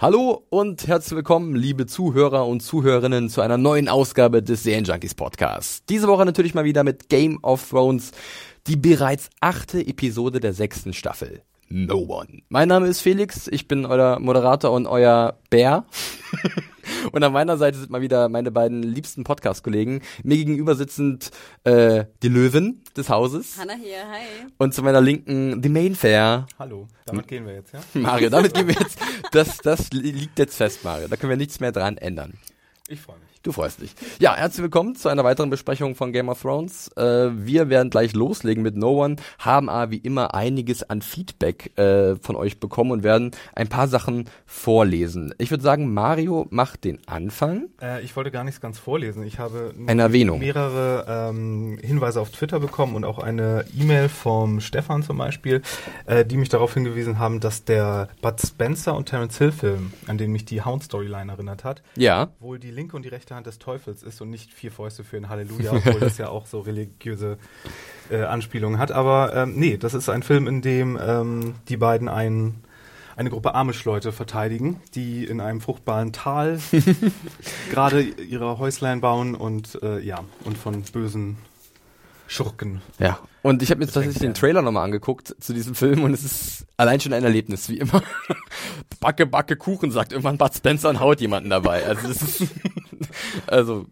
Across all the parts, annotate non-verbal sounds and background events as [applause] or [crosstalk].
Hallo und herzlich willkommen, liebe Zuhörer und Zuhörerinnen, zu einer neuen Ausgabe des Junkies Podcasts. Diese Woche natürlich mal wieder mit Game of Thrones, die bereits achte Episode der sechsten Staffel. No One. Mein Name ist Felix, ich bin euer Moderator und euer Bär. [laughs] und an meiner Seite sind mal wieder meine beiden liebsten Podcast-Kollegen. Mir gegenüber sitzend äh, die Löwen des Hauses. Hanna hier, hi. Und zu meiner Linken die Mainfair. Hallo, damit gehen wir jetzt, ja? Mario, damit gehen wir jetzt. Das, das liegt jetzt fest, Mario. Da können wir nichts mehr dran ändern. Ich freue mich. [laughs] Du freust dich. Ja, herzlich willkommen zu einer weiteren Besprechung von Game of Thrones. Äh, wir werden gleich loslegen mit No One, haben aber wie immer einiges an Feedback äh, von euch bekommen und werden ein paar Sachen vorlesen. Ich würde sagen, Mario macht den Anfang. Äh, ich wollte gar nichts ganz vorlesen. Ich habe eine Erwähnung. mehrere ähm, Hinweise auf Twitter bekommen und auch eine E-Mail vom Stefan zum Beispiel, äh, die mich darauf hingewiesen haben, dass der Bud Spencer und Terence Hill Film, an den mich die Hound-Storyline erinnert hat, ja. wohl die linke und die rechte Hand des Teufels ist und nicht vier Fäuste für ein Halleluja, [laughs] obwohl das ja auch so religiöse äh, Anspielungen hat. Aber ähm, nee, das ist ein Film, in dem ähm, die beiden ein, eine Gruppe Amish-Leute verteidigen, die in einem fruchtbaren Tal [laughs] gerade ihre Häuslein bauen und äh, ja, und von bösen Schurken. Ja, und ich habe mir jetzt tatsächlich den Trailer nochmal angeguckt zu diesem Film und es ist allein schon ein Erlebnis, wie immer. [laughs] backe, backe Kuchen, sagt irgendwann Bud Spencer und haut jemanden dabei. Also, das ist [laughs] also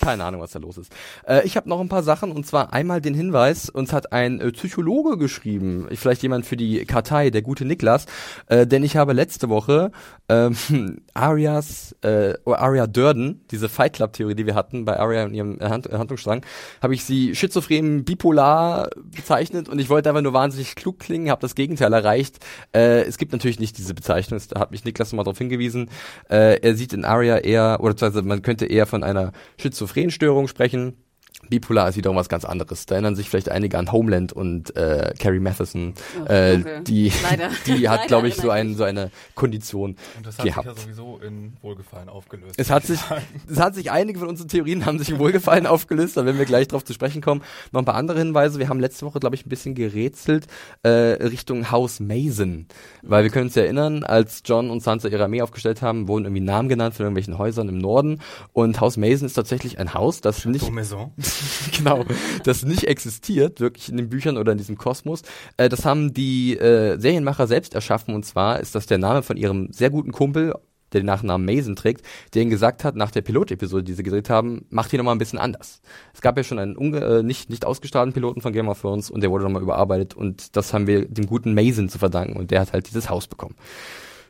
keine Ahnung, was da los ist. Äh, ich habe noch ein paar Sachen und zwar einmal den Hinweis, uns hat ein äh, Psychologe geschrieben, vielleicht jemand für die Kartei, der gute Niklas, äh, denn ich habe letzte Woche ähm, [laughs] Arias, äh, Aria Durden, diese Fight Club Theorie, die wir hatten bei Aria und ihrem Hand Handlungsstrang, habe ich sie schizophren bipolar bezeichnet und ich wollte einfach nur wahnsinnig klug klingen, habe das Gegenteil erreicht. Äh, es gibt natürlich nicht diese Bezeichnung, da hat mich Niklas mal darauf hingewiesen. Äh, er sieht in Aria eher, oder man könnte eher von einer Schizophrenie Schizophrenstörung sprechen. Bipolar ist wiederum was ganz anderes. Da erinnern sich vielleicht einige an Homeland und äh, Carrie Matheson. Oh, äh, die, [laughs] [laughs] Leider. die hat, glaube ich, so, ein, so eine Kondition Und das hat gehabt. sich ja sowieso in Wohlgefallen aufgelöst. Es hat sich, [laughs] es hat sich einige von unseren Theorien haben sich im Wohlgefallen aufgelöst, da werden wir gleich drauf zu sprechen kommen. Noch ein paar andere Hinweise. Wir haben letzte Woche, glaube ich, ein bisschen gerätselt äh, Richtung Haus Mason, weil wir können uns ja erinnern, als John und Sansa ihre Armee aufgestellt haben, wurden irgendwie Namen genannt von irgendwelchen Häusern im Norden und Haus Mason ist tatsächlich ein Haus, das nicht Maison. [laughs] genau, das nicht existiert, wirklich in den Büchern oder in diesem Kosmos. Äh, das haben die äh, Serienmacher selbst erschaffen und zwar ist das der Name von ihrem sehr guten Kumpel, der den Nachnamen Mason trägt, der ihnen gesagt hat, nach der Pilotepisode, die sie gedreht haben, macht hier nochmal ein bisschen anders. Es gab ja schon einen unge äh, nicht, nicht ausgestrahlten Piloten von Game of Thrones und der wurde nochmal überarbeitet und das haben wir dem guten Mason zu verdanken und der hat halt dieses Haus bekommen.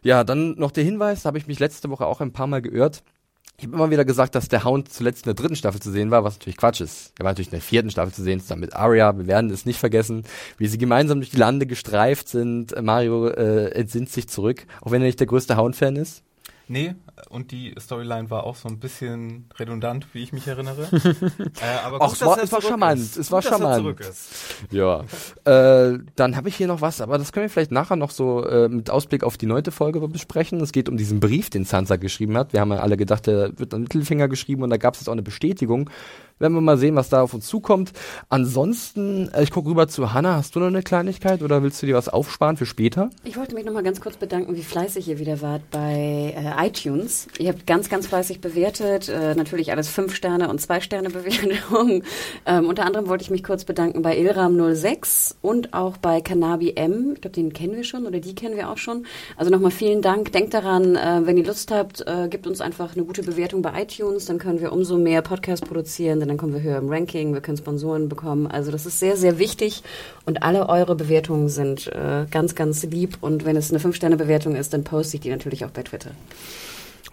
Ja, dann noch der Hinweis, da habe ich mich letzte Woche auch ein paar Mal geirrt. Ich habe immer wieder gesagt, dass der Hound zuletzt in der dritten Staffel zu sehen war, was natürlich Quatsch ist. Er war natürlich in der vierten Staffel zu sehen, zusammen mit Arya. Wir werden es nicht vergessen, wie sie gemeinsam durch die Lande gestreift sind. Mario äh, entsinnt sich zurück, auch wenn er nicht der größte Hound-Fan ist. Nee, und die Storyline war auch so ein bisschen redundant, wie ich mich erinnere. [laughs] äh, aber Ach, gut, es war- es war charmant, Ist. es war gut, charmant. Ja. [laughs] äh, dann habe ich hier noch was, aber das können wir vielleicht nachher noch so äh, mit Ausblick auf die neunte Folge besprechen. Es geht um diesen Brief, den Sansa geschrieben hat. Wir haben ja alle gedacht, der wird an Mittelfinger geschrieben und da gab es jetzt auch eine Bestätigung. Werden wir mal sehen, was da auf uns zukommt. Ansonsten, äh, ich gucke rüber zu Hannah. Hast du noch eine Kleinigkeit oder willst du dir was aufsparen für später? Ich wollte mich noch mal ganz kurz bedanken, wie fleißig ihr wieder wart bei äh, iTunes. Ihr habt ganz, ganz fleißig bewertet. Äh, natürlich alles fünf Sterne und zwei Sterne Bewertungen. [laughs] Ähm, unter anderem wollte ich mich kurz bedanken bei Ilram06 und auch bei Kanabi M. Ich glaube, den kennen wir schon oder die kennen wir auch schon. Also nochmal vielen Dank. Denkt daran, äh, wenn ihr Lust habt, äh, gebt uns einfach eine gute Bewertung bei iTunes. Dann können wir umso mehr Podcasts produzieren, denn dann kommen wir höher im Ranking. Wir können Sponsoren bekommen. Also das ist sehr, sehr wichtig. Und alle eure Bewertungen sind äh, ganz, ganz lieb. Und wenn es eine 5-Sterne-Bewertung ist, dann poste ich die natürlich auch bei Twitter.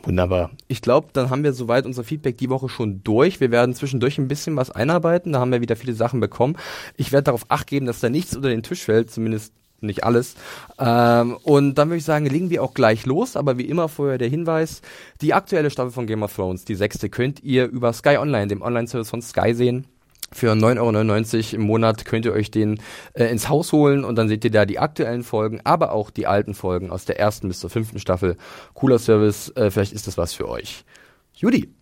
Wunderbar. Ich glaube, dann haben wir soweit unser Feedback die Woche schon durch. Wir werden zwischendurch ein bisschen was einarbeiten. Da haben wir wieder viele Sachen bekommen. Ich werde darauf acht geben, dass da nichts unter den Tisch fällt, zumindest nicht alles. Ähm, und dann würde ich sagen, legen wir auch gleich los. Aber wie immer vorher der Hinweis, die aktuelle Staffel von Game of Thrones, die sechste, könnt ihr über Sky Online, dem Online-Service von Sky sehen. Für 9,99 Euro im Monat könnt ihr euch den äh, ins Haus holen und dann seht ihr da die aktuellen Folgen, aber auch die alten Folgen aus der ersten bis zur fünften Staffel. Cooler Service, äh, vielleicht ist das was für euch. Judy,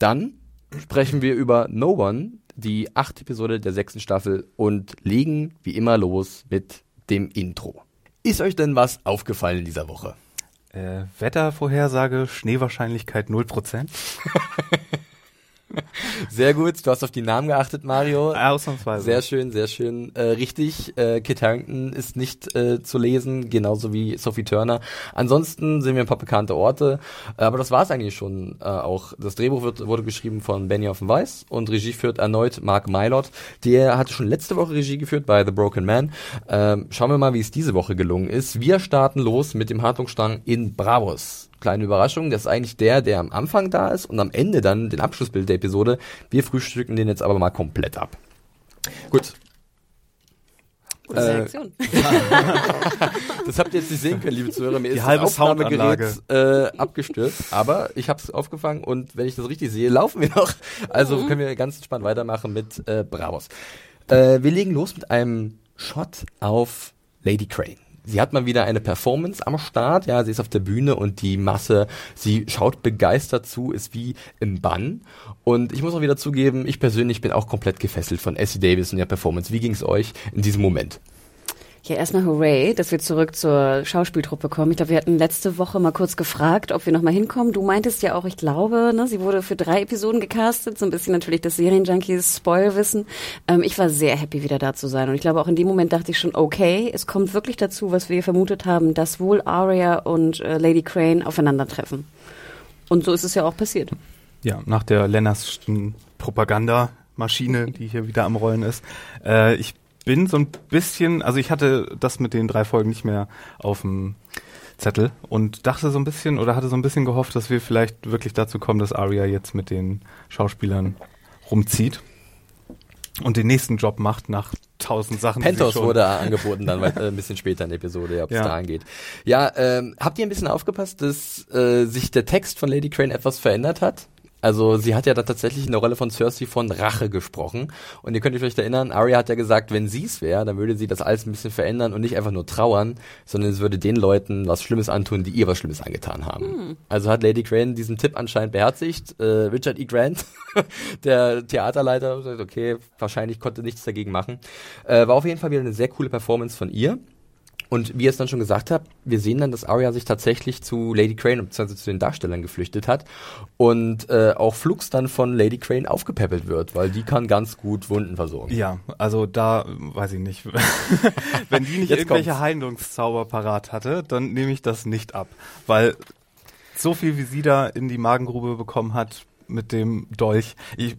dann sprechen wir über No One, die achte Episode der sechsten Staffel und legen wie immer los mit dem Intro. Ist euch denn was aufgefallen in dieser Woche? Äh, Wettervorhersage, Schneewahrscheinlichkeit 0%. [laughs] Sehr gut, du hast auf die Namen geachtet, Mario. Ausnahmsweise. Sehr schön, sehr schön. Äh, richtig, äh, Kit Harington ist nicht äh, zu lesen, genauso wie Sophie Turner. Ansonsten sehen wir ein paar bekannte Orte, äh, aber das war es eigentlich schon äh, auch. Das Drehbuch wird, wurde geschrieben von Benioff Weiss und Regie führt erneut Mark Mylott. Der hatte schon letzte Woche Regie geführt bei The Broken Man. Ähm, schauen wir mal, wie es diese Woche gelungen ist. Wir starten los mit dem Hartungsstang in Bravos kleine Überraschung. Das ist eigentlich der, der am Anfang da ist und am Ende dann den Abschlussbild der Episode. Wir frühstücken den jetzt aber mal komplett ab. Gut. Gute Äh, Reaktion. [laughs] Das habt ihr jetzt nicht sehen können, liebe Zuhörer. Mir Die ist halbe das Aufnahmegerät äh, abgestürzt, aber ich habe es aufgefangen und wenn ich das richtig sehe, laufen wir noch. Also können wir ganz entspannt weitermachen mit äh, Bravos. Äh, wir legen los mit einem Shot auf Lady Crane. Sie hat mal wieder eine Performance am Start, ja, sie ist auf der Bühne und die Masse, sie schaut begeistert zu, ist wie im Bann. Und ich muss auch wieder zugeben, ich persönlich bin auch komplett gefesselt von Essie Davis und der Performance. Wie ging's euch in diesem Moment? Ja, erstmal hooray, dass wir zurück zur Schauspieltruppe kommen. Ich glaube, wir hatten letzte Woche mal kurz gefragt, ob wir nochmal hinkommen. Du meintest ja auch, ich glaube, ne, sie wurde für drei Episoden gecastet, so ein bisschen natürlich das Serienjunkies Spoil-Wissen. Ähm, ich war sehr happy, wieder da zu sein. Und ich glaube, auch in dem Moment dachte ich schon, okay, es kommt wirklich dazu, was wir vermutet haben, dass wohl Arya und äh, Lady Crane aufeinandertreffen. Und so ist es ja auch passiert. Ja, nach der Lennerschen Propagandamaschine, die hier wieder am Rollen ist. Äh, ich bin so ein bisschen, also ich hatte das mit den drei Folgen nicht mehr auf dem Zettel und dachte so ein bisschen oder hatte so ein bisschen gehofft, dass wir vielleicht wirklich dazu kommen, dass Arya jetzt mit den Schauspielern rumzieht und den nächsten Job macht nach tausend Sachen. Pentos wurde angeboten dann weit- äh, ein bisschen später in der Episode, ja, ob es Ja. da angeht. Ja, ähm, habt ihr ein bisschen aufgepasst, dass äh, sich der Text von Lady Crane etwas verändert hat? Also sie hat ja da tatsächlich in der Rolle von Cersei von Rache gesprochen. Und ihr könnt euch vielleicht erinnern, Arya hat ja gesagt, wenn sie es wäre, dann würde sie das alles ein bisschen verändern und nicht einfach nur trauern, sondern es würde den Leuten was Schlimmes antun, die ihr was Schlimmes angetan haben. Also hat Lady Crane diesen Tipp anscheinend beherzigt. Äh, Richard E. Grant, [laughs] der Theaterleiter, sagt, okay, wahrscheinlich konnte nichts dagegen machen. Äh, war auf jeden Fall wieder eine sehr coole Performance von ihr. Und wie ihr es dann schon gesagt habt, wir sehen dann, dass Arya sich tatsächlich zu Lady Crane bzw. zu den Darstellern geflüchtet hat und äh, auch Flux dann von Lady Crane aufgepäppelt wird, weil die kann ganz gut Wunden versorgen. Ja, also da weiß ich nicht. [laughs] Wenn die nicht Jetzt irgendwelche kommt's. Heilungszauber parat hatte, dann nehme ich das nicht ab. Weil so viel wie sie da in die Magengrube bekommen hat mit dem Dolch. Ich,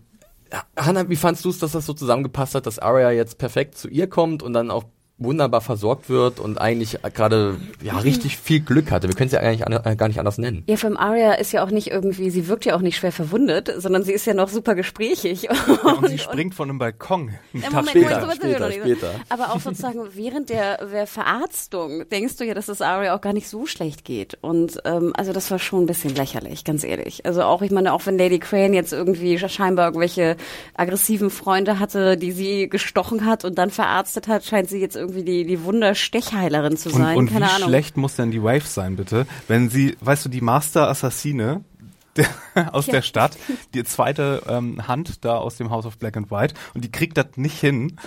Hanna, wie fandst du es, dass das so zusammengepasst hat, dass Arya jetzt perfekt zu ihr kommt und dann auch wunderbar versorgt wird und eigentlich gerade ja richtig viel Glück hatte. Wir können es ja eigentlich an, äh, gar nicht anders nennen. Ja, vor allem Arya ist ja auch nicht irgendwie, sie wirkt ja auch nicht schwer verwundet, sondern sie ist ja noch super gesprächig. und sie springt von einem Balkon. Einen Ja, Tag Moment, später, Moment, so später, später. Aber auch sozusagen [laughs] während der, der Verarztung denkst du ja, dass es Arya auch gar nicht so schlecht geht. Und ähm, also das war schon ein bisschen lächerlich, ganz ehrlich. Also auch, ich meine, auch wenn Lady Crane jetzt irgendwie scheinbar irgendwelche aggressiven Freunde hatte, die sie gestochen hat und dann verarztet hat, scheint sie jetzt irgendwie die, die Wunderstechheilerin zu Und, sein. und Keine wie Ahnung. schlecht muss denn die Wave sein, bitte? Wenn sie, weißt du, die Master-Assassine der, [laughs] aus Ja. der Stadt, die zweite ähm, Hand da aus dem House of Black and White, und die kriegt das nicht hin,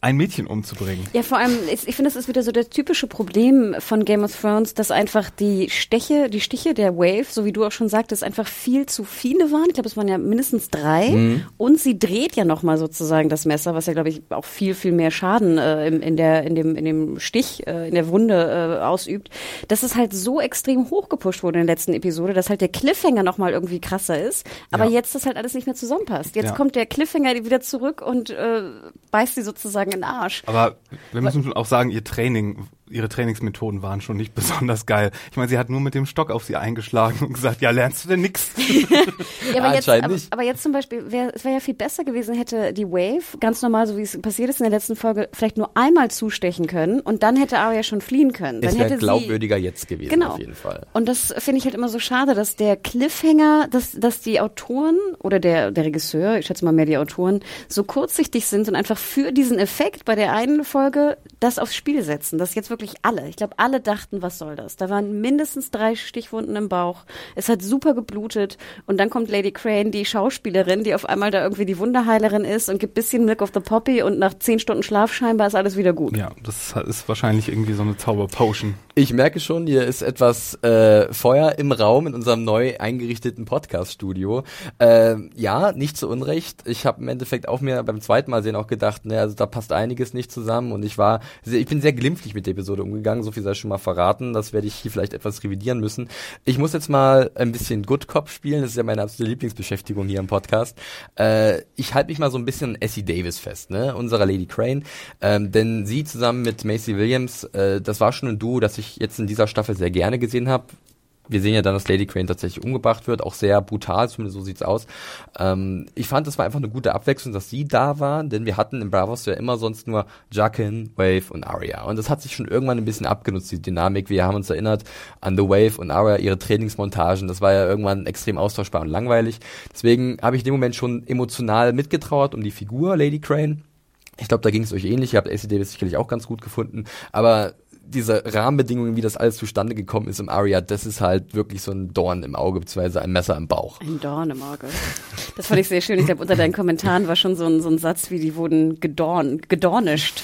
ein Mädchen umzubringen. Ja, vor allem, ich, ich finde, das ist wieder so das typische Problem von Game of Thrones, dass einfach die Steche, die Stiche der Wave, so wie du auch schon sagtest, einfach viel zu viele waren. Ich glaube, es waren ja mindestens drei. Und sie dreht ja nochmal sozusagen das Messer, was ja, glaube ich, auch viel, viel mehr Schaden äh, im, in, der, in, dem, in dem Stich, äh, in der Wunde äh, ausübt. Dass es halt so extrem hochgepusht wurde in der letzten Episode, dass halt der Cliffhanger nochmal irgendwie krasser ist. Aber Ja. jetzt das halt alles nicht mehr zusammenpasst. Jetzt Ja. kommt der Cliffhanger wieder zurück und äh, beißt sie sozusagen in den Arsch. Aber wir müssen auch sagen, ihr Training ihre Trainingsmethoden waren schon nicht [laughs] besonders geil. Ich meine, sie hat nur mit dem Stock auf sie eingeschlagen und gesagt, ja, lernst du denn nix? [laughs] ja, aber, jetzt, aber, aber jetzt zum Beispiel, wär, es wäre ja viel besser gewesen, hätte die Wave, ganz normal, so wie es passiert ist in der letzten Folge, vielleicht nur einmal zustechen können und dann hätte Arya schon fliehen können. Dann Es wäre hätte sie, glaubwürdiger jetzt gewesen, Genau. auf jeden Fall. Und das finde ich halt immer so schade, dass der Cliffhanger, dass, dass die Autoren oder der, der Regisseur, ich schätze mal mehr die Autoren, so kurzsichtig sind und einfach für diesen Effekt bei der einen Folge das aufs Spiel setzen. Das jetzt wirklich alle. Ich glaube, alle dachten, was soll das? Da waren mindestens drei Stichwunden im Bauch. Es hat super geblutet. Und dann kommt Lady Crane, die Schauspielerin, die auf einmal da irgendwie die Wunderheilerin ist und gibt bisschen Milk of the Poppy und nach zehn Stunden Schlaf scheinbar ist alles wieder gut. Ja, das ist wahrscheinlich irgendwie so eine Zauberpotion. Ich merke schon, hier ist etwas äh, Feuer im Raum in unserem neu eingerichteten Podcast-Studio. Äh, ja, nicht zu Unrecht. Ich habe im Endeffekt auch mir beim zweiten Mal sehen auch gedacht, ne, also da passt einiges nicht zusammen und ich war, sehr, ich bin sehr glimpflich mit der Episode umgegangen, so viel sei schon mal verraten. Das werde ich hier vielleicht etwas revidieren müssen. Ich muss jetzt mal ein bisschen Good Cop spielen. Das ist ja meine absolute Lieblingsbeschäftigung hier im Podcast. Äh, ich halte mich mal so ein bisschen Essie Davis fest, ne, unserer Lady Crane, ähm, denn sie zusammen mit Macy Williams, äh, das war schon ein Duo, das ich jetzt in dieser Staffel sehr gerne gesehen habe. Wir sehen ja dann, dass Lady Crane tatsächlich umgebracht wird, auch sehr brutal, zumindest so sieht's aus. Ähm, ich fand, es war einfach eine gute Abwechslung, dass sie da waren, denn wir hatten in Bravos ja immer sonst nur Jaqen, Wave und Arya. Und das hat sich schon irgendwann ein bisschen abgenutzt, die Dynamik. Wir haben uns erinnert an The Wave und Arya, ihre Trainingsmontagen. Das war ja irgendwann extrem austauschbar und langweilig. Deswegen habe ich in dem Moment schon emotional mitgetrauert um die Figur Lady Crane. Ich glaube, da ging es euch ähnlich. Ihr habt AC Davis sicherlich auch ganz gut gefunden. Aber diese Rahmenbedingungen, wie das alles zustande gekommen ist im Aria, das ist halt wirklich so ein Dorn im Auge, beziehungsweise ein Messer im Bauch. Ein Dorn im Auge. Das fand ich sehr schön. Ich glaube, unter deinen Kommentaren war schon so ein, so ein Satz wie, die wurden gedorn, gedornischt.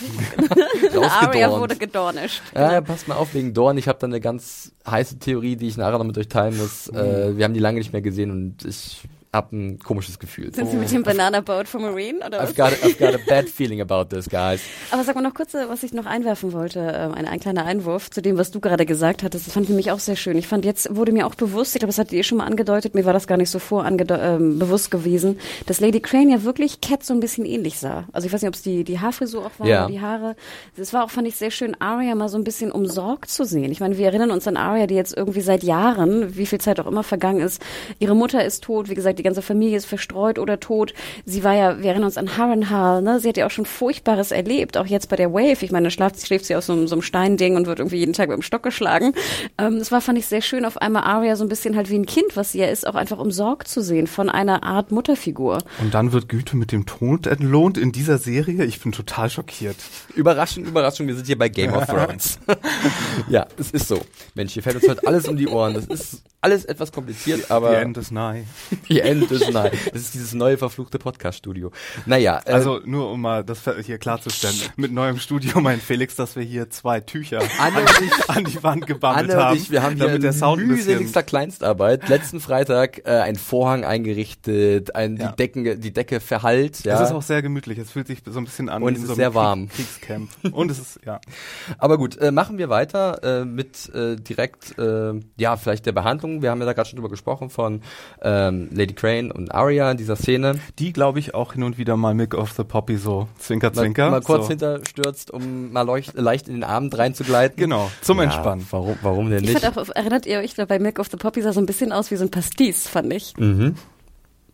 [laughs] Aria wurde gedornischt. Ja, ja, passt mal auf wegen Dorn. Ich habe da eine ganz heiße Theorie, die ich nachher noch mit euch teilen muss. Äh, wir haben die lange nicht mehr gesehen und ich habe ein komisches Gefühl. Sind Sie mit dem Banana Boat for Marine oder was? I've got, I've got a bad feeling about this, guys. [laughs] Aber sag mal noch kurz, äh, was ich noch einwerfen wollte, ähm, ein, ein kleiner Einwurf zu dem, was du gerade gesagt hattest. Das fand ich nämlich auch sehr schön. Ich fand, jetzt wurde mir auch bewusst, ich glaube, das hattet ihr schon mal angedeutet, mir war das gar nicht so vor ähm, bewusst gewesen, dass Lady Crane ja wirklich Cat so ein bisschen ähnlich sah. Also ich weiß nicht, ob es die, die Haarfrisur auch war Ja. oder die Haare. Es war auch, fand ich sehr schön, Arya mal so ein bisschen umsorgt zu sehen. Ich meine, wir erinnern uns an Arya, die jetzt irgendwie seit Jahren, wie viel Zeit auch immer vergangen ist, ihre Mutter ist tot, wie gesagt, die ganze Familie ist verstreut oder tot. Sie war ja, wir erinnern uns an Harrenhal, ne? Sie hat ja auch schon Furchtbares erlebt, auch jetzt bei der Wave. Ich meine, da schlaft, schläft sie auf so, einem- so einem Steinding und wird irgendwie jeden Tag mit dem Stock geschlagen. Ähm, das war, fand ich sehr schön, auf einmal Arya so ein bisschen halt wie ein Kind, was sie ja ist, auch einfach umsorgt zu sehen von einer Art Mutterfigur. Und dann wird Güte mit dem Tod entlohnt in dieser Serie. Ich bin total schockiert. Überraschung, Überraschung, wir sind hier bei Game of [laughs] Thrones. [laughs] ja, es ist so. Mensch, hier fällt uns heute alles um die Ohren. Das ist alles etwas kompliziert, aber Die End ist nahe. die Ist nein. Das ist dieses neue verfluchte Podcast-Studio. Naja, äh, Also nur um mal das hier klarzustellen. Mit neuem Studio meint Felix, dass wir hier zwei Tücher an, ich- an die Wand gebammelt Anne haben. und ich, wir haben hier damit der Sound mühseligster Kleinstarbeit. Letzten Freitag äh, ein Vorhang eingerichtet, ein, Ja. die, Decken, die Decke verhallt. Ja. Es ist auch sehr gemütlich. Es fühlt sich so ein bisschen an Und wie es ist so einem sehr warm. Kriegscamp. Und es ist, ja. [laughs] Aber gut, äh, machen wir weiter äh, mit äh, direkt, äh, ja, vielleicht der Behandlung. Wir haben ja da gerade schon drüber gesprochen von ähm, Lady Crane und Arya in dieser Szene. Die, glaube ich, auch hin und wieder mal Milk of the Poppy so zwinker, Mal, zwinker. mal kurz so. hinterstürzt, um mal leucht, leicht in den Abend reinzugleiten. Genau, zum Ja, Entspannen. Warum, warum denn Ich nicht? fand auch, erinnert ihr euch, bei Milk of the Poppy sah so ein bisschen aus wie so ein Pastis, fand ich. Mhm.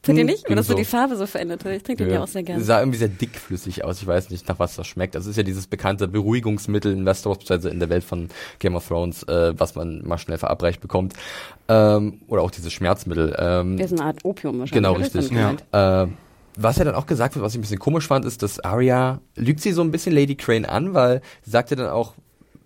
Findet ihr Hm, nicht? Oder dass so die Farbe so verändert hat. Ich trinke den ja auch sehr gerne. Sah irgendwie sehr dickflüssig aus. Ich weiß nicht, nach was das schmeckt. Das ist ja dieses bekannte Beruhigungsmittel in Westeros, beziehungsweise in der Welt von Game of Thrones, äh, was man mal schnell verabreicht bekommt. Ähm, oder auch dieses Schmerzmittel. Ähm, Wäre so eine Art Opium wahrscheinlich. Genau? Ist richtig. Ja. gemeint? Äh, was ja dann auch gesagt wird, was ich ein bisschen komisch fand, ist, dass Arya lügt sie so ein bisschen Lady Crane an, weil sie sagt ja dann auch,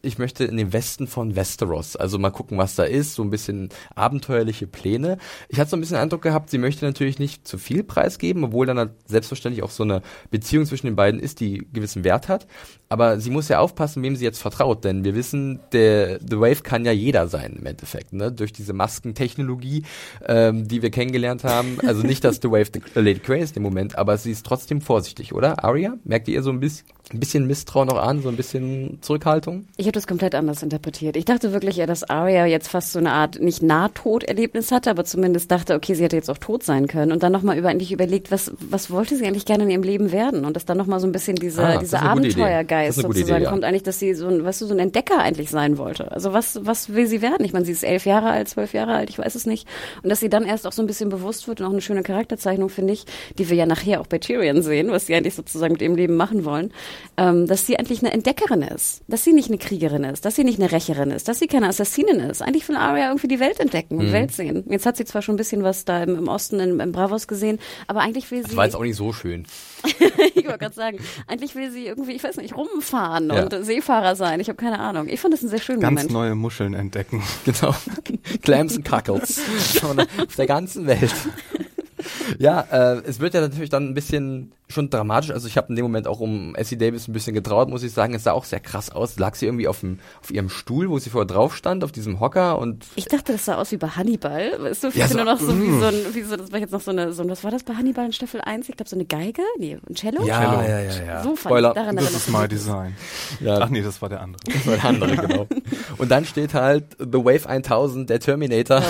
ich möchte in den Westen von Westeros, also mal gucken, was da ist, so ein bisschen abenteuerliche Pläne. Ich hatte so ein bisschen den Eindruck gehabt, sie möchte natürlich nicht zu viel preisgeben, obwohl dann halt selbstverständlich auch so eine Beziehung zwischen den beiden ist, die gewissen Wert hat. Aber sie muss ja aufpassen, wem sie jetzt vertraut, denn wir wissen, der The Wave kann ja jeder sein im Endeffekt, ne? Durch diese Maskentechnologie, ähm, die wir kennengelernt haben. Also nicht, dass The Wave the Lady Grey ist im Moment, aber sie ist trotzdem vorsichtig, oder? Arya? Merkt ihr so ein bisschen, ein bisschen Misstrauen noch an, so ein bisschen Zurückhaltung? Ich habe das komplett anders interpretiert. Ich dachte wirklich eher, dass Arya jetzt fast so eine Art nicht Nahtoderlebnis hatte, aber zumindest dachte, okay, sie hätte jetzt auch tot sein können und dann nochmal über, eigentlich überlegt, was, was wollte sie eigentlich gerne in ihrem Leben werden und dass dann nochmal so ein bisschen dieser, Ah, dieser. Abenteuergeist sozusagen Idee, ja. kommt eigentlich, dass sie so ein, weißt du, so ein Entdecker eigentlich sein wollte. Also was, was will sie werden? Ich meine, sie ist elf Jahre alt, zwölf Jahre alt, ich weiß es nicht. Und dass sie dann erst auch so ein bisschen bewusst wird und auch eine schöne Charakterzeichnung, finde ich, die wir ja nachher auch bei Tyrion sehen, was sie eigentlich sozusagen mit ihrem Leben machen wollen, ähm, dass sie eigentlich eine Entdeckerin ist, dass sie nicht eine Kriegerin ist, dass sie nicht eine Rächerin ist, dass sie keine Assassinin ist. Eigentlich will Arya irgendwie die Welt entdecken Mhm. und Welt sehen. Jetzt hat sie zwar schon ein bisschen was da im, im Osten, in, im Bravos gesehen, aber eigentlich will sie, Das war jetzt auch nicht so schön. [laughs] ich wollte gerade sagen, eigentlich will sie irgendwie, ich weiß nicht, rumfahren Ja. und Seefahrer sein. Ich habe keine Ahnung. Ich fand das einen sehr schönen Ganz Moment. neue Muscheln entdecken. [laughs] Genau. Clams und Cuckles. [laughs] Von- Auf der ganzen Welt. Ja, äh, es wird ja natürlich dann ein bisschen schon dramatisch. Also ich habe in dem Moment auch um Essie Davis ein bisschen getraut, muss ich sagen. Es sah auch sehr krass aus. Lag sie irgendwie auf, dem, auf ihrem Stuhl, wo sie vorher drauf stand, auf diesem Hocker und Ich dachte, das sah aus wie bei Hannibal. Weißt du, Ja, ja, so- nur noch so wie so ein, [laughs] wie so, das war jetzt noch so eine, so ein, was war das bei Hannibal in Staffel 1? Ich glaube, so eine Geige? Nee, ein Cello? ja, Cello. ja, ja, ja. So fand Spoiler. ich daran Das ist my das. design. Ja. Ach nee, das war der andere. Das war der andere, genau. Und dann steht halt The Wave 1000, der Terminator,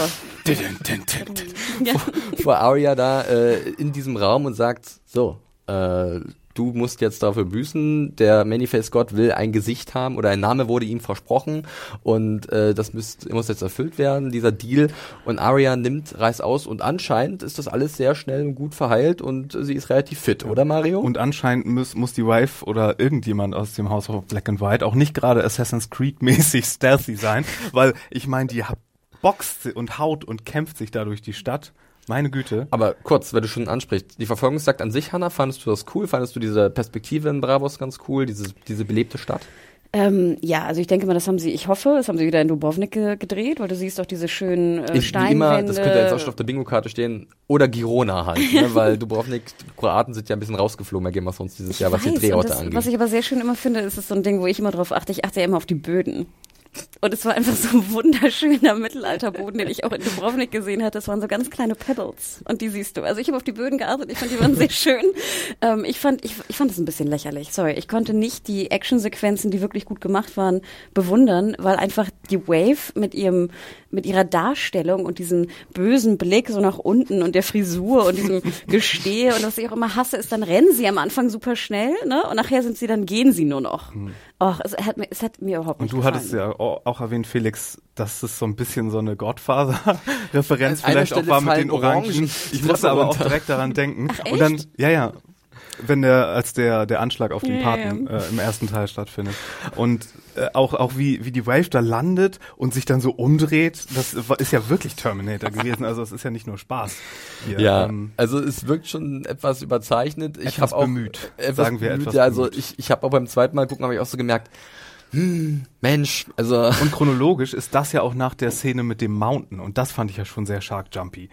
Ja. vor Arya da äh, in diesem Raum und sagt, so, äh, du musst jetzt dafür büßen, der Manyface Gott will ein Gesicht haben oder ein Name wurde ihm versprochen und äh, das müsst, muss jetzt erfüllt werden, dieser Deal. Und Arya nimmt, reißt aus und anscheinend ist das alles sehr schnell und gut verheilt und sie ist relativ fit, oder Mario? Und anscheinend muss, muss die Wife oder irgendjemand aus dem House of Black and White auch nicht gerade Assassin's Creed mäßig [laughs] stealthy sein, weil ich meine, die boxt und haut und kämpft sich da durch die Stadt. Meine Güte. Aber kurz, wenn du schon ansprichst, die Verfolgungsjagd an sich, Hannah, fandest du das cool? Fandest du diese Perspektive in Bravos ganz cool, diese, diese belebte Stadt? Ähm, ja, also ich denke mal, das haben sie, ich hoffe, das haben sie wieder in Dubrovnik ge gedreht, weil du siehst doch diese schönen äh, Ich, wie Steinwände. immer, das könnte jetzt auch schon auf der Bingo-Karte stehen. Oder Girona halt, ne? [laughs] weil Dubrovnik, die Kroaten sind ja ein bisschen rausgeflogen bei Game of Thrones dieses Jahr, was die weiß, und Drehorte das, angeht. Was ich aber sehr schön immer finde, ist es so ein Ding, wo ich immer drauf achte. Ich achte ja immer auf die Böden. Und es war einfach so ein wunderschöner Mittelalterboden, den ich auch in Dubrovnik gesehen hatte. Das waren so ganz kleine Pebbles. Und die siehst du. Also ich habe auf die Böden geachtet. Ich fand, die waren sehr [laughs] schön. Ähm, ich fand, ich, ich fand es ein bisschen lächerlich. Sorry. Ich konnte nicht die Actionsequenzen, die wirklich gut gemacht waren, bewundern, weil einfach die Wave mit ihrem, mit ihrer Darstellung und diesem bösen Blick so nach unten und der Frisur und diesem [laughs] Gestehe und was ich auch immer hasse, ist dann rennen sie am Anfang super schnell, ne? Und nachher sind sie dann gehen sie nur noch. Ach, es hat mir, es hat mir überhaupt Und nicht du gefallen. hattest ja auch erwähnt, Felix, dass es so ein bisschen so eine Godfather-Referenz [laughs] vielleicht auch war mit den Orangen Orangen. Ich musste aber auch direkt daran denken. Ach, Und dann, ja, ja. Wenn der, als der, der Anschlag auf den Paten Äh, im ersten Teil stattfindet. Und äh, auch, auch wie, wie die Wave da landet und sich dann so umdreht, das ist ja wirklich Terminator gewesen. Also es ist ja nicht nur Spaß. Hier. Ja, Ähm, also es wirkt schon etwas überzeichnet. Ich Etwas habe auch bemüht. Etwas Sagen wir bemüht, etwas ja, also bemüht. ich, ich habe auch beim zweiten Mal gucken, habe ich auch so gemerkt, hm, Mensch, also [laughs] und chronologisch ist das ja auch nach der Szene mit dem Mountain. Und das fand ich ja schon sehr Shark Jumpy.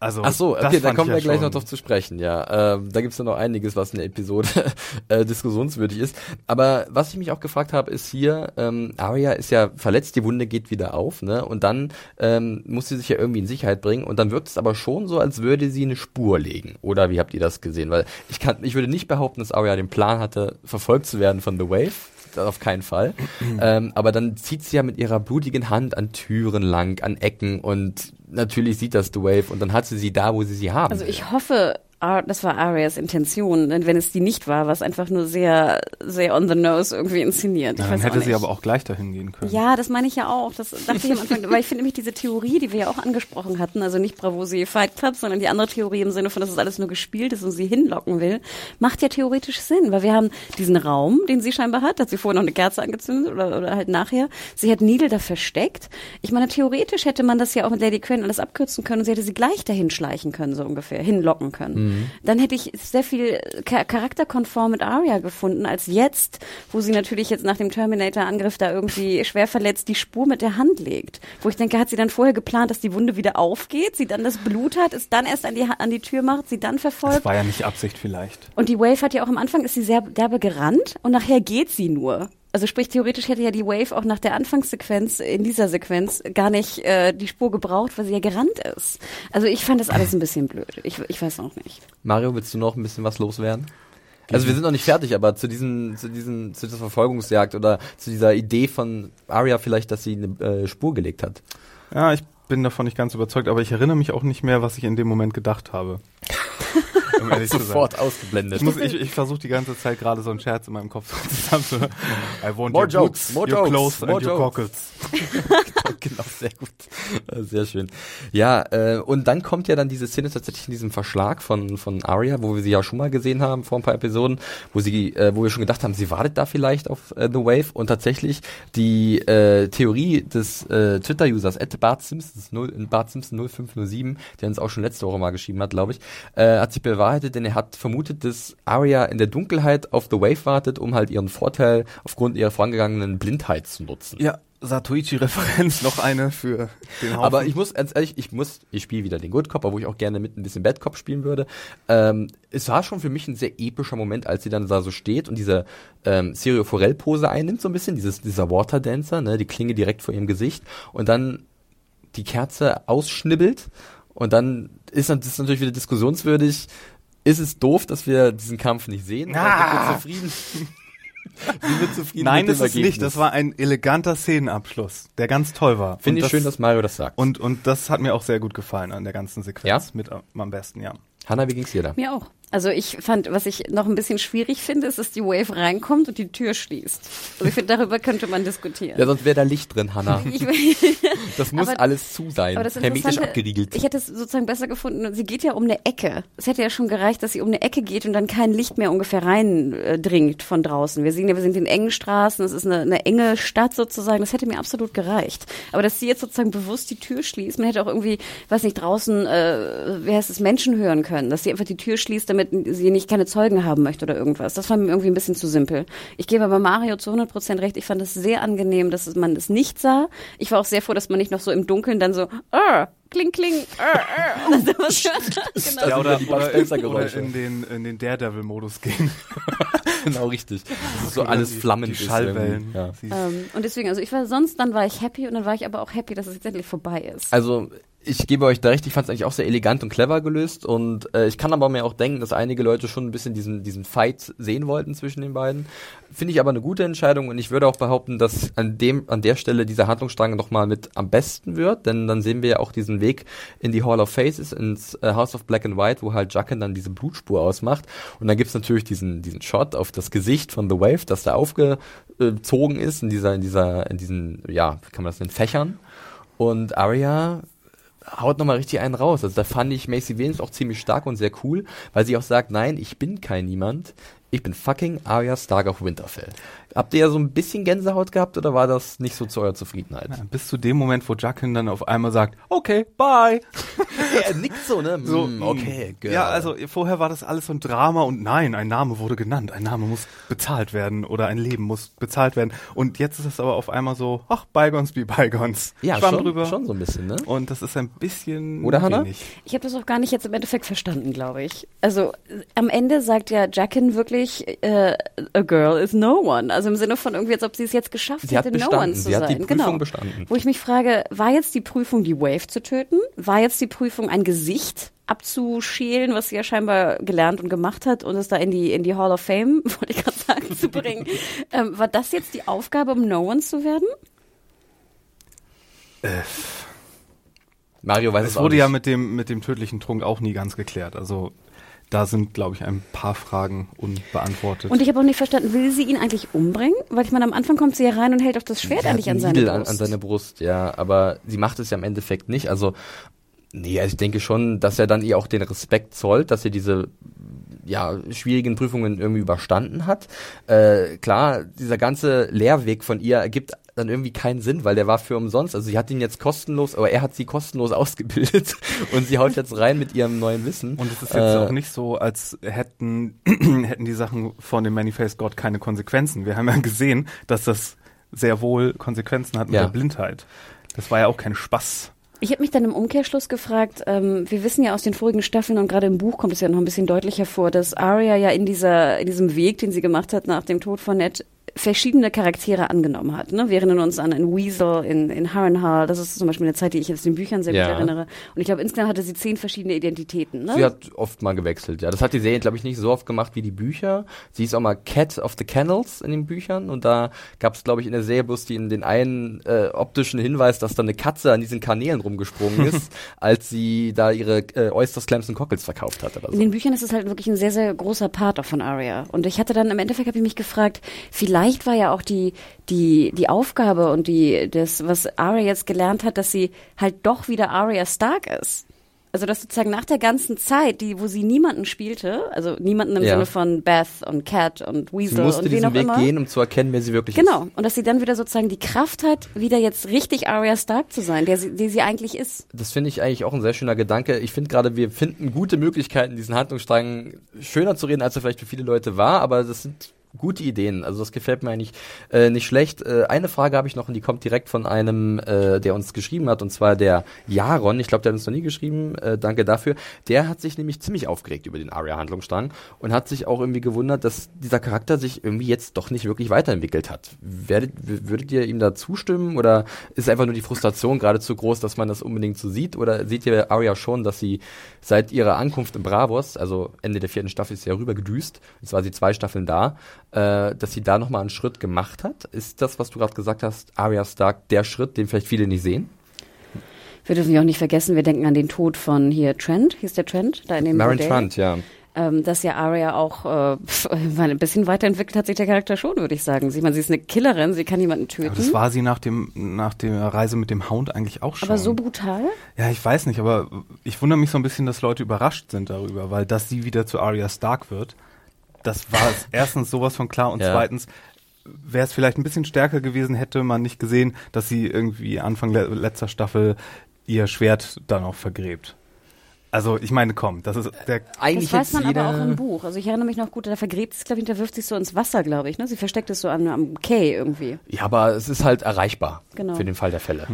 Also, Ach so, okay, da kommen wir ja gleich noch drauf zu sprechen, ja. Ähm, da gibt's ja noch einiges, was in der Episode [laughs] äh, diskussionswürdig ist. Aber was ich mich auch gefragt habe, ist hier, ähm, Arya ist ja verletzt, die Wunde geht wieder auf, ne? Und dann ähm, muss sie sich ja irgendwie in Sicherheit bringen. Und dann wirkt es aber schon so, als würde sie eine Spur legen. Oder wie habt ihr das gesehen? Weil ich kann, ich würde nicht behaupten, dass Arya den Plan hatte, verfolgt zu werden von The Wave. Das auf keinen Fall. [clears throat] ähm, aber dann zieht sie ja mit ihrer blutigen Hand an Türen lang, an Ecken und natürlich sieht das The Wave und dann hat sie sie da, wo sie sie haben. Also ich hoffe, das war Arias Intention, denn wenn es die nicht war, war es einfach nur sehr, sehr on the nose irgendwie inszeniert. Ja, dann hätte sie aber auch gleich dahin gehen können. Ja, das meine ich ja auch. Das dachte ich am Anfang, weil ich finde nämlich diese Theorie, die wir ja auch angesprochen hatten, also nicht Bravosi Fight Club, sondern die andere Theorie im Sinne von, dass es alles nur gespielt ist und sie hinlocken will, macht ja theoretisch Sinn, weil wir haben diesen Raum, den sie scheinbar hat, hat sie vorher noch eine Kerze angezündet oder, oder halt nachher. Sie hat Needle da versteckt. Ich meine, theoretisch hätte man das ja auch mit Lady Quen alles abkürzen können und sie hätte sie gleich dahin schleichen können, so ungefähr, hinlocken können. Dann hätte ich sehr viel cha- charakterkonform mit Arya gefunden, als jetzt, wo sie natürlich jetzt nach dem Terminator-Angriff da irgendwie schwer verletzt die Spur mit der Hand legt. Wo ich denke, hat sie dann vorher geplant, dass die Wunde wieder aufgeht, sie dann das Blut hat, es dann erst an die, an die Tür macht, sie dann Das verfolgt. war ja nicht Absicht vielleicht. Und die Wave hat ja auch am Anfang, ist sie sehr derbe gerannt und nachher geht sie nur. Also sprich, theoretisch hätte ja die Wave auch nach der Anfangssequenz, in dieser Sequenz, gar nicht äh, die Spur gebraucht, weil sie ja gerannt ist. Also ich fand das alles ein bisschen blöd. Ich, ich weiß auch nicht. Mario, willst du noch ein bisschen was loswerden? Also wir sind noch nicht fertig, aber zu diesen, zu diesen, zu dieser Verfolgungsjagd oder zu dieser Idee von Arya vielleicht, dass sie eine äh, Spur gelegt hat. Ja, ich bin davon nicht ganz überzeugt, aber ich erinnere mich auch nicht mehr, was ich in dem Moment gedacht habe. [laughs] um ehrlich Sofort zu sein. ausgeblendet. Ich, muss, ich, ich versuche die ganze Zeit gerade so einen Scherz in meinem Kopf [laughs] zusammen zu [laughs] I want more your jokes, boots, more your jokes, clothes more and your jokes. cockles. genau, sehr gut. Sehr schön. Ja, äh, und dann kommt ja dann diese Szene tatsächlich in diesem Verschlag von, von Arya, wo wir sie ja schon mal gesehen haben vor ein paar Episoden, wo sie, äh, wo wir schon gedacht haben, sie wartet da vielleicht auf äh, The Wave und tatsächlich die äh, Theorie des äh, Twitter-Users Bart Simpsons 0, Bart Simpson 0507, der uns auch schon letzte Woche mal geschrieben hat, glaube ich, äh, hat sich bewahrheitet, denn er hat vermutet, dass Arya in der Dunkelheit auf The Wave wartet, um halt ihren Vorteil aufgrund ihrer vorangegangenen Blindheit zu nutzen. Ja, Satoichi-Referenz, [laughs] noch eine für den Haufen. Aber ich muss, ganz ehrlich, ich muss, ich spiele wieder den Good Cop, obwohl ich auch gerne mit ein bisschen Bad Cop spielen würde. Ähm, es war schon für mich ein sehr epischer Moment, als sie dann da so steht und diese ähm, Serio Forel-Pose einnimmt, so ein bisschen, dieses, dieser Water Dancer, ne, die Klinge direkt vor ihrem Gesicht und dann die Kerze ausschnibbelt und dann ist das natürlich wieder diskussionswürdig. Ist es doof, dass wir diesen Kampf nicht sehen? Ah. [laughs] Sind wir zufrieden? Sind wir zufrieden Nein, mit ist dem es Ergebnis? nicht. Das war ein eleganter Szenenabschluss, der ganz toll war. Finde ich schön, dass Mario das sagt. und, und das hat mir auch sehr gut gefallen an der ganzen Sequenz. Ja? Mit am am besten, ja. Hanna, wie ging's dir da? Mir auch. Also ich fand, was ich noch ein bisschen schwierig finde, ist, dass die Wave reinkommt und die Tür schließt. Also ich finde, darüber könnte man diskutieren. Ja, sonst wäre da Licht drin, Hanna. [laughs] Ich, Das muss Aber- alles zu sein. aber das Hermetisch abgeriegelt. Ich hätte es sozusagen besser gefunden. Sie geht ja um eine Ecke. Es hätte ja schon gereicht, dass sie um eine Ecke geht und dann kein Licht mehr ungefähr reindringt von draußen. Wir sehen ja, wir sind in engen Straßen. Es ist eine, eine enge Stadt sozusagen. Das hätte mir absolut gereicht. Aber dass sie jetzt sozusagen bewusst die Tür schließt, man hätte auch irgendwie, weiß nicht, draußen, äh, wie heißt es, Menschen hören können. Dass sie einfach die Tür schließt, damit sie nicht keine Zeugen haben möchte oder irgendwas. Das war mir irgendwie ein bisschen zu simpel. Ich gebe aber Mario zu 100 Prozent recht. Ich fand es sehr angenehm, dass man es nicht sah. Ich war auch sehr froh, dass man nicht noch so im Dunkeln dann so, ah, kling, kling, ah, ah, und dann sowas hört. genau. Ja, oder, oder in den, in den Daredevil-Modus gehen. [laughs] genau richtig. Das ist so alles flammend. Die Schallwellen. Ja. Ähm, und deswegen, also ich war sonst, dann war ich happy und dann war ich aber auch happy, dass es jetzt endlich vorbei ist. Also ich gebe euch da recht, ich fand es eigentlich auch sehr elegant und clever gelöst und äh, ich kann aber mir auch denken, dass einige Leute schon ein bisschen diesen, diesen Fight sehen wollten zwischen den beiden. Finde ich aber eine gute Entscheidung und ich würde auch behaupten, dass an dem, an der Stelle dieser Handlungsstrang nochmal mit am besten wird, denn dann sehen wir ja auch diesen Weg in die Hall of Faces, ins äh, House of Black and White, wo halt Jaqen dann diese Blutspur ausmacht und dann gibt's natürlich diesen, diesen Shot auf das Gesicht von The Wave, das da aufgezogen ist in dieser, in dieser, in diesen, ja, wie kann man das nennen, Fächern und Arya haut nochmal richtig einen raus. Also da fand ich Macy Williams auch ziemlich stark und sehr cool, weil sie auch sagt, nein, ich bin kein Niemand. Ich bin fucking Arya Stark of Winterfell. Habt ihr ja so ein bisschen Gänsehaut gehabt oder war das nicht so zu eurer Zufriedenheit? Ja, bis zu dem Moment, wo Jackin dann auf einmal sagt, okay, bye. [laughs] er nickt so, ne? So, Mm, okay, girl. Ja, also vorher war das alles so ein Drama und nein, ein Name wurde genannt, ein Name muss bezahlt werden oder ein Leben muss bezahlt werden. Und jetzt ist es aber auf einmal so, ach, Bygons be Bygons. ja Schwamm schon, drüber. schon so ein bisschen, ne? Und das ist ein bisschen Oder, Hannah? wenig. Ich habe das auch gar nicht jetzt im Endeffekt verstanden, glaube ich. Also am Ende sagt ja Jackin wirklich, äh, a girl is no one. Also im Sinne von irgendwie, als ob sie es jetzt geschafft Sie hat hätte, no one zu Sie hat die sein. Prüfung genau. bestanden. Wo ich mich frage, war jetzt die Prüfung, die Wave zu töten? War jetzt die Prüfung, ein Gesicht abzuschälen, was sie ja scheinbar gelernt und gemacht hat und es da in die in die Hall of Fame, [laughs] wollte ich gerade sagen, zu bringen? [laughs] ähm, war das jetzt die Aufgabe, um no one zu werden? Mario weiß es, Es auch wurde nicht. ja mit dem, mit dem tödlichen Trunk auch nie ganz geklärt. Also da sind, glaube ich, ein paar Fragen unbeantwortet. Und ich habe auch nicht verstanden, will sie ihn eigentlich umbringen? Weil ich meine, am Anfang kommt sie ja rein und hält auch das Schwert Sie hat eigentlich an seine Brust. An, an seine Brust, ja. Aber sie macht es ja im Endeffekt nicht. Also, nee, also ich denke schon, dass er dann ihr auch den Respekt zollt, dass sie diese ja, schwierigen Prüfungen irgendwie überstanden hat. Äh, klar, dieser ganze Lehrweg von ihr ergibt dann irgendwie keinen Sinn, weil der war für umsonst. Also sie hat ihn jetzt kostenlos, aber er hat sie kostenlos [laughs] ausgebildet und sie haut jetzt rein mit ihrem neuen Wissen. Und es ist jetzt Äh, auch nicht so, als hätten, [clears throat] hätten die Sachen von dem Manifest God keine Konsequenzen. Wir haben ja gesehen, dass das sehr wohl Konsequenzen hat mit Ja. der Blindheit. Das war ja auch kein Spaß. Ich habe mich dann im Umkehrschluss gefragt, ähm, wir wissen ja aus den vorigen Staffeln und gerade im Buch kommt es ja noch ein bisschen deutlicher vor, dass Arya ja in dieser in diesem Weg, den sie gemacht hat nach dem Tod von Ned, verschiedene Charaktere angenommen hat. Ne? Wir erinnern uns an in Weasel, in, in Harrenhal, das ist zum Beispiel eine Zeit, die ich jetzt den Büchern sehr Ja. gut erinnere. Und ich glaube, insgesamt hatte sie zehn verschiedene Identitäten. Ne? Sie hat oft mal gewechselt, ja. Das hat die Serie, glaube ich, nicht so oft gemacht wie die Bücher. Sie ist auch mal Cat of the Kennels in den Büchern und da gab es, glaube ich, in der Serie bloß den, den einen äh, optischen Hinweis, dass da eine Katze an diesen Kanälen rumgesprungen ist, [laughs] als sie da ihre äh, Oysters, Clams und Cockles verkauft hat oder In so. den Büchern ist es halt wirklich ein sehr, sehr großer Part auch von Arya. Und ich hatte dann im Endeffekt habe ich mich gefragt, vielleicht war ja auch die, die, die Aufgabe und die, das, was Arya jetzt gelernt hat, dass sie halt doch wieder Arya Stark ist. Also dass sozusagen nach der ganzen Zeit, die, wo sie niemanden spielte, also niemanden im Ja. Sinne von Beth und Cat und Sie Weasel musste und diesen Weg immer. gehen, um zu erkennen, wer sie wirklich ist. Genau. Und dass sie dann wieder sozusagen die Kraft hat, wieder jetzt richtig Arya Stark zu sein, der sie, die sie eigentlich ist. Das finde ich eigentlich auch ein sehr schöner Gedanke. Ich finde gerade, wir finden gute Möglichkeiten, diesen Handlungsstrang schöner zu reden, als er vielleicht für viele Leute war, aber das sind gute Ideen. Also das gefällt mir eigentlich äh, nicht schlecht. Äh, eine Frage habe ich noch und die kommt direkt von einem, äh, der uns geschrieben hat, und zwar der Jaron. Ich glaube, der hat uns noch nie geschrieben. Äh, danke dafür. Der hat sich nämlich ziemlich aufgeregt über den Arya-Handlungsstrang und hat sich auch irgendwie gewundert, dass dieser Charakter sich irgendwie jetzt doch nicht wirklich weiterentwickelt hat. Werdet, würdet ihr ihm da zustimmen oder ist einfach nur die Frustration gerade zu groß, dass man das unbedingt so sieht? Oder seht ihr Arya schon, dass sie seit ihrer Ankunft in Bravos, also Ende der vierten Staffel ist sie ja rüber gedüst, jetzt war sie zwei Staffeln da, äh, dass sie da nochmal einen Schritt gemacht hat? Ist das, was du gerade gesagt hast, Arya Stark, der Schritt, den vielleicht viele nicht sehen? Wir dürfen ja auch nicht vergessen, wir denken an den Tod von hier Trent, hieß der Trent, da in dem Marin Bordell. Trant, ja. Ähm, dass ja Arya auch äh, pf, [laughs] ein bisschen weiterentwickelt hat sich der Charakter schon, würde ich sagen. Sie, man, sie ist eine Killerin, sie kann jemanden töten. Aber das war sie nach dem nach der Reise mit dem Hound eigentlich auch schon. aber so brutal? Ja, ich weiß nicht, aber ich wundere mich so ein bisschen, dass Leute überrascht sind darüber, weil dass sie wieder zu Arya Stark wird, das war es [laughs] erstens sowas von klar und Ja. zweitens wäre es vielleicht ein bisschen stärker gewesen, hätte man nicht gesehen, dass sie irgendwie Anfang le letzter Staffel ihr Schwert dann auch vergräbt. Also ich meine, komm, das ist der Eigentlich das weiß man aber auch im Buch. Also ich erinnere mich noch gut, da vergräbt es, glaube ich, hinterwirft sich so ins Wasser, glaube ich. Ne? Sie versteckt es so an, am Quai irgendwie. Ja, aber es ist halt erreichbar Genau. für den Fall der Fälle.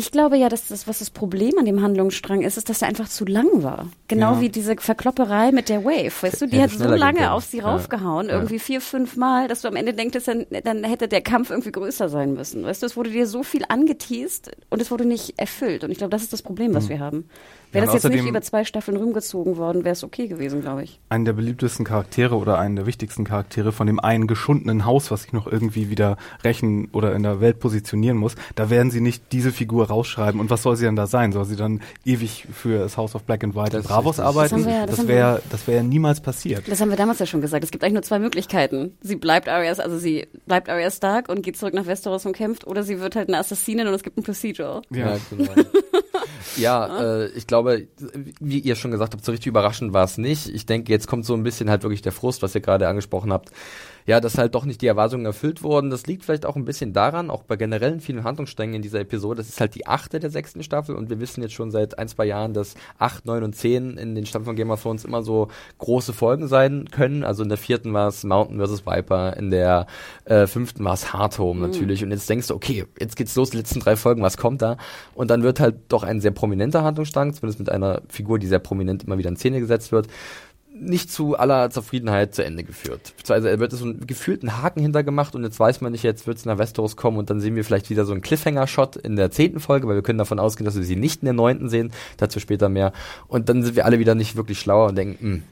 Ich glaube ja, dass das, was das Problem an dem Handlungsstrang ist, ist, dass er einfach zu lang war. Genau Ja. wie diese Verklopperei mit der Wave. Weißt du, die Hätte hat so lange auf sie Ja. raufgehauen, Ja. irgendwie vier, fünf Mal, dass du am Ende denkst, dann, dann hätte der Kampf irgendwie größer sein müssen. Weißt du, es wurde dir so viel angeteased und es wurde nicht erfüllt. Und ich glaube, das ist das Problem, was wir haben. Wäre Ja, das jetzt nicht über zwei Staffeln rumgezogen worden, wäre es okay gewesen, glaube ich. einen der beliebtesten Charaktere oder einen der wichtigsten Charaktere von dem einen geschundenen Haus, was sich noch irgendwie wieder rächen oder in der Welt positionieren muss, da werden sie nicht diese Figur rausschreiben. Und was soll sie dann da sein? Soll sie dann ewig für das House of Black and White Das Bravos richtig. arbeiten? Das ja- das das wäre das wäre ja niemals passiert. Das haben wir damals ja schon gesagt. Es gibt eigentlich nur zwei Möglichkeiten. Sie bleibt Arya, also sie bleibt Arya Stark und geht zurück nach Westeros und kämpft, oder sie wird halt eine Assassinin und es gibt ein Procedural. Ja, genau. [laughs] ja, äh, ich glaube, wie ihr schon gesagt habt, so richtig überraschend war es nicht. Ich denke, jetzt kommt so ein bisschen halt wirklich der Frust, was ihr gerade angesprochen habt. Ja, dass halt doch nicht die Erwartungen erfüllt wurden. Das liegt vielleicht auch ein bisschen daran, auch bei generellen vielen Handlungssträngen in dieser Episode. Das ist halt die achte der sechsten Staffel und wir wissen jetzt schon seit ein, zwei Jahren, dass acht, neun und zehn in den Staffeln von Game of Thrones immer so große Folgen sein können. Also in der vierten war es Mountain vs. Viper, in der äh, fünften war es Hard Home natürlich. Und jetzt denkst du, okay, jetzt geht's los, die letzten drei Folgen, was kommt da? Und dann wird halt doch ein sehr prominenter Handlungsstrang, zumindest mit einer Figur, die sehr prominent immer wieder in Szene gesetzt wird, nicht zu aller Zufriedenheit zu Ende geführt. Also er wird so einen gefühlten Haken hintergemacht und jetzt weiß man nicht, jetzt wird es nach Westeros kommen und dann sehen wir vielleicht wieder so einen Cliffhanger-Shot in der zehnten Folge, weil wir können davon ausgehen, dass wir sie nicht in der neunten sehen, dazu später mehr. Und dann sind wir alle wieder nicht wirklich schlauer und denken, hm,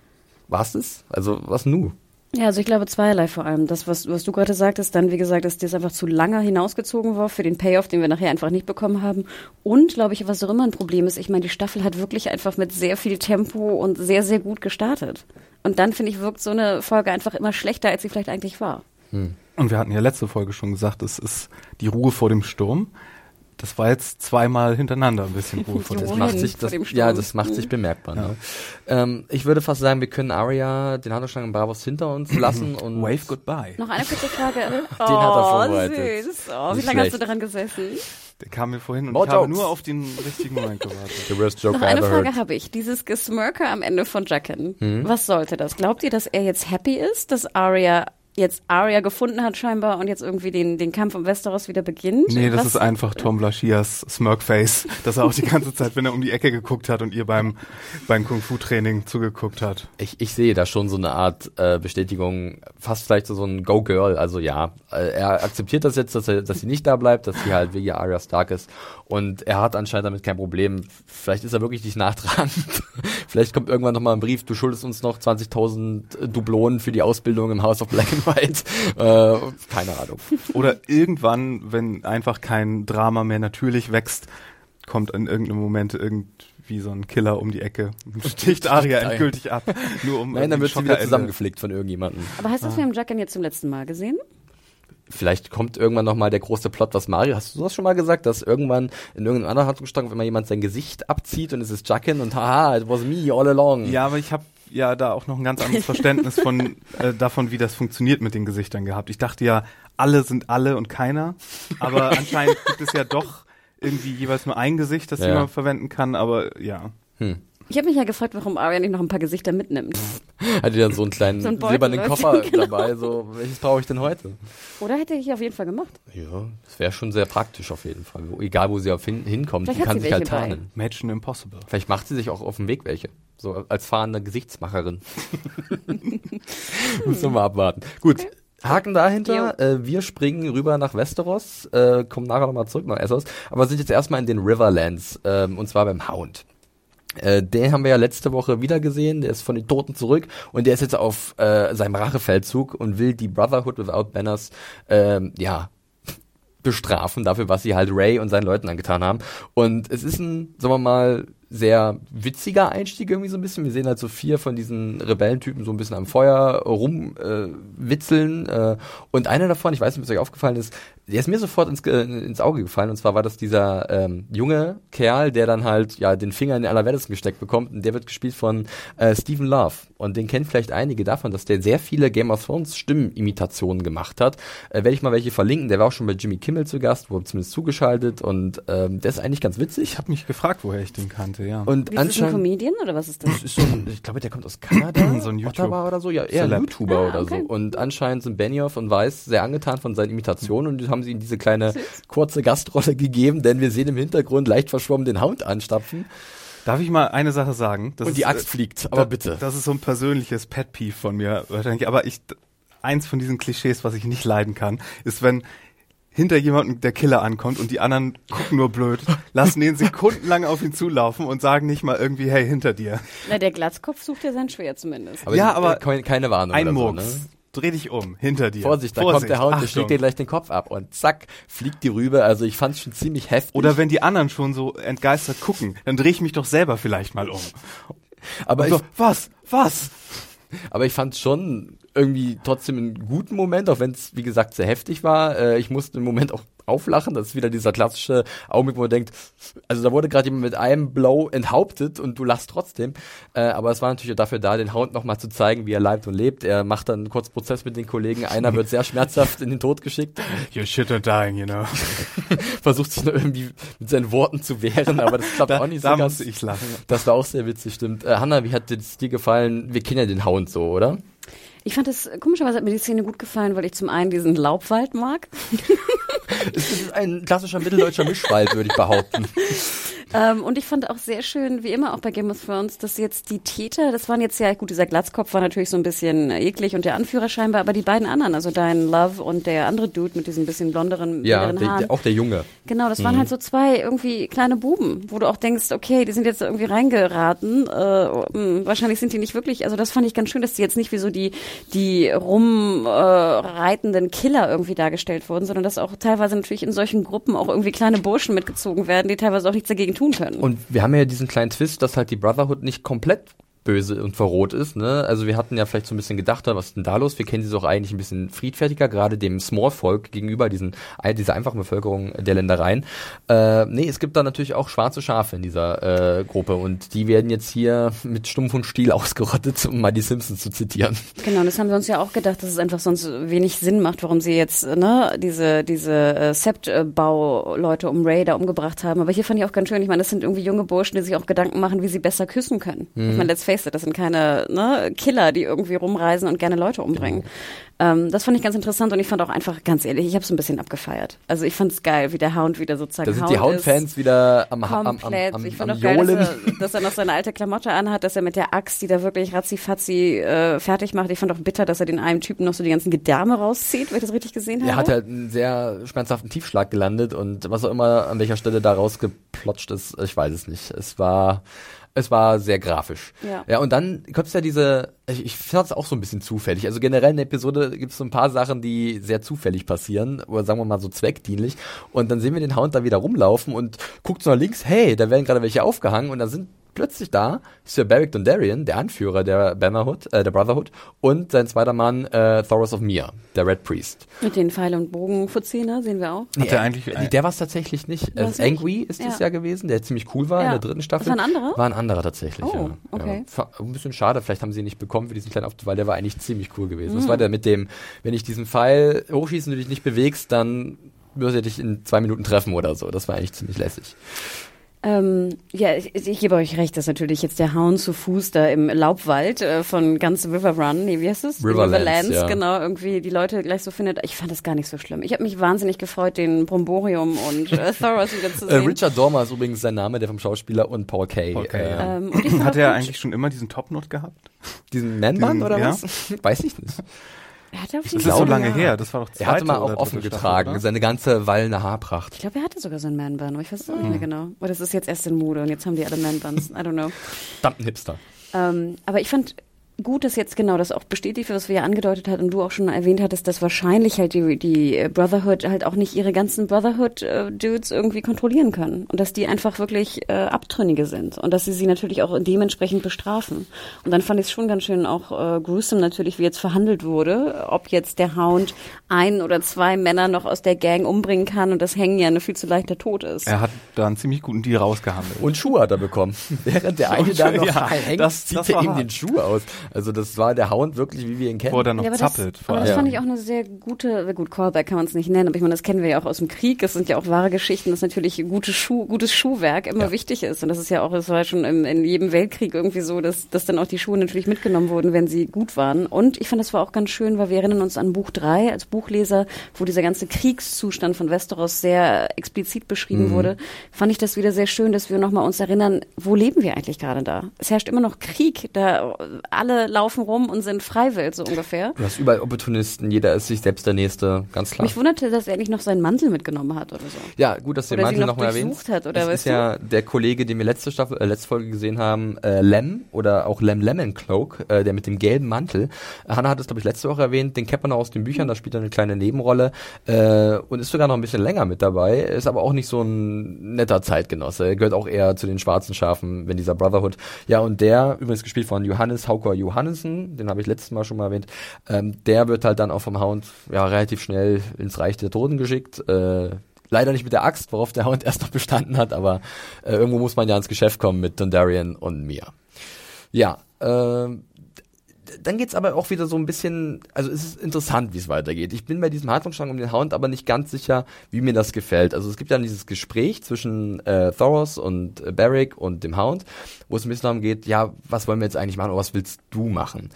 war's das? Also was nu? Ja, also ich glaube zweierlei vor allem. Das, was, was du gerade sagtest, dann wie gesagt, dass das einfach zu lange hinausgezogen war für den Payoff, den wir nachher einfach nicht bekommen haben. Und, glaube ich, was auch immer ein Problem ist, ich meine, die Staffel hat wirklich einfach mit sehr viel Tempo und sehr, sehr gut gestartet. Und dann, finde ich, wirkt so eine Folge einfach immer schlechter, als sie vielleicht eigentlich war. Und wir hatten ja letzte Folge schon gesagt, es ist die Ruhe vor dem Sturm. Das war jetzt zweimal hintereinander ein bisschen [laughs] dem Jo. Sturm. macht sich das, dem Sturm. ja, das macht sich bemerkbar. Ne? Ähm, ich würde fast sagen, wir können Arya den Handlungsstrang in Bravos hinter uns lassen [laughs] und Wave goodbye. Noch eine kurze Frage. [laughs] Oh, Den hat er vorbereitet. süß. Oh, wie lange hast du daran gesessen? Der kam mir vorhin und More ich habe jokes. nur auf den richtigen Moment gewartet. the worst joke Noch eine ever Frage habe ich. Dieses Gesmirker am Ende von Jacken. Mhm. Was sollte das? Glaubt ihr, dass er jetzt happy ist, dass Arya jetzt Arya gefunden hat scheinbar und jetzt irgendwie den, den Kampf um Westeros wieder beginnt. Nee, das Was- ist einfach Tom Blaschias Smirkface, [laughs] dass er auch die ganze Zeit, wenn er um die Ecke geguckt hat und ihr beim, beim Kung-Fu-Training zugeguckt hat. Ich, ich sehe da schon so eine Art äh, Bestätigung, fast vielleicht so, so ein Go-Girl. Also ja, äh, er akzeptiert das jetzt, dass, er, dass sie nicht da bleibt, dass sie halt wie Arya Stark ist. Und er hat anscheinend damit kein Problem. Vielleicht ist er wirklich nicht nachtragend. [laughs] vielleicht kommt irgendwann nochmal ein Brief, du schuldest uns noch 20.000 Dublonen für die Ausbildung im House of Black and White. Äh, keine Ahnung. Oder irgendwann, wenn einfach kein Drama mehr natürlich wächst, kommt in irgendeinem Moment irgendwie so ein Killer um die Ecke und [laughs] sticht Aria endgültig ab. Nur um Nein, dann wird sie wieder zusammengeflickt von irgendjemandem. Aber Ah. heißt das, wir haben Jaqen jetzt zum letzten Mal gesehen? Vielleicht kommt irgendwann noch mal der große Plot, was Mario, hast du das schon mal gesagt, dass irgendwann in irgendeinem anderen Handlungsstrang, wenn mal jemand sein Gesicht abzieht und es ist Jaqen und haha, it was me all along. Ja, aber ich habe ja da auch noch ein ganz anderes Verständnis von [laughs] äh, davon, wie das funktioniert mit den Gesichtern gehabt. Ich dachte ja, alle sind alle und keiner, aber [laughs] anscheinend gibt es ja doch irgendwie jeweils nur ein Gesicht, das Ja. jemand verwenden kann, aber ja. Ich habe mich ja gefragt, warum Arya nicht noch ein paar Gesichter mitnimmt. [laughs] Hat die dann so einen kleinen So einen silbernen Koffer genau. dabei, so, welches brauche ich denn heute? Oder hätte ich auf jeden Fall gemacht. Ja, das wäre schon sehr praktisch auf jeden Fall. Egal, wo sie auf hin, hinkommt, Vielleicht die kann sie sich halt welche bei. tarnen. Mission Impossible. Vielleicht macht sie sich auch auf dem Weg welche. So als fahrende Gesichtsmacherin. [laughs] Müssen wir mal abwarten. Gut. Haken dahinter, äh, wir springen rüber nach Westeros, äh, kommen nachher nochmal zurück nach Essos, aber sind jetzt erstmal in den Riverlands, ähm, und zwar beim Hound. Äh, den haben wir ja letzte Woche wieder gesehen, der ist von den Toten zurück und der ist jetzt auf äh, seinem Rachefeldzug und will die Brotherhood Without Banners, ähm, ja, bestrafen dafür, was sie halt Ray und seinen Leuten angetan haben. Und es ist ein, sagen wir mal, sehr witziger Einstieg irgendwie so ein bisschen. Wir sehen halt so vier von diesen Rebellentypen so ein bisschen am Feuer rumwitzeln. Äh, äh, und einer davon, ich weiß nicht, ob es euch aufgefallen ist, der ist mir sofort ins, Ge- ins Auge gefallen. Und zwar war das dieser ähm, junge Kerl, der dann halt ja den Finger in den Allerwertesten gesteckt bekommt. Und der wird gespielt von äh, Stephen Love. Und den kennen vielleicht einige davon, dass der sehr viele Game of Thrones Stimmenimitationen gemacht hat. Äh, Werde ich mal welche verlinken. Der war auch schon bei Jimmy Kimmel zu Gast, wurde zumindest zugeschaltet. Und ähm, der ist eigentlich ganz witzig. Ich habe mich gefragt, woher ich den kannte, ja. Und Wie ist das ein Comedian oder was ist das? das ist so ein, ich glaube, der kommt aus Kanada, [clears throat] So ein YouTube- Ottawa oder so, ja, eher ein Celeb. YouTuber Ah, oder okay. so. Und anscheinend sind Benioff und Weiss sehr angetan von seinen Imitationen und die haben sie ihm diese kleine [laughs] kurze Gastrolle gegeben, denn wir sehen im Hintergrund leicht verschwommen den Hound anstapfen Darf ich mal eine Sache sagen? Das und die ist, Axt äh, fliegt. Aber da- bitte. Das ist so ein persönliches Pet Peeve von mir wahrscheinlich. Aber ich, eins von diesen Klischees, was ich nicht leiden kann, ist, wenn hinter jemandem der Killer ankommt und die anderen gucken nur blöd, [laughs] lassen den sekundenlang auf ihn zulaufen und sagen nicht mal irgendwie, hey, hinter dir. Na, der Glatzkopf sucht ja sein Schwert zumindest. aber ja, aber äh, keine- Warnung Ein oder so, Murks. ne? Dreh dich um, hinter dir. Vorsicht, da kommt der Hound, der schlägt dir gleich den Kopf ab und zack, fliegt die rüber. Also ich fand's schon ziemlich heftig. Oder wenn die anderen schon so entgeistert gucken, dann drehe ich mich doch selber vielleicht mal um. aber Und ich, so, was? Was? Aber ich fand schon irgendwie trotzdem einen guten Moment, auch wenn es, wie gesagt, sehr heftig war. Äh, ich musste im Moment auch auflachen. Das ist wieder dieser klassische Augenblick, wo man denkt, also da wurde gerade jemand mit einem Blow enthauptet und du lachst trotzdem. Äh, aber es war natürlich dafür da, den Hound nochmal zu zeigen, wie er leibt und lebt. Er macht dann einen kurzen Prozess mit den Kollegen. Einer wird sehr schmerzhaft in den Tod geschickt, [laughs] You shit are dying, you know. [laughs] versucht sich nur irgendwie mit seinen Worten zu wehren, aber das klappt Da, auch nicht so da ganz. ich lachen. Das war auch sehr witzig, stimmt. Äh, Hanna, wie hat es dir gefallen? Wir kennen ja den Hound so, oder? Ich fand es, komischerweise hat mir die Szene gut gefallen, weil ich zum einen diesen Laubwald mag. [laughs] Es ist ein klassischer mitteldeutscher Mischwald, würde ich behaupten. [laughs] Ähm, und ich fand auch sehr schön, wie immer auch bei Game of Thrones, dass jetzt die Täter, das waren jetzt ja, gut, dieser Glatzkopf war natürlich so ein bisschen eklig und der Anführer scheinbar, aber die beiden anderen, also dein Love und der andere Dude mit diesem bisschen blonderen, Ja, der, Haaren. auch der Junge. Genau, das waren halt so zwei irgendwie kleine Buben, wo du auch denkst, okay, die sind jetzt irgendwie reingeraten. Äh, wahrscheinlich sind die nicht wirklich, also das fand ich ganz schön, dass die jetzt nicht wie so die, die rumreitenden äh, Killer irgendwie dargestellt wurden, sondern dass auch teilweise natürlich in solchen Gruppen auch irgendwie kleine Burschen mitgezogen werden, die teilweise auch nichts dagegen tun können. Und wir haben ja diesen kleinen Twist, dass halt die Brotherhood nicht komplett böse und verroht ist. Ne? Also wir hatten ja vielleicht so ein bisschen gedacht, was ist denn da los? Wir kennen sie doch eigentlich ein bisschen friedfertiger, gerade dem Small-Volk gegenüber diesen, dieser einfachen Bevölkerung der Ländereien. Äh, nee, es gibt da natürlich auch schwarze Schafe in dieser äh, Gruppe und die werden jetzt hier mit Stumpf und Stiel [laughs] ausgerottet, um mal die Simpsons zu zitieren. Genau, und das haben wir uns ja auch gedacht, dass es einfach sonst wenig Sinn macht, warum sie jetzt ne, diese, diese äh, Sept-Bau-Leute um Ray da umgebracht haben. Aber hier fand ich auch ganz schön, ich meine, das sind irgendwie junge Burschen, die sich auch Gedanken machen, wie sie besser küssen können. Ich meine, let's face wasted. Das sind keine ne, Killer, die irgendwie rumreisen und gerne Leute umbringen. Genau. Ähm, das fand ich ganz interessant und ich fand auch einfach, ganz ehrlich, ich habe es ein bisschen abgefeiert. Also ich fand es geil, wie der Hound wieder sozusagen Da sind die Hound-Fans wieder am, Komplett. am, am, am, ich fand am auch geil, dass er, dass er noch seine alte Klamotte anhat, dass er mit der Axt, die da wirklich ratzi-fatzi äh, fertig macht. Ich fand auch bitter, dass er den einen Typen noch so die ganzen Gedärme rauszieht, wenn ich das richtig gesehen habe. Er hat halt einen sehr schmerzhaften Tiefschlag gelandet und was auch immer an welcher Stelle da rausgeplotscht ist, ich weiß es nicht. Es war es war sehr grafisch. Ja. ja und dann kommt ja diese, ich, ich fand es auch so ein bisschen zufällig. Also generell in der Episode gibt es so ein paar Sachen, die sehr zufällig passieren, oder sagen wir mal so zweckdienlich. Und dann sehen wir den Hound da wieder rumlaufen und guckt so nach links, hey, da werden gerade welche aufgehangen und da sind plötzlich da Sir Beric Dondarrion, der Anführer der Bannerhood, äh, der Brotherhood, und sein zweiter Mann äh, Thoros of Mir, der Red Priest. Mit den Pfeil- und Bogenfuziner sehen wir auch. Hat Nee, er eigentlich- nee, der war es tatsächlich nicht. Äh? Angry ist das Ja. ja gewesen, der ziemlich cool war in Ja. der dritten Staffel. Das war ein anderer? War ein anderer tatsächlich. Oh, ja. okay. Ja. Ein bisschen schade, vielleicht haben sie ihn nicht bekommen für diesen kleinen Auftritt, weil der war eigentlich ziemlich cool gewesen. Mhm. Das war der mit dem, wenn ich diesen Pfeil hochschieße und du dich nicht bewegst, dann würde er dich in zwei Minuten treffen oder so. Das war eigentlich ziemlich lässig. Ähm, ja, ich, ich gebe euch recht, dass natürlich jetzt der Hound zu Fuß da im Laubwald äh, von ganz River Run, nee, wie heißt es? Riverlands, ja. genau, irgendwie die Leute gleich so findet. Ich fand das gar nicht so schlimm. Ich habe mich wahnsinnig gefreut, den Bromborium und äh, [laughs] Thoros wieder zu Äh, sehen. Richard Dormer ist übrigens sein Name, der vom Schauspieler und Paul Kay. Paul Kay, äh, ja. ähm, Hat er gut- eigentlich schon immer diesen Top-Not gehabt? Diesen Diesen- oder ja. was? Weiß ich nicht. [laughs] Er hatte auf Das ist so lange her, das war doch Er zweite hatte mal auch offen getragen, oder? seine ganze wallende Haarpracht. Ich glaube, er hatte sogar so einen Man-Bun, aber ich weiß es auch nicht mehr genau. Oder das ist jetzt erst in Mode und jetzt haben die alle Man-Buns. I don't know. Ein Hipster. Ähm, aber ich fand gut, dass jetzt genau das auch bestätigt wird, was wir ja angedeutet hat und du auch schon erwähnt hattest, dass wahrscheinlich halt die, die äh, Brotherhood halt auch nicht ihre ganzen Brotherhood-Dudes irgendwie kontrollieren können und dass die einfach wirklich äh, Abtrünnige sind und dass sie sie natürlich auch dementsprechend bestrafen. Und dann fand ich es schon ganz schön auch äh, gruesome natürlich, wie jetzt verhandelt wurde, ob jetzt der Hound ein oder zwei Männer noch aus der Gang umbringen kann und das Hängen ja ein viel zu leichter Tod ist. Er hat da einen ziemlich guten Deal rausgehandelt. Und Schuhe hat er bekommen. [laughs] Während der eine da noch Ja, hängt, das- zieht das er ihm hart. den Schuh aus. Also das war der Hound wirklich, wie wir ihn kennen. Wo er dann noch Ja, aber das, zappelt. vor aber das fand ich auch eine sehr gute, gut, Callback kann man es nicht nennen, aber ich meine, das kennen wir ja auch aus dem Krieg. Es sind ja auch wahre Geschichten, dass natürlich gute Schuh, gutes Schuhwerk immer Ja. wichtig ist. Und das ist ja auch, es war schon im, in jedem Weltkrieg irgendwie so, dass, dass dann auch die Schuhe natürlich mitgenommen wurden, wenn sie gut waren. Und ich fand, das war auch ganz schön, weil wir erinnern uns an Buch 3 als Buchleser, wo dieser ganze Kriegszustand von Westeros sehr explizit beschrieben wurde. Fand ich das wieder sehr schön, dass wir nochmal uns erinnern, wo leben wir eigentlich gerade da? Es herrscht immer noch Krieg, da alle laufen rum und sind freiwillig, so ungefähr. Du hast überall Opportunisten, jeder ist sich selbst der Nächste, ganz klar. Mich wunderte, dass er nicht noch seinen Mantel mitgenommen hat oder so. Ja, gut, dass du den Mantel noch noch mal erwähnst. hat, oder das ist ja der Kollege, den wir letzte Staffel, äh, letzte Folge gesehen haben, äh, Lem oder auch Lem Lemon Cloak, äh, der mit dem gelben Mantel. Hannah hat es, glaube ich, letzte Woche erwähnt, den kennt man auch aus den Büchern, da spielt er eine kleine Nebenrolle äh, und ist sogar noch ein bisschen länger mit dabei, ist aber auch nicht so ein netter Zeitgenosse. Er gehört auch eher zu den schwarzen Schafen, wenn dieser Brotherhood. Ja, und der, übrigens gespielt von Johannes Hauker Johannessen, den habe ich letztes Mal schon mal erwähnt, ähm, der wird halt dann auch vom Hound ja relativ schnell ins Reich der Toten geschickt. Äh, Leider nicht mit der Axt, worauf der Hound [laughs] erst noch bestanden hat, aber äh, irgendwo muss man ja ins Geschäft kommen mit Dondarian und mir. Ja, ähm, dann geht's aber auch wieder so ein bisschen, also es ist interessant, wie es weitergeht. Ich bin bei diesem Handlungsstrang um den Hound aber nicht ganz sicher, wie mir das gefällt. Also es gibt dann dieses Gespräch zwischen äh, Thoros und äh, Beric und dem Hound, wo es ein bisschen darum geht, ja, was wollen wir jetzt eigentlich machen oder was willst du machen?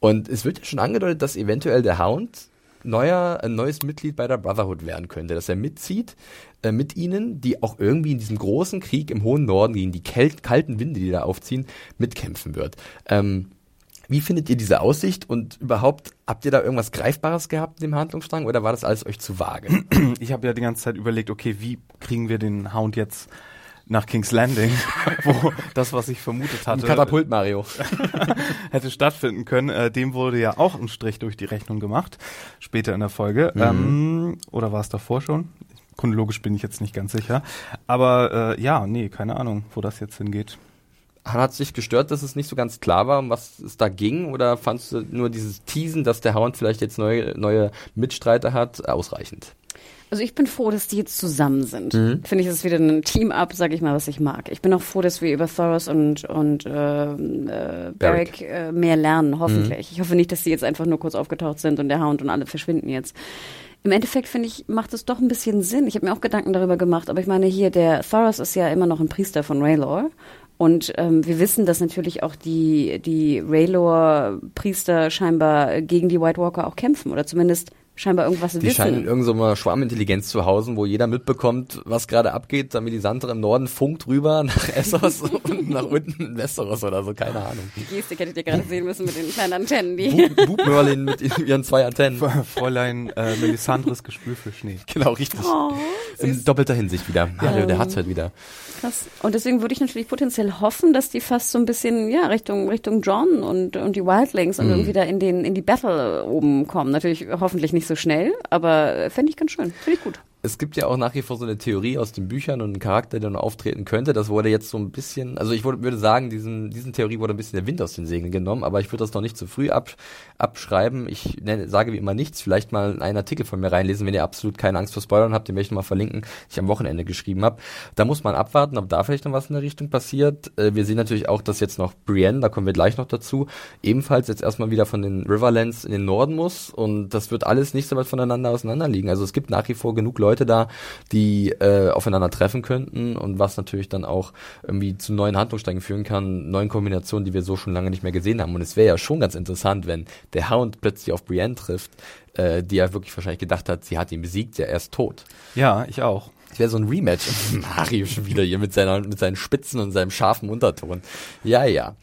Und es wird ja schon angedeutet, dass eventuell der Hound neuer, ein neues Mitglied bei der Brotherhood werden könnte, dass er mitzieht äh, mit ihnen, die auch irgendwie in diesem großen Krieg im hohen Norden gegen die kalten Winde, die da aufziehen, mitkämpfen wird. Ähm, wie findet ihr diese Aussicht und überhaupt, habt ihr da irgendwas Greifbares gehabt in dem Handlungsstrang oder war das alles euch zu vage? [clears throat] Ich habe ja die ganze Zeit überlegt, okay, wie kriegen wir den Hound jetzt nach King's Landing, [laughs] wo das, was ich vermutet Ein hatte, Katapult Mario. [laughs] hätte stattfinden können. Äh, dem wurde ja auch ein Strich durch die Rechnung gemacht, später in der Folge. Mhm. Ähm, oder war es davor schon? Chronologisch bin ich jetzt nicht ganz sicher. Aber äh, ja, nee, keine Ahnung, wo das jetzt hingeht. Hat es dich gestört, dass es nicht so ganz klar war, um was es da ging? Oder fandst du nur dieses Teasen, dass der Hound vielleicht jetzt neue, neue Mitstreiter hat, ausreichend? Also ich bin froh, dass die jetzt zusammen sind. Mhm. Finde ich, das ist wieder ein Team-Up, sag ich mal, was ich mag. Ich bin auch froh, dass wir über Thoros und, und äh, äh, Beric äh, mehr lernen, hoffentlich. Ich hoffe nicht, dass die jetzt einfach nur kurz aufgetaucht sind und der Hound und alle verschwinden jetzt. Im Endeffekt finde ich, macht es doch ein bisschen Sinn. Ich habe mir auch Gedanken darüber gemacht, aber ich meine hier, der Thoros ist ja immer noch ein Priester von Raylor. Und ähm, wir wissen, dass natürlich auch die, die Raylor-Priester scheinbar gegen die White Walker auch kämpfen oder zumindest scheinbar irgendwas Die wissen. scheinen in irgendeiner Schwarmintelligenz zu hausen, wo jeder mitbekommt, was gerade abgeht. Der Melisandre im Norden funkt rüber nach [laughs] Essos und nach unten in Westeros oder so, keine Ahnung. Die Gestik hättet ihr gerade sehen müssen mit den kleinen Antennen, die. Bu- Bub Merlin mit ihren zwei Antennen. Fräulein äh, Melisandres Gespür für Schnee. Genau, richtig. Oh, In doppelter Hinsicht wieder. Mario, der hat's halt wieder. Krass. Und deswegen würde ich natürlich potenziell hoffen, dass die fast so ein bisschen, ja, Richtung, Richtung John und, und die Wildlings und irgendwie da in den, in die Battle oben kommen. Natürlich hoffentlich nicht so schnell, aber fände ich ganz schön. Finde ich gut. Es gibt ja auch nach wie vor so eine Theorie aus den Büchern und einen Charakter, der noch auftreten könnte. Das wurde jetzt so ein bisschen, also ich würde, würde sagen, diesen, diesen Theorie wurde ein bisschen der Wind aus den Segeln genommen, aber ich würde das noch nicht zu früh ab, abschreiben. Ich nenne, sage wie immer nichts. Vielleicht mal in einen Artikel von mir reinlesen, wenn ihr absolut keine Angst vor Spoilern habt, den möchte ich mal verlinken, den ich am Wochenende geschrieben habe. Da muss man abwarten, ob da vielleicht noch was in der Richtung passiert. Äh, wir sehen natürlich auch, dass jetzt noch Brienne, da kommen wir gleich noch dazu, ebenfalls jetzt erstmal wieder von den Riverlands in den Norden muss und das wird alles nicht so weit voneinander auseinander liegen. Also es gibt nach wie vor genug Leute da, die äh, aufeinander treffen könnten und was natürlich dann auch irgendwie zu neuen Handlungssträngen führen kann, neuen Kombinationen, die wir so schon lange nicht mehr gesehen haben. Und es wäre ja schon ganz interessant, wenn der Hound plötzlich auf Brienne trifft, äh, die ja wirklich wahrscheinlich gedacht hat, sie hat ihn besiegt, ja, er ist tot. Ja, ich auch. Es wäre so ein Rematch. [laughs] Mario schon wieder hier mit seiner, mit seinen Spitzen und seinem scharfen Unterton. Ja, ja.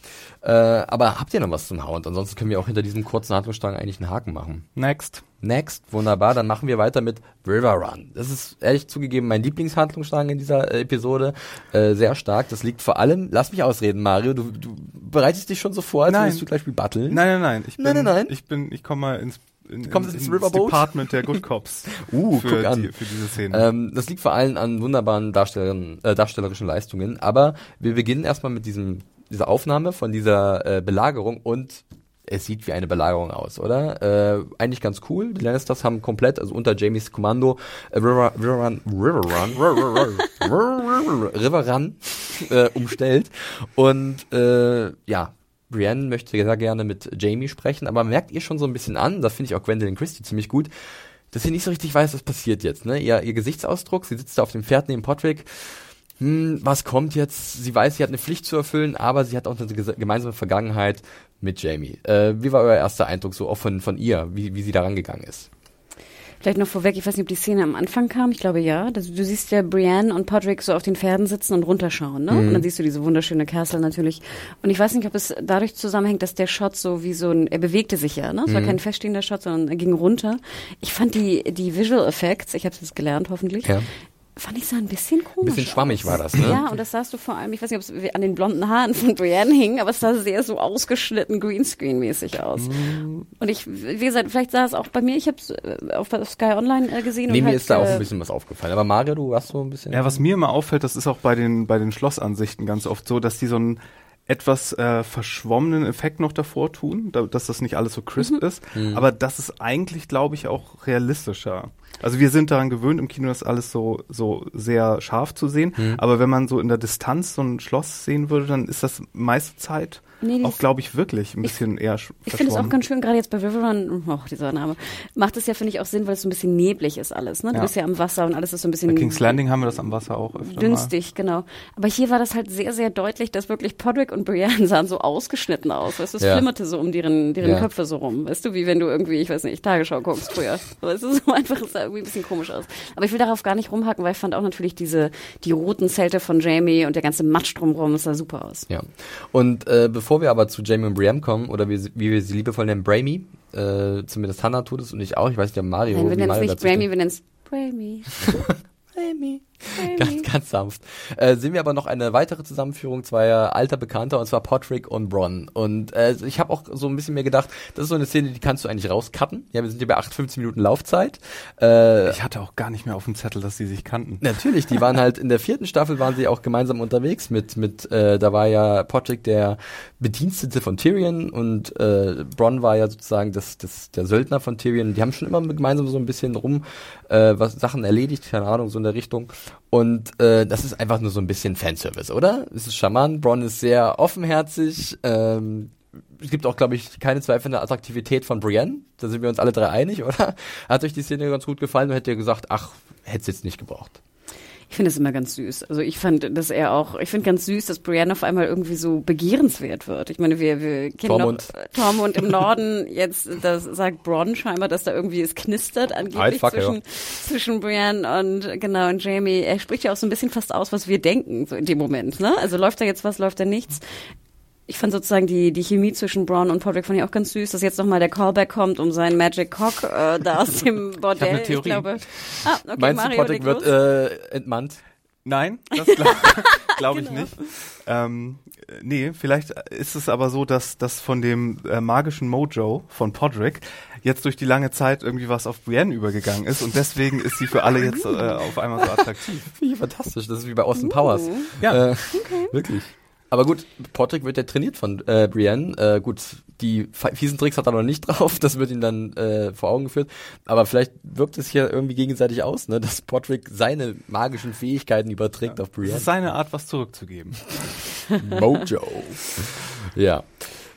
Äh, aber habt ihr noch was zum Hound? Ansonsten können wir auch hinter diesem kurzen Handlungsstrang eigentlich einen Haken machen. Next. Next, wunderbar, dann machen wir weiter mit River Run. Das ist ehrlich zugegeben mein Lieblingshandlungsstrang in dieser äh, Episode. Äh, sehr stark. Das liegt vor allem, lass mich ausreden, Mario, du, du bereitest dich schon so vor, als Nein. würdest du gleich battlen. Nein, nein, nein. Ich bin, Nein, nein, nein. Ich bin, ich komme mal ins, in, in, ins ins Riverboat? Department der Good Cops. [laughs] Uh, für, guck an. Die, für diese Szene. Ähm, das liegt vor allem an wunderbaren Darstellern, äh, darstellerischen Leistungen. Aber wir beginnen erstmal mit diesem, dieser Aufnahme von dieser äh, Belagerung und es sieht wie eine Belagerung aus, oder? Äh, eigentlich ganz cool. Die Lannisters haben komplett, also unter Jamies Kommando, äh, River, River Run, River Run, River River Run äh, umstellt. Und äh, ja, Brienne möchte sehr gerne mit Jamie sprechen, aber merkt ihr schon so ein bisschen an, das finde ich auch Gwendolyn Christie ziemlich gut, dass sie nicht so richtig weiß, was passiert jetzt. Ne? Ihr, ihr Gesichtsausdruck, sie sitzt da auf dem Pferd neben Podrick. Hm, was kommt jetzt? Sie weiß, sie hat eine Pflicht zu erfüllen, aber sie hat auch eine gemeinsame Vergangenheit mit Jamie. Äh, wie war euer erster Eindruck so auch von, von ihr, wie, wie sie da rangegangen ist? Vielleicht noch vorweg, ich weiß nicht, ob die Szene am Anfang kam, ich glaube ja. Das, du siehst ja Brienne und Podrick so auf den Pferden sitzen und runterschauen, ne? Und dann siehst du diese wunderschöne Castle natürlich. Und ich weiß nicht, ob es dadurch zusammenhängt, dass der Shot so wie so ein, er bewegte sich ja, ne? Es war kein feststehender Shot, sondern er ging runter. Ich fand die, die Visual Effects, ich habe es jetzt gelernt hoffentlich, Ja. Fand ich sah ein bisschen komisch Ein bisschen schwammig aus. war das, ne? Ja, und das sahst du vor allem, ich weiß nicht, ob es an den blonden Haaren von Brienne hing, aber es sah sehr so ausgeschnitten Greenscreen-mäßig aus. Mm. Und ich, wie gesagt, vielleicht sah es auch bei mir, ich habe es auf, auf Sky Online äh, gesehen. Nee, und mir halt, ist da auch äh, ein bisschen was aufgefallen. Aber Mario, du hast so ein bisschen... Ja, was mir immer auffällt, das ist auch bei den, bei den Schlossansichten ganz oft so, dass die so einen etwas äh, verschwommenen Effekt noch davor tun, da, dass das nicht alles so crisp Mhm. ist. Aber das ist eigentlich, glaube ich, auch realistischer. Also wir sind daran gewöhnt, im Kino das alles so, so sehr scharf zu sehen. Mhm. Aber wenn man so in der Distanz so ein Schloss sehen würde, dann ist das meiste Zeit Nee, auch, glaube ich, wirklich ein bisschen eher sch- Ich finde es auch ganz schön, gerade jetzt bei Riverrun, oh, dieser Name, macht es ja, finde ich, auch Sinn, weil es so ein bisschen neblig ist alles. Ne? Du Ja. bist ja am Wasser und alles ist so ein bisschen Bei King's Landing haben wir das am Wasser auch öfter mal. dünstig, genau. Aber hier war das halt sehr, sehr deutlich, dass wirklich Podrick und Brienne [laughs] sahen so ausgeschnitten aus. Weißt du, es Ja. flimmerte so um deren, deren Ja. Köpfe so rum. Weißt du, wie wenn du irgendwie, ich weiß nicht, Tagesschau guckst früher. Weißt du, so einfach, es sah irgendwie ein bisschen komisch aus. Aber ich will darauf gar nicht rumhacken, weil ich fand auch natürlich diese, die roten Zelte von Jamie und der ganze Matsch drumherum, es sah super aus. Ja. Und äh, bevor wir aber zu Jamie und Brienne kommen, oder wie, wie wir sie liebevoll nennen, Bramy, äh, zumindest Hannah tut es und ich auch, ich weiß nicht, ob Mario, Nein, wir nennen es nicht Bramy, wir nennen es Bramy. [laughs] Bramy. Ganz, ganz sanft. Äh, sehen wir aber noch eine weitere Zusammenführung zweier alter Bekannter, und zwar Podrick und Bronn. Und äh, ich habe auch so ein bisschen mir gedacht, das ist so eine Szene, die kannst du eigentlich rauscutten. Ja, wir sind hier bei 8, 15 Minuten Laufzeit. Äh, Ich hatte auch gar nicht mehr auf dem Zettel, dass die sich kannten. Natürlich, die waren halt in der vierten Staffel waren sie auch gemeinsam unterwegs mit mit äh, da war ja Podrick der Bedienstete von Tyrion und äh, Bronn war ja sozusagen das, das der Söldner von Tyrion. Die haben schon immer gemeinsam so ein bisschen rum äh, was Sachen erledigt, keine Ahnung, so in der Richtung. Und äh, das ist einfach nur so ein bisschen Fanservice, oder? Es ist charmant, Bronn ist sehr offenherzig, ähm, es gibt auch, glaube ich, keine Zweifel an der Attraktivität von Brienne. Da sind wir uns alle drei einig, [laughs] oder? Hat euch die Szene ganz gut gefallen und hättet ihr gesagt, ach, hätte es jetzt nicht gebraucht. Ich finde es immer ganz süß. Also ich fand, dass er auch, ich finde ganz süß, dass Brienne auf einmal irgendwie so begehrenswert wird. Ich meine, wir, wir kennen Tormund. Tormund im [laughs] Norden. Jetzt, das sagt Bronn scheinbar, dass da irgendwie es knistert angeblich Altfuck, zwischen, ja. zwischen Brienne und genau und Jamie. Er spricht ja auch so ein bisschen fast aus, was wir denken so in dem Moment. Ne? Also läuft da jetzt was, läuft da nichts. Ich fand sozusagen die, die Chemie zwischen Braun und Podrick fand ich auch ganz süß, dass jetzt nochmal der Callback kommt um seinen Magic Cock äh, da aus [laughs] dem Bordell. eine Theorie. glaube, ah, okay, Meinst du, Mario, Podrick leg wird äh, entmannt? Nein, das glaube [laughs] [laughs] glaub ich Genau. nicht. Ähm, äh, nee, vielleicht ist es aber so, dass das von dem äh, magischen Mojo von Podrick jetzt durch die lange Zeit irgendwie was auf Brienne übergegangen ist und deswegen ist sie für alle jetzt äh, auf einmal so attraktiv. Finde ich fantastisch. Das ist wie bei Austin Powers. Ja. Äh, Wirklich. Aber gut, Podrick wird ja trainiert von äh, Brienne. Äh, gut, die fiesen Tricks hat er noch nicht [laughs] drauf. Das wird ihm dann äh, vor Augen geführt. Aber vielleicht wirkt es hier irgendwie gegenseitig aus, ne, dass Podrick seine magischen Fähigkeiten überträgt auf Das Brienne. ist seine Art, was zurückzugeben. [laughs] Mojo. ja.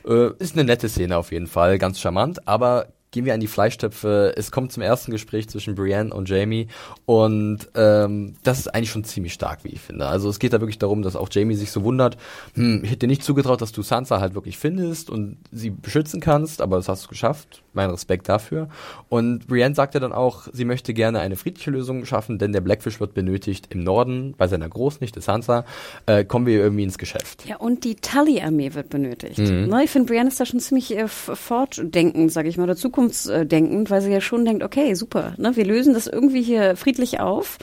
Äh, ist eine nette Szene auf jeden Fall, ganz charmant, aber gehen wir an die Fleischtöpfe. Es kommt zum ersten Gespräch zwischen Brienne und Jamie und ähm, das ist eigentlich schon ziemlich stark, wie ich finde. Also es geht da wirklich darum, dass auch Jamie sich so wundert, hm, ich hätte dir nicht zugetraut, dass du Sansa halt wirklich findest und sie beschützen kannst, aber das hast du geschafft. Mein Respekt dafür. Und Brienne sagt ja dann auch, sie möchte gerne eine friedliche Lösung schaffen, denn der Blackfish wird benötigt im Norden, bei seiner Großnichte Sansa. Äh, kommen wir irgendwie ins Geschäft. Ja, und die Tully-Armee wird benötigt. Mhm. Ne, ich finde, Brienne ist da schon ziemlich äh, fortdenkend, sage ich mal, oder zukunftsdenkend, weil sie ja schon denkt, okay, super, ne, wir lösen das irgendwie hier friedlich auf.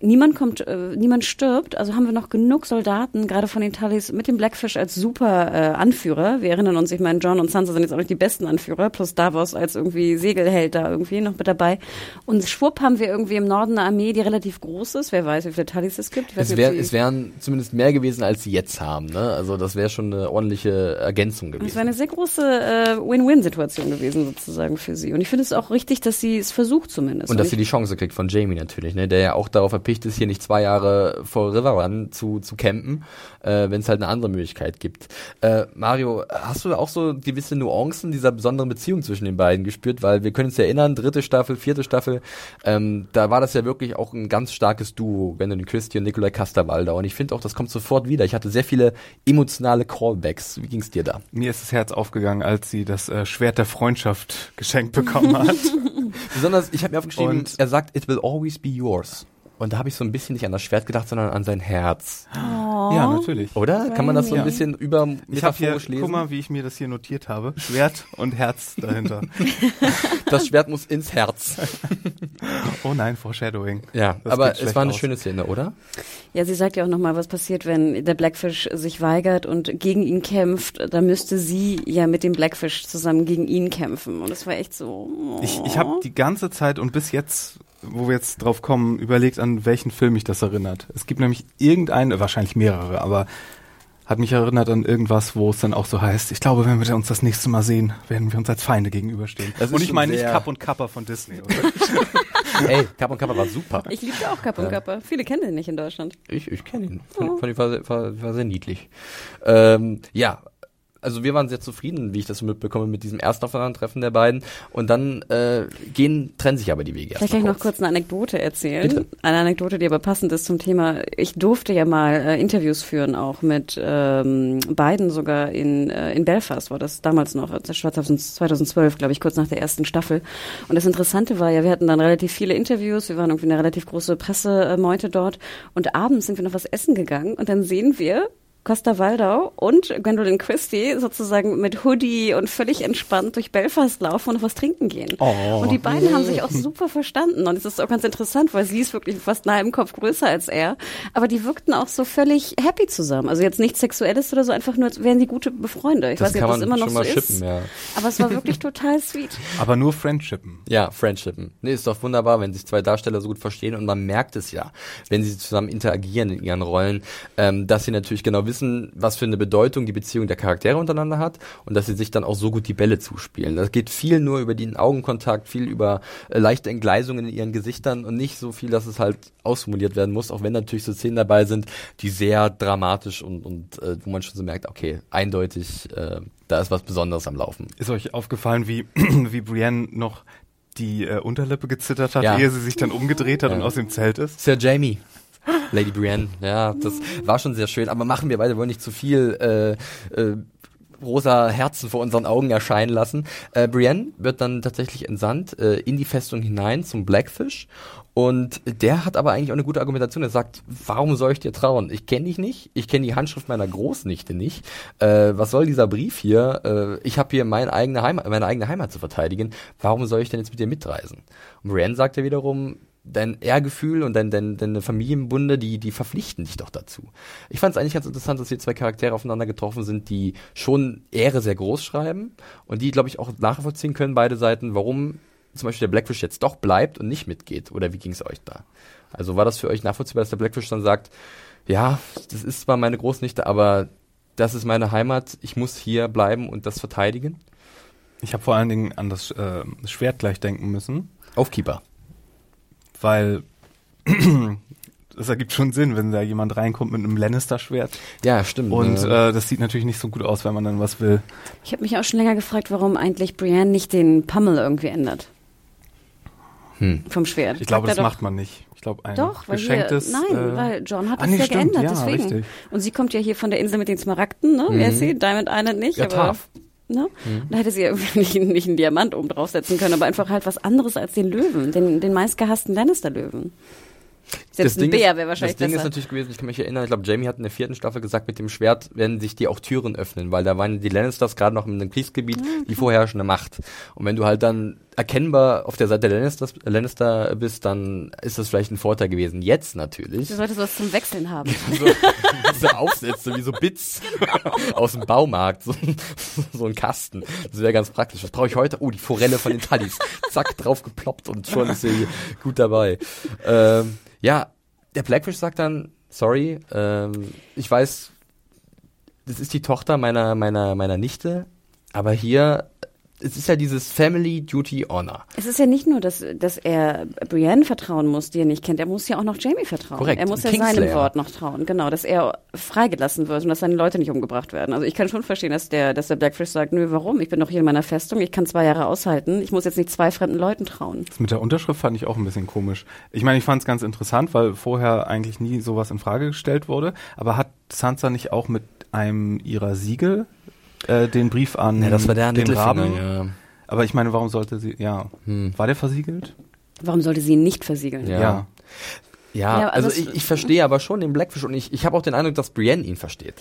Niemand kommt, äh, niemand stirbt, also haben wir noch genug Soldaten, gerade von den Tullys, mit dem Blackfish als super äh, Anführer. Wir erinnern uns, ich meine, John und Sansa sind jetzt auch nicht die besten Anführer, plus Davos als irgendwie Segelheld da irgendwie noch mit dabei. Und schwupp haben wir irgendwie im Norden eine Armee, die relativ groß ist. Wer weiß, wie viele Tullys es gibt. Es, wär, es wären zumindest mehr gewesen, als sie jetzt haben. Ne? Also das wäre schon eine ordentliche Ergänzung Es war gewesen. eine sehr große äh, Win-Win-Situation gewesen sozusagen für sie. Und ich finde es auch richtig, dass sie es versucht zumindest. Und dass sie die Chance kriegt von Jamie natürlich, ne? der ja auch darauf erpicht ist, hier nicht zwei Jahre vor Riverrun zu, zu campen, äh, wenn es halt eine andere Möglichkeit gibt. Äh, Mario, hast du auch so gewisse Nuancen dieser besonderen Beziehung zwischen den beiden gespürt? Weil wir können uns erinnern, dritte Staffel, vierte Staffel, ähm, da war das ja wirklich auch ein ganz starkes Duo, Gwendolyn Christie und Nikolai Casterwalder. Und ich finde auch, das kommt sofort wieder. Ich hatte sehr viele emotionale Callbacks. Wie ging's dir da? Mir ist das Herz aufgegangen, als sie das äh, Schwert der Freundschaft geschenkt bekommen hat. [laughs] Besonders, ich habe mir aufgeschrieben, Und- er sagt, it will always be yours. Und da habe ich so ein bisschen nicht an das Schwert gedacht, sondern an sein Herz. ja, natürlich. Oder? Kann man das so ein Ja. bisschen über Ich habe hier, lesen? guck mal, wie ich mir das hier notiert habe. Schwert und Herz dahinter. [laughs] Das Schwert muss ins Herz. Oh nein, Foreshadowing. Ja, Das aber es war eine aus. schöne Szene, oder? ja, sie sagt ja auch nochmal, was passiert, wenn der Blackfish sich weigert und gegen ihn kämpft. Da müsste sie ja mit dem Blackfish zusammen gegen ihn kämpfen. Und das war echt so. Oh. Ich, ich habe die ganze Zeit und bis jetzt, wo wir jetzt drauf kommen, überlegt, an welchen Film mich das erinnert. Es gibt nämlich irgendeinen, wahrscheinlich mehrere, aber hat mich erinnert an irgendwas, wo es dann auch so heißt, ich glaube, wenn wir uns das nächste Mal sehen, werden wir uns als Feinde gegenüberstehen. Das und ich meine nicht Kapp und Kappa von Disney, oder? [laughs] Ey, Kappa und Kappa war super. Ich liebte auch Kapp und Kappa. Viele kennen den nicht in Deutschland. Ich, ich kenne ihn. Fand, fand ich war, sehr- war, war sehr niedlich. Ähm, ja, also wir waren sehr zufrieden, wie ich das so mitbekomme, mit diesem ersten Aufeinandertreffen der beiden. Und dann äh, gehen, trennen sich aber die Wege Vielleicht kann ich noch kurz eine Anekdote erzählen. Bitte. Eine Anekdote, die aber passend ist zum Thema. Ich durfte ja mal äh, Interviews führen, auch mit ähm, beiden sogar in, äh, in Belfast, war das damals noch, das war 2000 2012, glaube ich, kurz nach der ersten Staffel. Und das Interessante war ja, wir hatten dann relativ viele Interviews, wir waren irgendwie eine relativ große Pressemeute dort und abends sind wir noch was essen gegangen und dann sehen wir Costa Waldau und Gwendolyn Christie sozusagen mit Hoodie und völlig entspannt durch Belfast laufen und noch was trinken gehen. Oh. Und die beiden haben sich auch [laughs] super verstanden. Und es ist auch ganz interessant, weil sie ist wirklich fast einen halben Kopf größer als er. Aber die wirkten auch so völlig happy zusammen. Also jetzt nichts Sexuelles oder so, einfach nur, als wären die gute Befreunde. Ich Das weiß nicht, ob das immer noch so mal ist. ja. Aber es war [laughs] wirklich total sweet. Aber nur Friendshippen. Ja, Friendshippen. Nee, ist doch wunderbar, wenn sich zwei Darsteller so gut verstehen und man merkt es ja, wenn sie zusammen interagieren in ihren Rollen, ähm, dass sie natürlich genau wissen, wissen, was für eine Bedeutung die Beziehung der Charaktere untereinander hat und dass sie sich dann auch so gut die Bälle zuspielen. Das geht viel nur über den Augenkontakt, viel über äh, leichte Entgleisungen in ihren Gesichtern und nicht so viel, dass es halt ausformuliert werden muss, auch wenn natürlich so Szenen dabei sind, die sehr dramatisch und, und äh, wo man schon so merkt, okay, eindeutig, äh, da ist was Besonderes am Laufen. Ist euch aufgefallen, wie, [clears throat] wie Brienne noch die äh, Unterlippe gezittert hat, ja. ehe sie sich dann umgedreht hat ja. und aus dem Zelt ist? Sir Jamie. Lady Brienne, ja, das war schon sehr schön. Aber machen wir beide wohl nicht zu viel äh, äh, rosa Herzen vor unseren Augen erscheinen lassen. Äh, Brienne wird dann tatsächlich entsandt äh, in die Festung hinein zum Blackfish und der hat aber eigentlich auch eine gute Argumentation. Er sagt, warum soll ich dir trauen? Ich kenne dich nicht, ich kenne die Handschrift meiner Großnichte nicht. Äh, was soll dieser Brief hier? Äh, ich habe hier meine eigene, Heimat, meine eigene Heimat zu verteidigen. Warum soll ich denn jetzt mit dir mitreisen? Und Brienne sagt ja wiederum, dein Ehrgefühl und dein, dein, deine Familienbunde, die, die verpflichten dich doch dazu. Ich fand es eigentlich ganz interessant, dass hier zwei Charaktere aufeinander getroffen sind, die schon Ehre sehr groß schreiben und die, glaube ich, auch nachvollziehen können, beide Seiten, warum zum Beispiel der Blackfish jetzt doch bleibt und nicht mitgeht. Oder wie ging es euch da? Also war das für euch nachvollziehbar, dass der Blackfish dann sagt, ja, das ist zwar meine Großnichte, aber das ist meine Heimat, ich muss hier bleiben und das verteidigen? Ich habe vor allen Dingen an das äh, Schwert gleich denken müssen. Aufkeeper weil [clears throat] das ergibt schon Sinn, wenn da jemand reinkommt mit einem Lannister-Schwert. Ja, stimmt. Und äh, das sieht natürlich nicht so gut aus, wenn man dann was will. Ich habe mich auch schon länger gefragt, warum eigentlich Brienne nicht den Pummel irgendwie ändert. Hm. Vom Schwert. Ich glaube, das macht man nicht. Ich glaube, ein doch, weil geschenktes. Hier, nein, äh, weil John hat ah, das nee, ja stimmt, geändert, ja, deswegen. Richtig. Und sie kommt ja hier von der Insel mit den Smaragden, ne? Mhm. Wer ist sie? Diamond Island nicht, ja, aber. Tarf. Ne? Mhm. Da hätte sie [laughs] nicht, nicht einen Diamant oben draufsetzen können, aber einfach halt was anderes als den Löwen, den, den meistgehassten Lannister-Löwen. Selbst das ein Bär wäre wahrscheinlich Das Ding besser. ist natürlich gewesen, ich kann mich erinnern, ich glaube, Jamie hat in der vierten Staffel gesagt, mit dem Schwert werden sich dir auch Türen öffnen, weil da waren die Lannisters gerade noch in einem Kriegsgebiet okay. die vorherrschende Macht. Und wenn du halt dann erkennbar auf der Seite der Lannisters, Lannister bist, dann ist das vielleicht ein Vorteil gewesen. Jetzt natürlich. Du solltest was zum Wechseln haben. [laughs] so, so Aufsätze wie so Bits genau. aus dem Baumarkt, so, so ein Kasten. Das wäre ganz praktisch. Was brauche ich heute? Oh, die Forelle von den Tallis. Zack, drauf geploppt und schon ist sie gut dabei. Ähm, ja, der Blackfish sagt dann, sorry, ähm, ich weiß, das ist die Tochter meiner, meiner, meiner Nichte, aber hier es ist ja dieses Family Duty Honor. Es ist ja nicht nur, dass, dass er Brienne vertrauen muss, die er nicht kennt. Er muss ja auch noch Jamie vertrauen. Korrekt. Er muss ja seinem Wort noch trauen. Genau, dass er freigelassen wird und dass seine Leute nicht umgebracht werden. Also ich kann schon verstehen, dass der, dass der Blackfish sagt, nö, warum? Ich bin doch hier in meiner Festung. Ich kann zwei Jahre aushalten. Ich muss jetzt nicht zwei fremden Leuten trauen. Das mit der Unterschrift fand ich auch ein bisschen komisch. Ich meine, ich fand es ganz interessant, weil vorher eigentlich nie sowas in Frage gestellt wurde. Aber hat Sansa nicht auch mit einem ihrer Siegel äh, den Brief an ja, das war der den Raben. Ja. Aber ich meine, warum sollte sie, ja, hm. war der versiegelt? Warum sollte sie ihn nicht versiegeln? Ja. ja. Ja, ja also, also ich, ich verstehe aber schon den Blackfish und ich, ich habe auch den Eindruck, dass Brienne ihn versteht.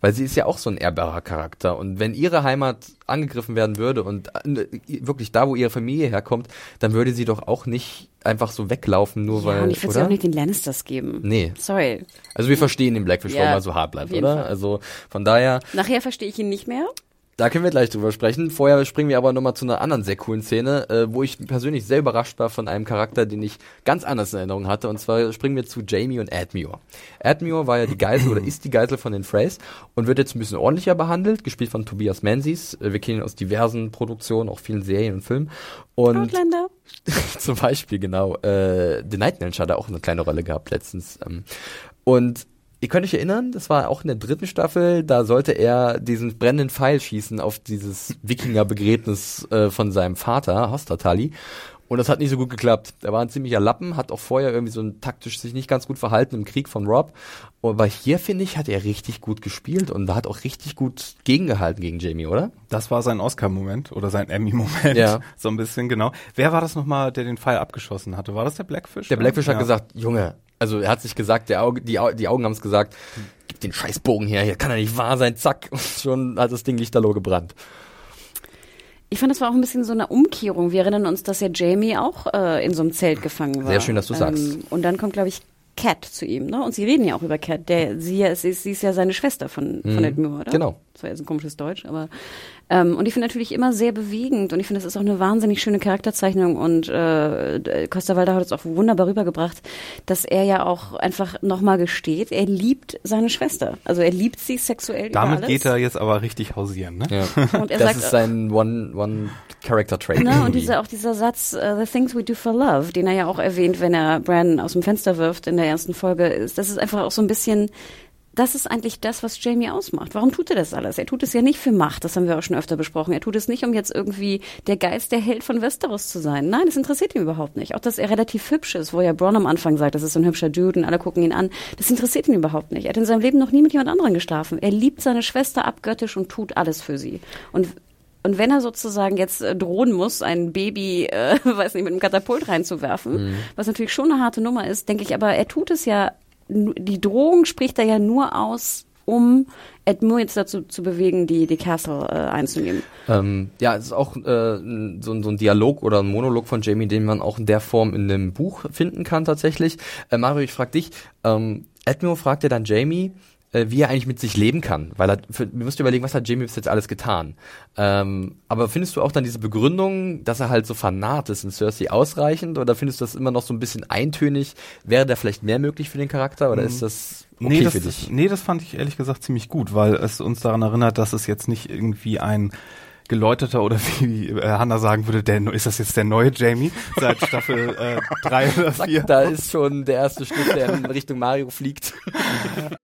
Weil sie ist ja auch so ein ehrbarer Charakter. Und wenn ihre Heimat angegriffen werden würde und äh, wirklich da, wo ihre Familie herkommt, dann würde sie doch auch nicht einfach so weglaufen, nur ja, weil. Und ich würde sie auch nicht den Lannisters geben. Nee. Sorry. Also wir verstehen den Blackfish, ja, warum er so hart bleibt, oder? Fall. Also von daher. Nachher verstehe ich ihn nicht mehr. Da können wir gleich drüber sprechen. Vorher springen wir aber nochmal zu einer anderen sehr coolen Szene, äh, wo ich persönlich sehr überrascht war von einem Charakter, den ich ganz anders in Erinnerung hatte. Und zwar springen wir zu Jamie und Admure. Admure war ja die Geisel oder ist die Geisel von den Freys und wird jetzt ein bisschen ordentlicher behandelt, gespielt von Tobias Menzies. Äh, wir kennen ihn aus diversen Produktionen, auch vielen Serien und Filmen. Und Outlander. [laughs] zum Beispiel, genau. Äh, The Night Manager hat auch eine kleine Rolle gehabt letztens. Ähm, und Ihr könnt euch erinnern, das war auch in der dritten Staffel, da sollte er diesen brennenden Pfeil schießen auf dieses Wikingerbegräbnis äh, von seinem Vater, Hostatali. Und das hat nicht so gut geklappt. Er war ein ziemlicher Lappen, hat auch vorher irgendwie so ein taktisch sich nicht ganz gut verhalten im Krieg von Rob. Aber hier, finde ich, hat er richtig gut gespielt und da hat auch richtig gut gegengehalten gegen Jamie, oder? Das war sein Oscar-Moment oder sein Emmy-Moment. Ja. [laughs] So ein bisschen, genau. Wer war das nochmal, der den Pfeil abgeschossen hatte? War das der Blackfish? Der Blackfish ja. hat gesagt, Junge, also er hat sich gesagt, der Auge, die, die Augen haben es gesagt, gib den Scheißbogen her, hier kann er nicht wahr sein, zack. [laughs] Und schon hat das Ding lichterloh gebrannt. Ich fand, das war auch ein bisschen so eine Umkehrung. Wir erinnern uns, dass ja Jamie auch äh, in so einem Zelt gefangen war. Sehr schön, dass du ähm, sagst. Und dann kommt, glaube ich, Cat zu ihm, ne? Und sie reden ja auch über Cat. Der, sie, sie, ist, sie ist ja seine Schwester von, mhm. von Edmure, oder? Genau. Das war jetzt ein komisches Deutsch, aber ähm, und ich finde natürlich immer sehr bewegend und ich finde, das ist auch eine wahnsinnig schöne Charakterzeichnung und äh, Costa Walda hat es auch wunderbar rübergebracht, dass er ja auch einfach nochmal gesteht, er liebt seine Schwester. Also er liebt sie sexuell Damit über alles. geht er jetzt aber richtig hausieren, ne? Ja. [laughs] Und er das sagt, ist sein One, One Character Trait. Ne, und dieser, auch dieser Satz, uh, the things we do for love, den er ja auch erwähnt, wenn er Brandon aus dem Fenster wirft in der ersten Folge, ist, das ist einfach auch so ein bisschen, das ist eigentlich das, was Jamie ausmacht. Warum tut er das alles? Er tut es ja nicht für Macht, das haben wir auch schon öfter besprochen. Er tut es nicht, um jetzt irgendwie der Geist, der Held von Westeros zu sein. Nein, das interessiert ihn überhaupt nicht. Auch, dass er relativ hübsch ist, wo ja Bronn am Anfang sagt, das ist so ein hübscher Dude und alle gucken ihn an. Das interessiert ihn überhaupt nicht. Er hat in seinem Leben noch nie mit jemand anderem geschlafen. Er liebt seine Schwester abgöttisch und tut alles für sie. Und und wenn er sozusagen jetzt äh, drohen muss, ein Baby, äh, [laughs] weiß nicht, mit einem Katapult reinzuwerfen, was natürlich schon eine harte Nummer ist, denke ich, aber er tut es ja, die Drohung spricht er ja nur aus, um Edmure jetzt dazu zu bewegen, die, die Castle äh, einzunehmen. Ähm, ja, es ist auch äh, so, ein- so ein Dialog oder ein Monolog von Jamie, den man auch in der Form in dem Buch finden kann tatsächlich. Äh, Mario, ich frag dich, ähm, Edmure fragt ja dann Jamie, äh, wie er eigentlich mit sich leben kann, weil er, für, wir müssen überlegen, was hat Jamie bis jetzt alles getan. Ähm, aber findest du auch dann diese Begründung, dass er halt so fanat ist in Cersei ausreichend oder findest du das immer noch so ein bisschen eintönig? Wäre da vielleicht mehr möglich für den Charakter oder ist das okay nee, das, für dich? nee, das fand ich ehrlich gesagt ziemlich gut, weil es uns daran erinnert, dass es jetzt nicht irgendwie ein geläuterter oder wie äh, Hannah sagen würde, der, ist das jetzt der neue Jamie seit Staffel äh, drei oder [laughs] vier? Da ist schon der erste Schnitt, der in Richtung Mario fliegt. [laughs]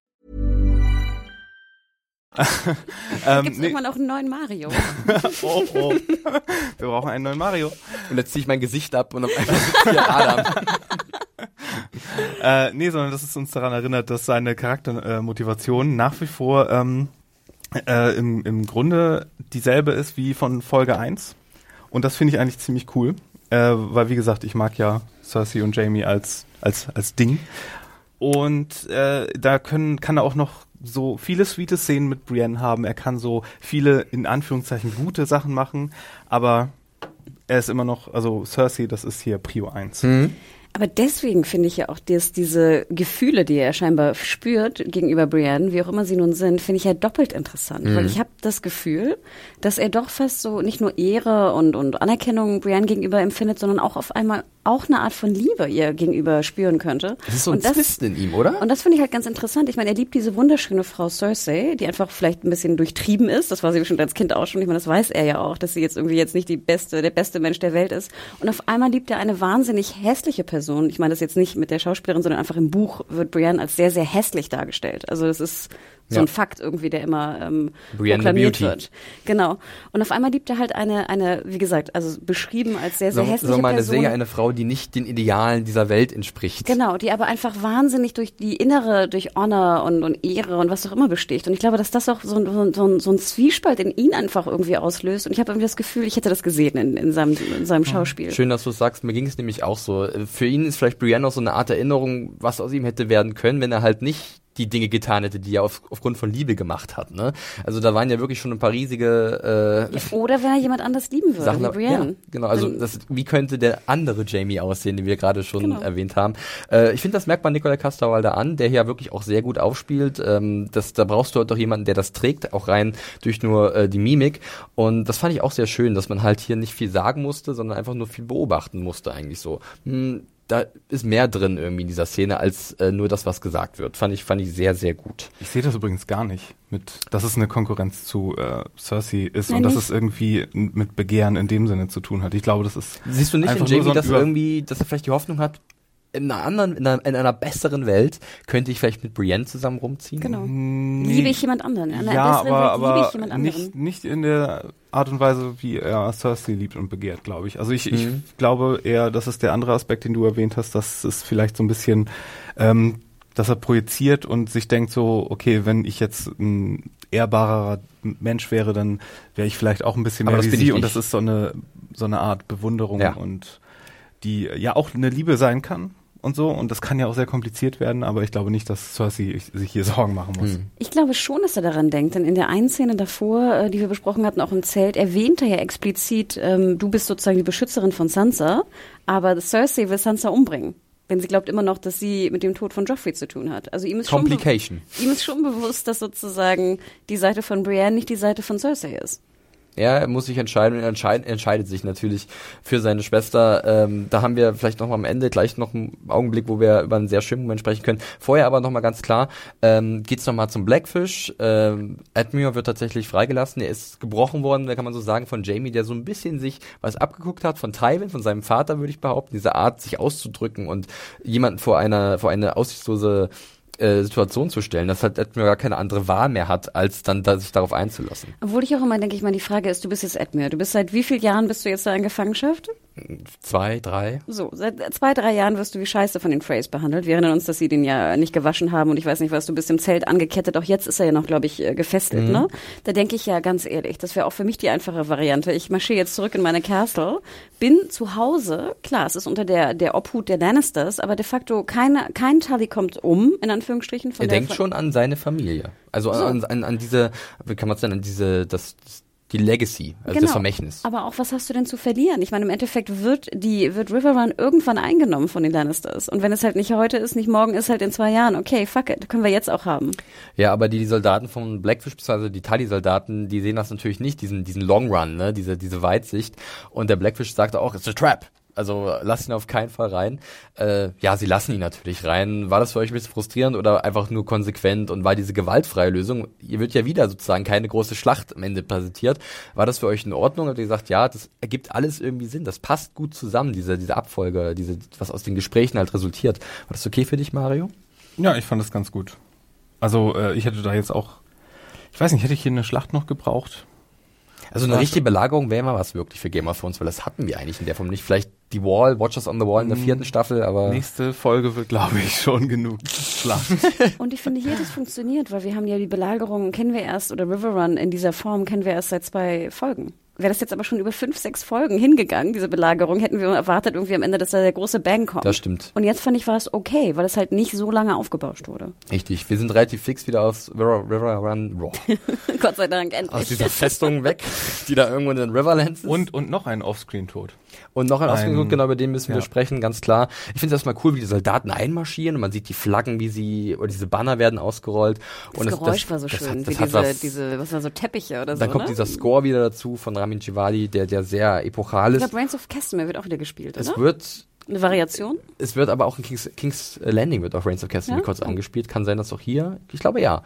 Ähm, Gibt es nee, irgendwann auch einen neuen Mario? [laughs] oh, oh. Wir brauchen einen neuen Mario. Und jetzt ziehe ich mein Gesicht ab und auf einmal sitzt hier Adam. [laughs] Äh, nee, sondern dass es uns daran erinnert, dass seine Charaktermotivation äh, nach wie vor ähm, äh, im, im Grunde dieselbe ist wie von Folge 1. Und das finde ich eigentlich ziemlich cool. Äh, weil, wie gesagt, ich mag ja Cersei und Jamie als, als, als Ding. Und äh, da können, kann er auch noch so viele sweete Szenen mit Brienne haben. Er kann so viele, in Anführungszeichen, gute Sachen machen. Aber er ist immer noch, also Cersei, das ist hier Prio 1. Aber deswegen finde ich ja auch, dass diese Gefühle, die er scheinbar spürt gegenüber Brienne, wie auch immer sie nun sind, finde ich ja doppelt interessant. Weil ich habe das Gefühl, dass er doch fast so nicht nur Ehre und, und Anerkennung Brienne gegenüber empfindet, sondern auch auf einmal auch eine Art von Liebe ihr gegenüber spüren könnte. Das ist so ein und das, Zwist in ihm, oder? Und das finde ich halt ganz interessant. Ich meine, er liebt diese wunderschöne Frau Cersei, die einfach vielleicht ein bisschen durchtrieben ist. Das war sie schon als Kind auch schon. Ich meine, das weiß er ja auch, dass sie jetzt irgendwie jetzt nicht die beste, der beste Mensch der Welt ist. Und auf einmal liebt er eine wahnsinnig hässliche Person. Ich meine das jetzt nicht mit der Schauspielerin, sondern einfach im Buch wird Brienne als sehr, sehr hässlich dargestellt. Also das ist so Ja. ein Fakt irgendwie, der immer ähm, Brienne proklamiert wird. Genau. Und auf einmal liebt er halt eine, eine, wie gesagt, also beschrieben als sehr, sehr So, hässliche so meine Person. Serie eine Frau, die nicht den Idealen dieser Welt entspricht. Genau, die aber einfach wahnsinnig durch die innere, durch Honor und, und Ehre und was auch immer besticht. Und ich glaube, dass das auch so, ein- so, so, so ein Zwiespalt in ihn einfach irgendwie auslöst. Und ich habe irgendwie das Gefühl, ich hätte das gesehen in, in, seinem, in seinem Schauspiel. Schön, dass du es sagst. Mir ging es nämlich auch so. Für ihn ist vielleicht Brienne auch so eine Art Erinnerung, was aus ihm hätte werden können, wenn er halt nicht die Dinge getan hätte, die er auf, aufgrund von Liebe gemacht hat. Ne? Also da waren ja wirklich schon ein paar riesige äh, Oder wenn er jemand anders lieben würde, Sachen. wie Brienne. Ja, genau. Also das, wie könnte der andere Jamie aussehen, den wir gerade schon Genau. erwähnt haben? Äh, ich finde, das merkt man Nikolai Casterwalder an, der hier wirklich auch sehr gut aufspielt. Ähm, das, da brauchst du halt doch jemanden, der das trägt, auch rein durch nur äh, die Mimik. Und das fand ich auch sehr schön, dass man halt hier nicht viel sagen musste, sondern einfach nur viel beobachten musste eigentlich so. Hm, da ist mehr drin irgendwie in dieser Szene als äh, nur das, was gesagt wird. Fand ich, fand ich sehr, sehr gut. Ich sehe das übrigens gar nicht, mit, dass es eine Konkurrenz zu äh, Cersei ist Nein, und dass nicht. es irgendwie mit Begehren in dem Sinne zu tun hat. Ich glaube, das ist Siehst du nicht einfach in Jamie, nur so dass er irgendwie, dass er vielleicht die Hoffnung hat, in einer anderen, in einer, in einer besseren Welt könnte ich vielleicht mit Brienne zusammen rumziehen? Genau. Nee. Liebe ich jemand anderen. In einer ja, besseren aber, Welt liebe aber ich jemand anderen. nicht, nicht in der Art und Weise, wie er Cersei liebt und begehrt, glaube ich. Also ich, Mhm. ich glaube eher, das ist der andere Aspekt, den du erwähnt hast, dass es vielleicht so ein bisschen ähm, dass er projiziert und sich denkt so, okay, wenn ich jetzt ein ehrbarer Mensch wäre, dann wäre ich vielleicht auch ein bisschen Aber mehr das wie sie und das ist so eine so eine Art Bewunderung Ja. und die ja auch eine Liebe sein kann und so und das kann ja auch sehr kompliziert werden, aber ich glaube nicht, dass Cersei sich hier Sorgen machen muss. Hm. Ich glaube schon, dass er daran denkt, denn in der einen Szene davor, äh, die wir besprochen hatten, auch im Zelt, erwähnt er ja explizit, ähm, du bist sozusagen die Beschützerin von Sansa, aber Cersei will Sansa umbringen. Denn sie glaubt immer noch, dass sie mit dem Tod von Joffrey zu tun hat. Also ihm ist, schon, ihm ist schon bewusst, dass sozusagen die Seite von Brienne nicht die Seite von Cersei ist. Er muss sich entscheiden und er entscheid, entscheidet sich natürlich für seine Schwester. Ähm, da haben wir vielleicht noch mal am Ende gleich noch einen Augenblick, wo wir über einen sehr schönen Moment sprechen können. Vorher aber noch mal ganz klar, ähm, geht's noch mal zum Blackfish. Ähm, Admir wird tatsächlich freigelassen. Er ist gebrochen worden, da kann man so sagen, von Jamie, der so ein bisschen sich was abgeguckt hat von Tywin, von seinem Vater, würde ich behaupten. Diese Art, sich auszudrücken und jemanden vor einer, vor eine aussichtslose äh, Situation zu stellen, dass halt Admir gar keine andere Wahl mehr hat, als dann da, sich darauf einzulassen. Obwohl ich auch immer denke, ich meine, die Frage ist, du bist jetzt Edmure. Du bist seit wie vielen Jahren bist du jetzt da in Gefangenschaft? Zwei, drei. So, seit zwei, drei Jahren wirst du wie Scheiße von den Freys behandelt. Wir erinnern uns, dass sie den ja nicht gewaschen haben und ich weiß nicht was, du bist im Zelt angekettet. Auch jetzt ist er ja noch, glaube ich, äh, gefesselt, Mhm. ne? Da denke ich ja ganz ehrlich, das wäre auch für mich die einfache Variante. Ich marschiere jetzt zurück in meine Castle, bin zu Hause. Klar, es ist unter der, der Obhut der Lannisters, aber de facto keine, kein Tully kommt um, in Anführungsstrichen. Von Er denkt schon an seine Familie. Also So. an, an, an diese, wie kann man es nennen, an diese, das, die Legacy, also Genau. das Vermächtnis. Aber auch, was hast du denn zu verlieren? Ich meine, im Endeffekt wird die, wird Riverrun irgendwann eingenommen von den Lannisters. Und wenn es halt nicht heute ist, nicht morgen ist, halt in zwei Jahren. Okay, fuck it. Können wir jetzt auch haben. Ja, aber die, die Soldaten von Blackfish, beziehungsweise die Tully-Soldaten, die sehen das natürlich nicht, diesen, diesen Long Run, ne, diese, diese Weitsicht. Und der Blackfish sagt auch, it's a trap. Also lass ihn auf keinen Fall rein. Äh, ja, sie lassen ihn natürlich rein. War das für euch ein bisschen frustrierend oder einfach nur konsequent und war diese gewaltfreie Lösung? Ihr wird ja wieder sozusagen keine große Schlacht am Ende präsentiert. War das für euch in Ordnung? Habt ihr gesagt, ja, das ergibt alles irgendwie Sinn. Das passt gut zusammen, diese, diese Abfolge, diese, was aus den Gesprächen halt resultiert. War das okay für dich, Mario? Ja, ich fand das ganz gut. Also äh, ich hätte da jetzt auch, ich weiß nicht, hätte ich hier eine Schlacht noch gebraucht? Also eine richtige Belagerung wäre mal was wirklich für Game of Thrones, weil das hatten wir eigentlich in der Form nicht. Vielleicht die Wall, Watchers on the Wall in der vierten Staffel, aber Nächste Folge wird, glaube ich, schon genug Schlacht. [laughs] Und ich finde hier, das funktioniert, weil wir haben ja die Belagerung, kennen wir erst, oder Riverrun in dieser Form kennen wir erst seit zwei Folgen. Wäre das jetzt aber schon über fünf, sechs Folgen hingegangen, diese Belagerung, hätten wir erwartet irgendwie am Ende, dass da der große Bang kommt. Das stimmt. Und jetzt fand ich, war es okay, weil es halt nicht so lange aufgebauscht wurde. richtig. Wir sind relativ fix wieder aus River, River Run Raw. [laughs] Gott sei Dank, endlich. Aus dieser Festung weg, die da irgendwo in den Riverlands ist. und, und noch ein Offscreen-Tod. Und noch ein Ein- Ausgangspunkt, genau, über den müssen wir ja. sprechen, ganz klar. Ich finde es erstmal cool, wie die Soldaten einmarschieren und man sieht die Flaggen, wie sie, oder diese Banner werden ausgerollt. das und Geräusch war so das schön, Hat, wie das diese, was, diese, was war so Teppiche oder dann so, kommt ne? dieser Score wieder dazu von Ramin Djawadi, der, der sehr epochal ich ist. glaube, Reigns of Castamere wird auch wieder gespielt, Es oder? wird Eine Variation? Es wird aber auch in King's, King's Landing wird auf Reigns of Castle Ja? kurz angespielt. Kann sein, dass auch hier. Ich glaube ja.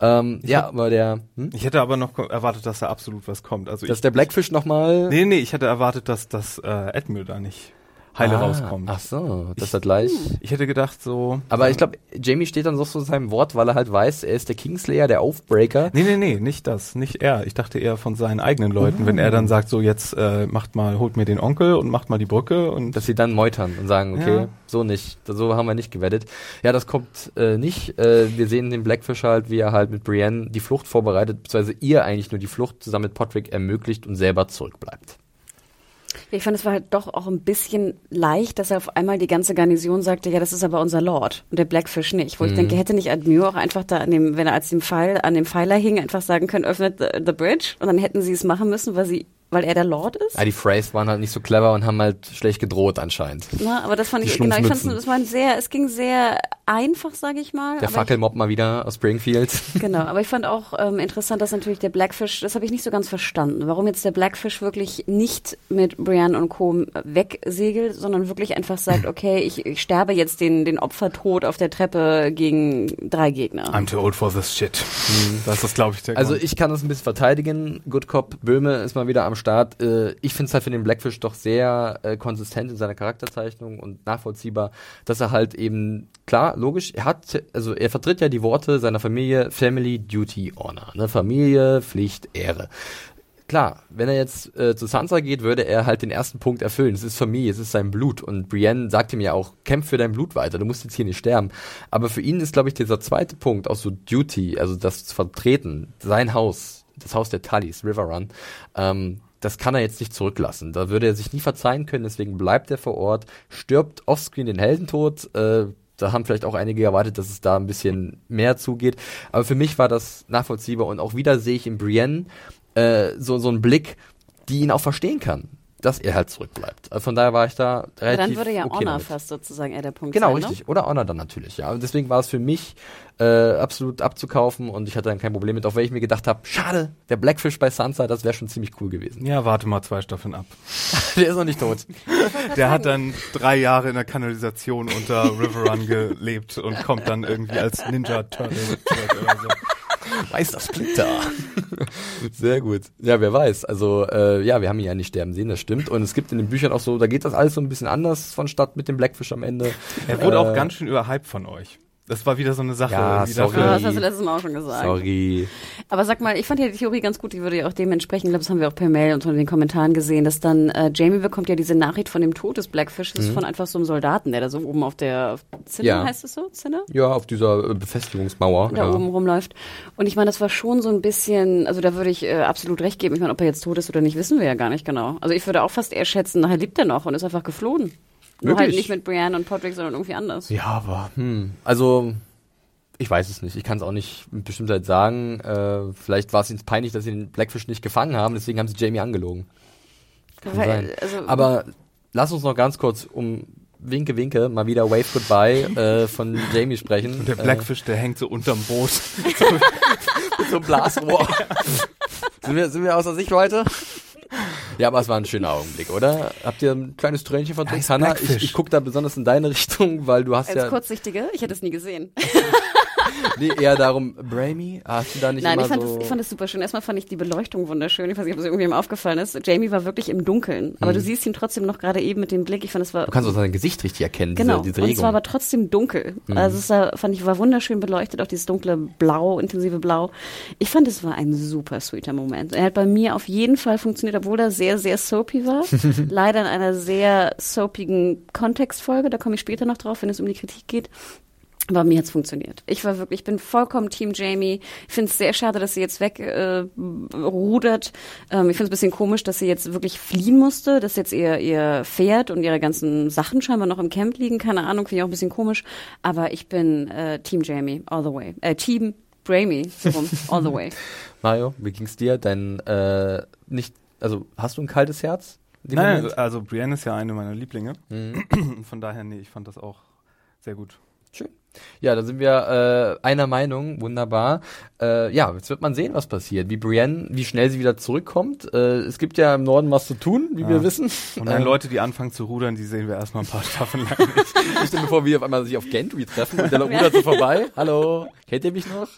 Ähm, ja, hab- aber der, hm? Ich hätte aber noch erwartet, dass da absolut was kommt. Also dass ich, der Blackfish nochmal. nee, nee, ich hätte erwartet, dass das äh, Admiral da nicht heile ah, rauskommt. Ach so, dass Ich- er gleich. Ich hätte gedacht so. Aber ich glaube, Jamie steht dann so zu seinem Wort, weil er halt weiß, er ist der Kingslayer, der Aufbreaker. Nee, nee, nee, nicht das, nicht er. Ich dachte eher von seinen eigenen Leuten, wenn er dann sagt, so jetzt äh, macht mal, holt mir den Onkel und macht mal die Brücke und Dass sie dann meutern und sagen, okay, Ja. so nicht, so haben wir nicht gewettet. Ja, das kommt äh, nicht. Äh, wir sehen den Blackfish halt, wie er halt mit Brienne die Flucht vorbereitet, beziehungsweise ihr eigentlich nur die Flucht zusammen mit Podrick ermöglicht und selber zurückbleibt. Ich fand, es war halt doch auch ein bisschen leicht, dass er auf einmal die ganze Garnison sagte, ja, das ist aber unser Lord und der Blackfish nicht. Wo ich Mhm. denke, hätte nicht Admure auch einfach da an dem, wenn er als dem Pfeil, an dem Pfeiler hing, einfach sagen können, öffnet the, the bridge und dann hätten sie es machen müssen, weil sie, weil er der Lord ist. Ja, die Freys waren halt nicht so clever und haben halt schlecht gedroht anscheinend. Na, aber das fand Die ich, genau, ich fand es war sehr, es ging sehr einfach, sage ich mal. Der Fackelmob mal wieder aus Springfield. [laughs] Genau, aber ich fand auch ähm, interessant, dass natürlich der Blackfish, das habe ich nicht so ganz verstanden, warum jetzt der Blackfish wirklich nicht mit Brienne und Co. wegsegelt, sondern wirklich einfach sagt, [laughs] okay, ich, ich sterbe jetzt den, den Opfertod auf der Treppe gegen drei Gegner. I'm too old for this shit. Das ist, glaube ich, der Also Grund. ich kann das ein bisschen verteidigen. Good Cop Böhme ist mal wieder am Start. Äh, ich finde es halt für den Blackfish doch sehr äh, konsistent in seiner Charakterzeichnung und nachvollziehbar, dass er halt eben, klar, logisch, er hat, also er vertritt ja die Worte seiner Familie Family, Duty, Honor. Ne? Familie, Pflicht, Ehre. klar, wenn er jetzt äh, zu Sansa geht, würde er halt den ersten Punkt erfüllen. Es ist Familie, es ist sein Blut. Und Brienne sagt ihm ja auch, kämpf für dein Blut weiter, du musst jetzt hier nicht sterben. Aber für ihn ist, glaube ich, dieser zweite Punkt auch so Duty, also das vertreten, sein Haus, das Haus der Tullys, River Run, ähm, das kann er jetzt nicht zurücklassen. Da würde er sich nie verzeihen können, deswegen bleibt er vor Ort, stirbt offscreen den Heldentod, äh, da haben vielleicht auch einige erwartet, dass es da ein bisschen mehr zugeht. Aber für mich war das nachvollziehbar und auch wieder sehe ich in Brienne äh, so, so einen Blick, die ihn auch verstehen kann dass er halt zurückbleibt. Also von daher war ich da relativ Ja, dann würde ja okay Honor damit. fast sozusagen eher der Punkt Genau, sein, ne? richtig. Oder Honor dann natürlich, ja. Und deswegen war es für mich äh, absolut abzukaufen und ich hatte dann kein Problem mit, auch wenn ich mir gedacht habe, schade, der Blackfish bei Sansa, das wäre schon ziemlich cool gewesen. Ja, warte mal zwei Staffeln ab. [laughs] der ist noch nicht tot. Der hat dann drei Jahre in der Kanalisation unter River Run gelebt und kommt dann irgendwie als Ninja Turtle zurück oder so. Meister Splinter. [laughs] Sehr gut. Ja, wer weiß. Also, äh, ja, wir haben ihn ja nicht sterben sehen, das stimmt. Und es gibt in den Büchern auch so, da geht das alles so ein bisschen anders vonstatt mit dem Blackfish am Ende. Er wurde Äh, auch ganz schön überhyped von euch. Das war wieder so eine Sache. Ja, sorry. Ja, das hast du letztes Mal auch schon gesagt. Sorry. Aber sag mal, ich fand ja die Theorie ganz gut, die würde ja auch dementsprechend, ich glaube, das haben wir auch per Mail und so in den Kommentaren gesehen, dass dann äh, Jamie bekommt ja diese Nachricht von dem Tod des Blackfishes von einfach so einem Soldaten, der da so oben auf der auf Zinne, Ja. heißt es so? Zinne? Ja, auf dieser äh, Befestigungsmauer. da ja. oben rumläuft. Und ich meine, das war schon so ein bisschen, also da würde ich äh, absolut recht geben. Ich meine, ob er jetzt tot ist oder nicht, wissen wir ja gar nicht genau. Also ich würde auch fast eher schätzen, nachher lebt er noch und ist einfach geflohen. Nur halt Wirklich? nicht mit Brienne und Podrick, sondern irgendwie anders. Ja, aber, hm, also, ich weiß es nicht. Ich kann es auch nicht mit Bestimmtheit sagen. Äh, vielleicht war es ihnen peinlich, dass sie den Blackfish nicht gefangen haben, deswegen haben sie Jamie angelogen. Kann Weil, sein. also, Aber lass uns noch ganz kurz um Winke Winke mal wieder Wave Goodbye [laughs] äh, von Jamie sprechen. Und der Blackfish, der hängt so unterm Boot. äh, [laughs] so [laughs] einem Blasrohr. sind, wir, sind wir außer Sicht heute? Ja, aber es war ein schöner Augenblick, oder? Habt ihr ein kleines Tränchen verdrückt? ist Hannah, ich, ich gucke da besonders in deine Richtung, weil du hast als ja Kurzsichtige, ich hätte es nie gesehen. [laughs] nee, eher darum, Bramy, hast du da nicht Nein, ich fand, so... das, ich fand das super schön. Erstmal fand ich die Beleuchtung wunderschön. Ich weiß nicht, ob es irgendwem aufgefallen ist. Jamie war wirklich im Dunkeln. Aber du siehst ihn trotzdem noch gerade eben mit dem Blick. Ich fand, es war Mhm. du kannst auch sein Gesicht richtig erkennen, Genau, diese, diese und Regung. es war aber trotzdem dunkel. Also es war, fand ich, war wunderschön beleuchtet, auch dieses dunkle Blau, intensive Blau. Ich fand, es war ein super sweeter Moment. Er hat bei mir auf jeden Fall funktioniert, obwohl er sehr, sehr soapy war. [laughs] Leider in einer sehr soapigen Kontextfolge, da komme ich später noch drauf, wenn es um die Kritik geht. Aber mir hat's funktioniert. Ich war wirklich, ich bin vollkommen Team Jamie. Ich finde es sehr schade, dass sie jetzt wegrudert. Äh, rudert. ähm, ich finde es ein bisschen komisch, dass sie jetzt wirklich fliehen musste, dass jetzt ihr, ihr Pferd und ihre ganzen Sachen scheinbar noch im Camp liegen. Keine Ahnung, finde ich auch ein bisschen komisch. Aber ich bin äh, Team Jamie, all the way. Äh, Team Bramy, so rum, [laughs] all the way. Mario, wie ging's dir? Dein, äh, nicht, also, hast du ein kaltes Herz? Nein, Moment? also Brienne ist ja eine meiner Lieblinge. Mhm. [clears throat] Von daher, nee, ich fand das auch sehr gut. Ja, da sind wir äh, einer Meinung, wunderbar. Äh, ja, jetzt wird man sehen, was passiert. Wie Brienne, wie schnell sie wieder zurückkommt. Äh, es gibt ja im Norden was zu tun, wie Ja. wir wissen. Und dann Äh, Leute, die anfangen zu rudern, die sehen wir erstmal ein paar Staffeln lang nicht. [laughs] Ich stelle mir vor, wie wir auf einmal sich auf Gendry treffen und der rudert so vorbei. Hallo, kennt ihr mich noch?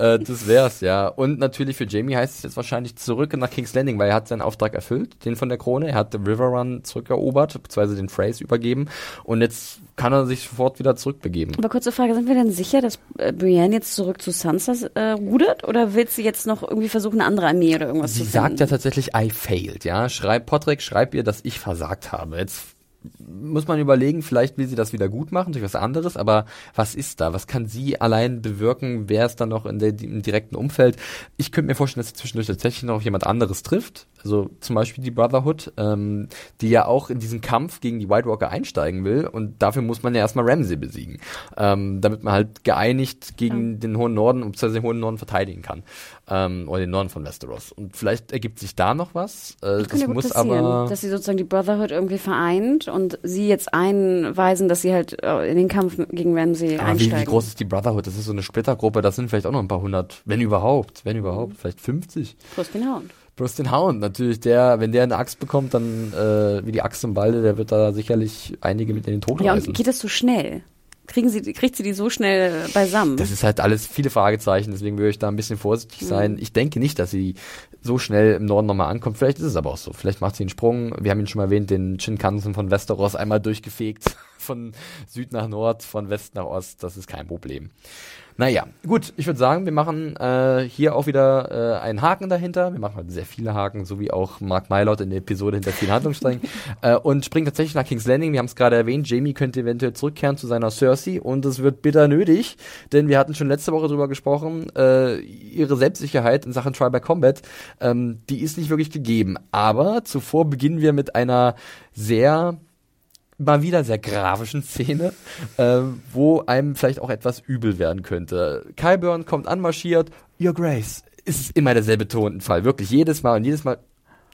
Äh, das wär's, ja. Und natürlich für Jamie heißt es jetzt wahrscheinlich zurück nach King's Landing, weil er hat seinen Auftrag erfüllt, den von der Krone. Er hat den River Run zurückerobert, beziehungsweise den Phrase übergeben. Und jetzt kann er sich sofort wieder zurückbegeben. Aber kurze Frage, sind wir denn sicher, dass äh, Brienne jetzt zurück zu Sansa äh, rudert? Oder will sie jetzt noch irgendwie versuchen, eine andere Armee oder irgendwas Sie zu sagt finden? ja tatsächlich, I failed, ja. Schreib, Potrick, schreib ihr, dass ich versagt habe. Jetzt muss man überlegen, vielleicht will sie das wieder gut machen durch was anderes, aber was ist da? Was kann sie allein bewirken? Wer ist dann noch in der, im direkten Umfeld? Ich könnte mir vorstellen, dass sie zwischendurch tatsächlich noch jemand anderes trifft. Also zum Beispiel die Brotherhood, ähm, die ja auch in diesen Kampf gegen die White Walker einsteigen will und dafür muss man ja erstmal Ramsay besiegen, ähm, damit man halt geeinigt gegen den hohen Norden, beziehungsweise den hohen Norden verteidigen kann. Ähm, oder den Norden von Westeros. Und vielleicht ergibt sich da noch was. Äh, Das ja gut muss passieren, aber. dass sie sozusagen die Brotherhood irgendwie vereint und sie jetzt einweisen, dass sie halt äh, in den Kampf gegen Ramsey Aber wie, einsteigen. wie groß ist die Brotherhood? Das ist so eine Splittergruppe, das sind vielleicht auch noch ein paar hundert, wenn überhaupt, wenn überhaupt, vielleicht 50. Plus den Hound. Bloß den Hound, natürlich, der, wenn der eine Axt bekommt, dann äh, wie die Axt im Walde, der wird da sicherlich einige mit in den Tod Ja, reißen. und geht das so schnell? Kriegen sie, kriegt sie die so schnell beisammen? Das ist halt alles viele Fragezeichen, deswegen würde ich da ein bisschen vorsichtig Mhm. sein. Ich denke nicht, dass sie so schnell im Norden nochmal ankommt. Vielleicht ist es aber auch so. Vielleicht macht sie einen Sprung. Wir haben ihn schon mal erwähnt, den Shinkansen von Westeros einmal durchgefegt. [laughs] von Süd nach Nord, von West nach Ost, das ist kein Problem. Naja, gut, ich würde sagen, wir machen äh, hier auch wieder äh, einen Haken dahinter. Wir machen heute sehr viele Haken, so wie auch Mark Mylord in der Episode hinter vielen Handlungssträngen. [laughs] äh, und springen tatsächlich nach King's Landing. Wir haben es gerade erwähnt, Jamie könnte eventuell zurückkehren zu seiner Cersei und es wird bitter nötig, denn wir hatten schon letzte Woche drüber gesprochen, äh, ihre Selbstsicherheit in Sachen Trial by Combat, ähm, die ist nicht wirklich gegeben. Aber zuvor beginnen wir mit einer sehr mal wieder sehr grafischen Szene, äh, wo einem vielleicht auch etwas übel werden könnte. Kyburn kommt anmarschiert, Your Grace. Ist immer derselbe Tonfall, wirklich jedes Mal und jedes Mal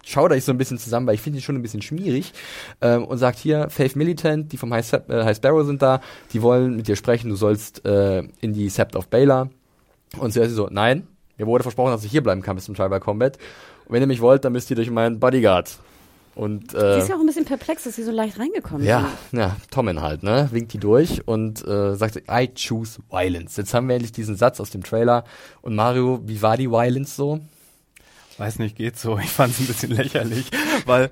schaut euch so ein bisschen zusammen, weil ich finde ihn schon ein bisschen schmierig ähm, und sagt hier, Faith Militant, die vom High, Sep äh, High Sparrow sind da, die wollen mit dir sprechen, du sollst äh, in die Sept of Baylor. Und sie so, nein, mir wurde versprochen, dass ich hier bleiben kann bis zum Tribal Combat. Und wenn ihr mich wollt, dann müsst ihr durch meinen Bodyguard. Und, äh, sie ist ja auch ein bisschen perplex, dass sie so leicht reingekommen ja, sind. Ja, Tommen halt, ne? Winkt die durch und äh, sagt, I choose violence. Jetzt haben wir endlich diesen Satz aus dem Trailer. Und Mario, wie war die Violence so? Weiß nicht, geht so. Ich fand es ein bisschen lächerlich, weil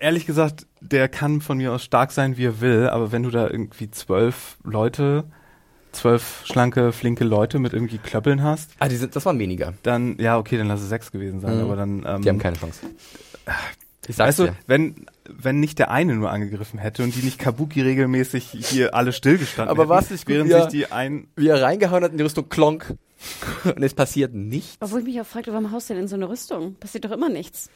ehrlich gesagt, der kann von mir aus stark sein, wie er will, aber wenn du da irgendwie zwölf Leute zwölf schlanke, flinke Leute mit irgendwie Klöppeln hast. Ah, die sind, das waren weniger. Dann, ja, okay, dann lass es sechs gewesen sein, mhm. aber dann. Ähm, die haben keine Chance. Ich sag's weißt dir. du, wenn, wenn nicht der eine nur angegriffen hätte und die nicht Kabuki regelmäßig hier alle stillgestanden Aber hätten, was nicht während sich die ein wie er reingehauen hat in die Rüstung klonk [laughs] und es passiert nichts. Obwohl ich mich auch fragte, warum haust du denn in so eine Rüstung? Passiert doch immer nichts.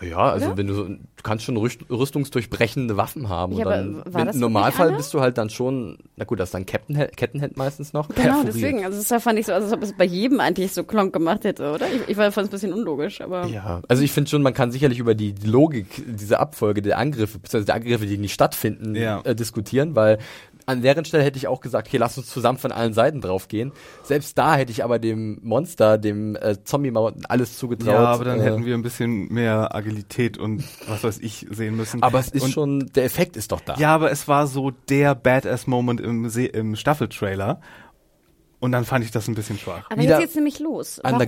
Ja, also Oder? wenn du so, du kannst schon rüstungsdurchbrechende Waffen haben. Ja, und dann, Im Normalfall bist du halt dann schon, na gut, das ist dann Kettenhemd meistens noch. Genau, deswegen. Also das fand ich so, als ob es bei jedem eigentlich so klonk gemacht hätte, oder? Ich, ich fand es ein bisschen unlogisch, aber. Ja, also ich finde schon, man kann sicherlich über die Logik dieser Abfolge der Angriffe, beziehungsweise der Angriffe, die nicht stattfinden, ja. äh, diskutieren, weil an deren Stelle hätte ich auch gesagt, okay, lass uns zusammen von allen Seiten drauf gehen. Selbst da hätte ich aber dem Monster, dem äh, Zombie-Mountain alles zugetraut. Ja, aber dann äh, hätten wir ein bisschen mehr Agilität und was weiß ich sehen müssen. Aber es ist und, schon, der Effekt ist doch da. Ja, aber es war so der Badass-Moment im, im Staffeltrailer. Und dann fand ich das ein bisschen schwach. Aber Wieder jetzt geht's nämlich los. Warum,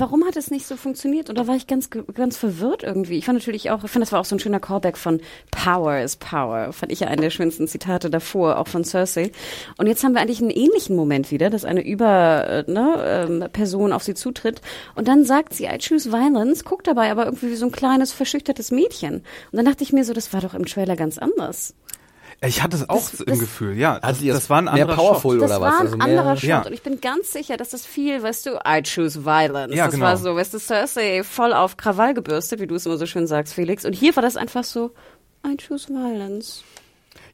warum hat es nicht so funktioniert? Und da war ich ganz, ganz verwirrt irgendwie. Ich fand natürlich auch, ich fand, das war auch so ein schöner Callback von Power is Power. Fand ich ja einen der schönsten Zitate davor, auch von Cersei. Und jetzt haben wir eigentlich einen ähnlichen Moment wieder, dass eine Über, äh, ne, ähm, Person auf sie zutritt. Und dann sagt sie, I choose violence, guckt dabei aber irgendwie wie so ein kleines, verschüchtertes Mädchen. Und dann dachte ich mir so, das war doch im Trailer ganz anders. Ich hatte es auch das, im das, Gefühl, ja. Das, das war ein anderer mehr powerful Shot. oder das was? war ein also anderer Shot ja. und ich bin ganz sicher, dass das viel, weißt du, I choose violence. Ja, das genau. war so, weißt du, Cersei voll auf Krawall gebürstet, wie du es immer so schön sagst, Felix. Und hier war das einfach so, I choose violence.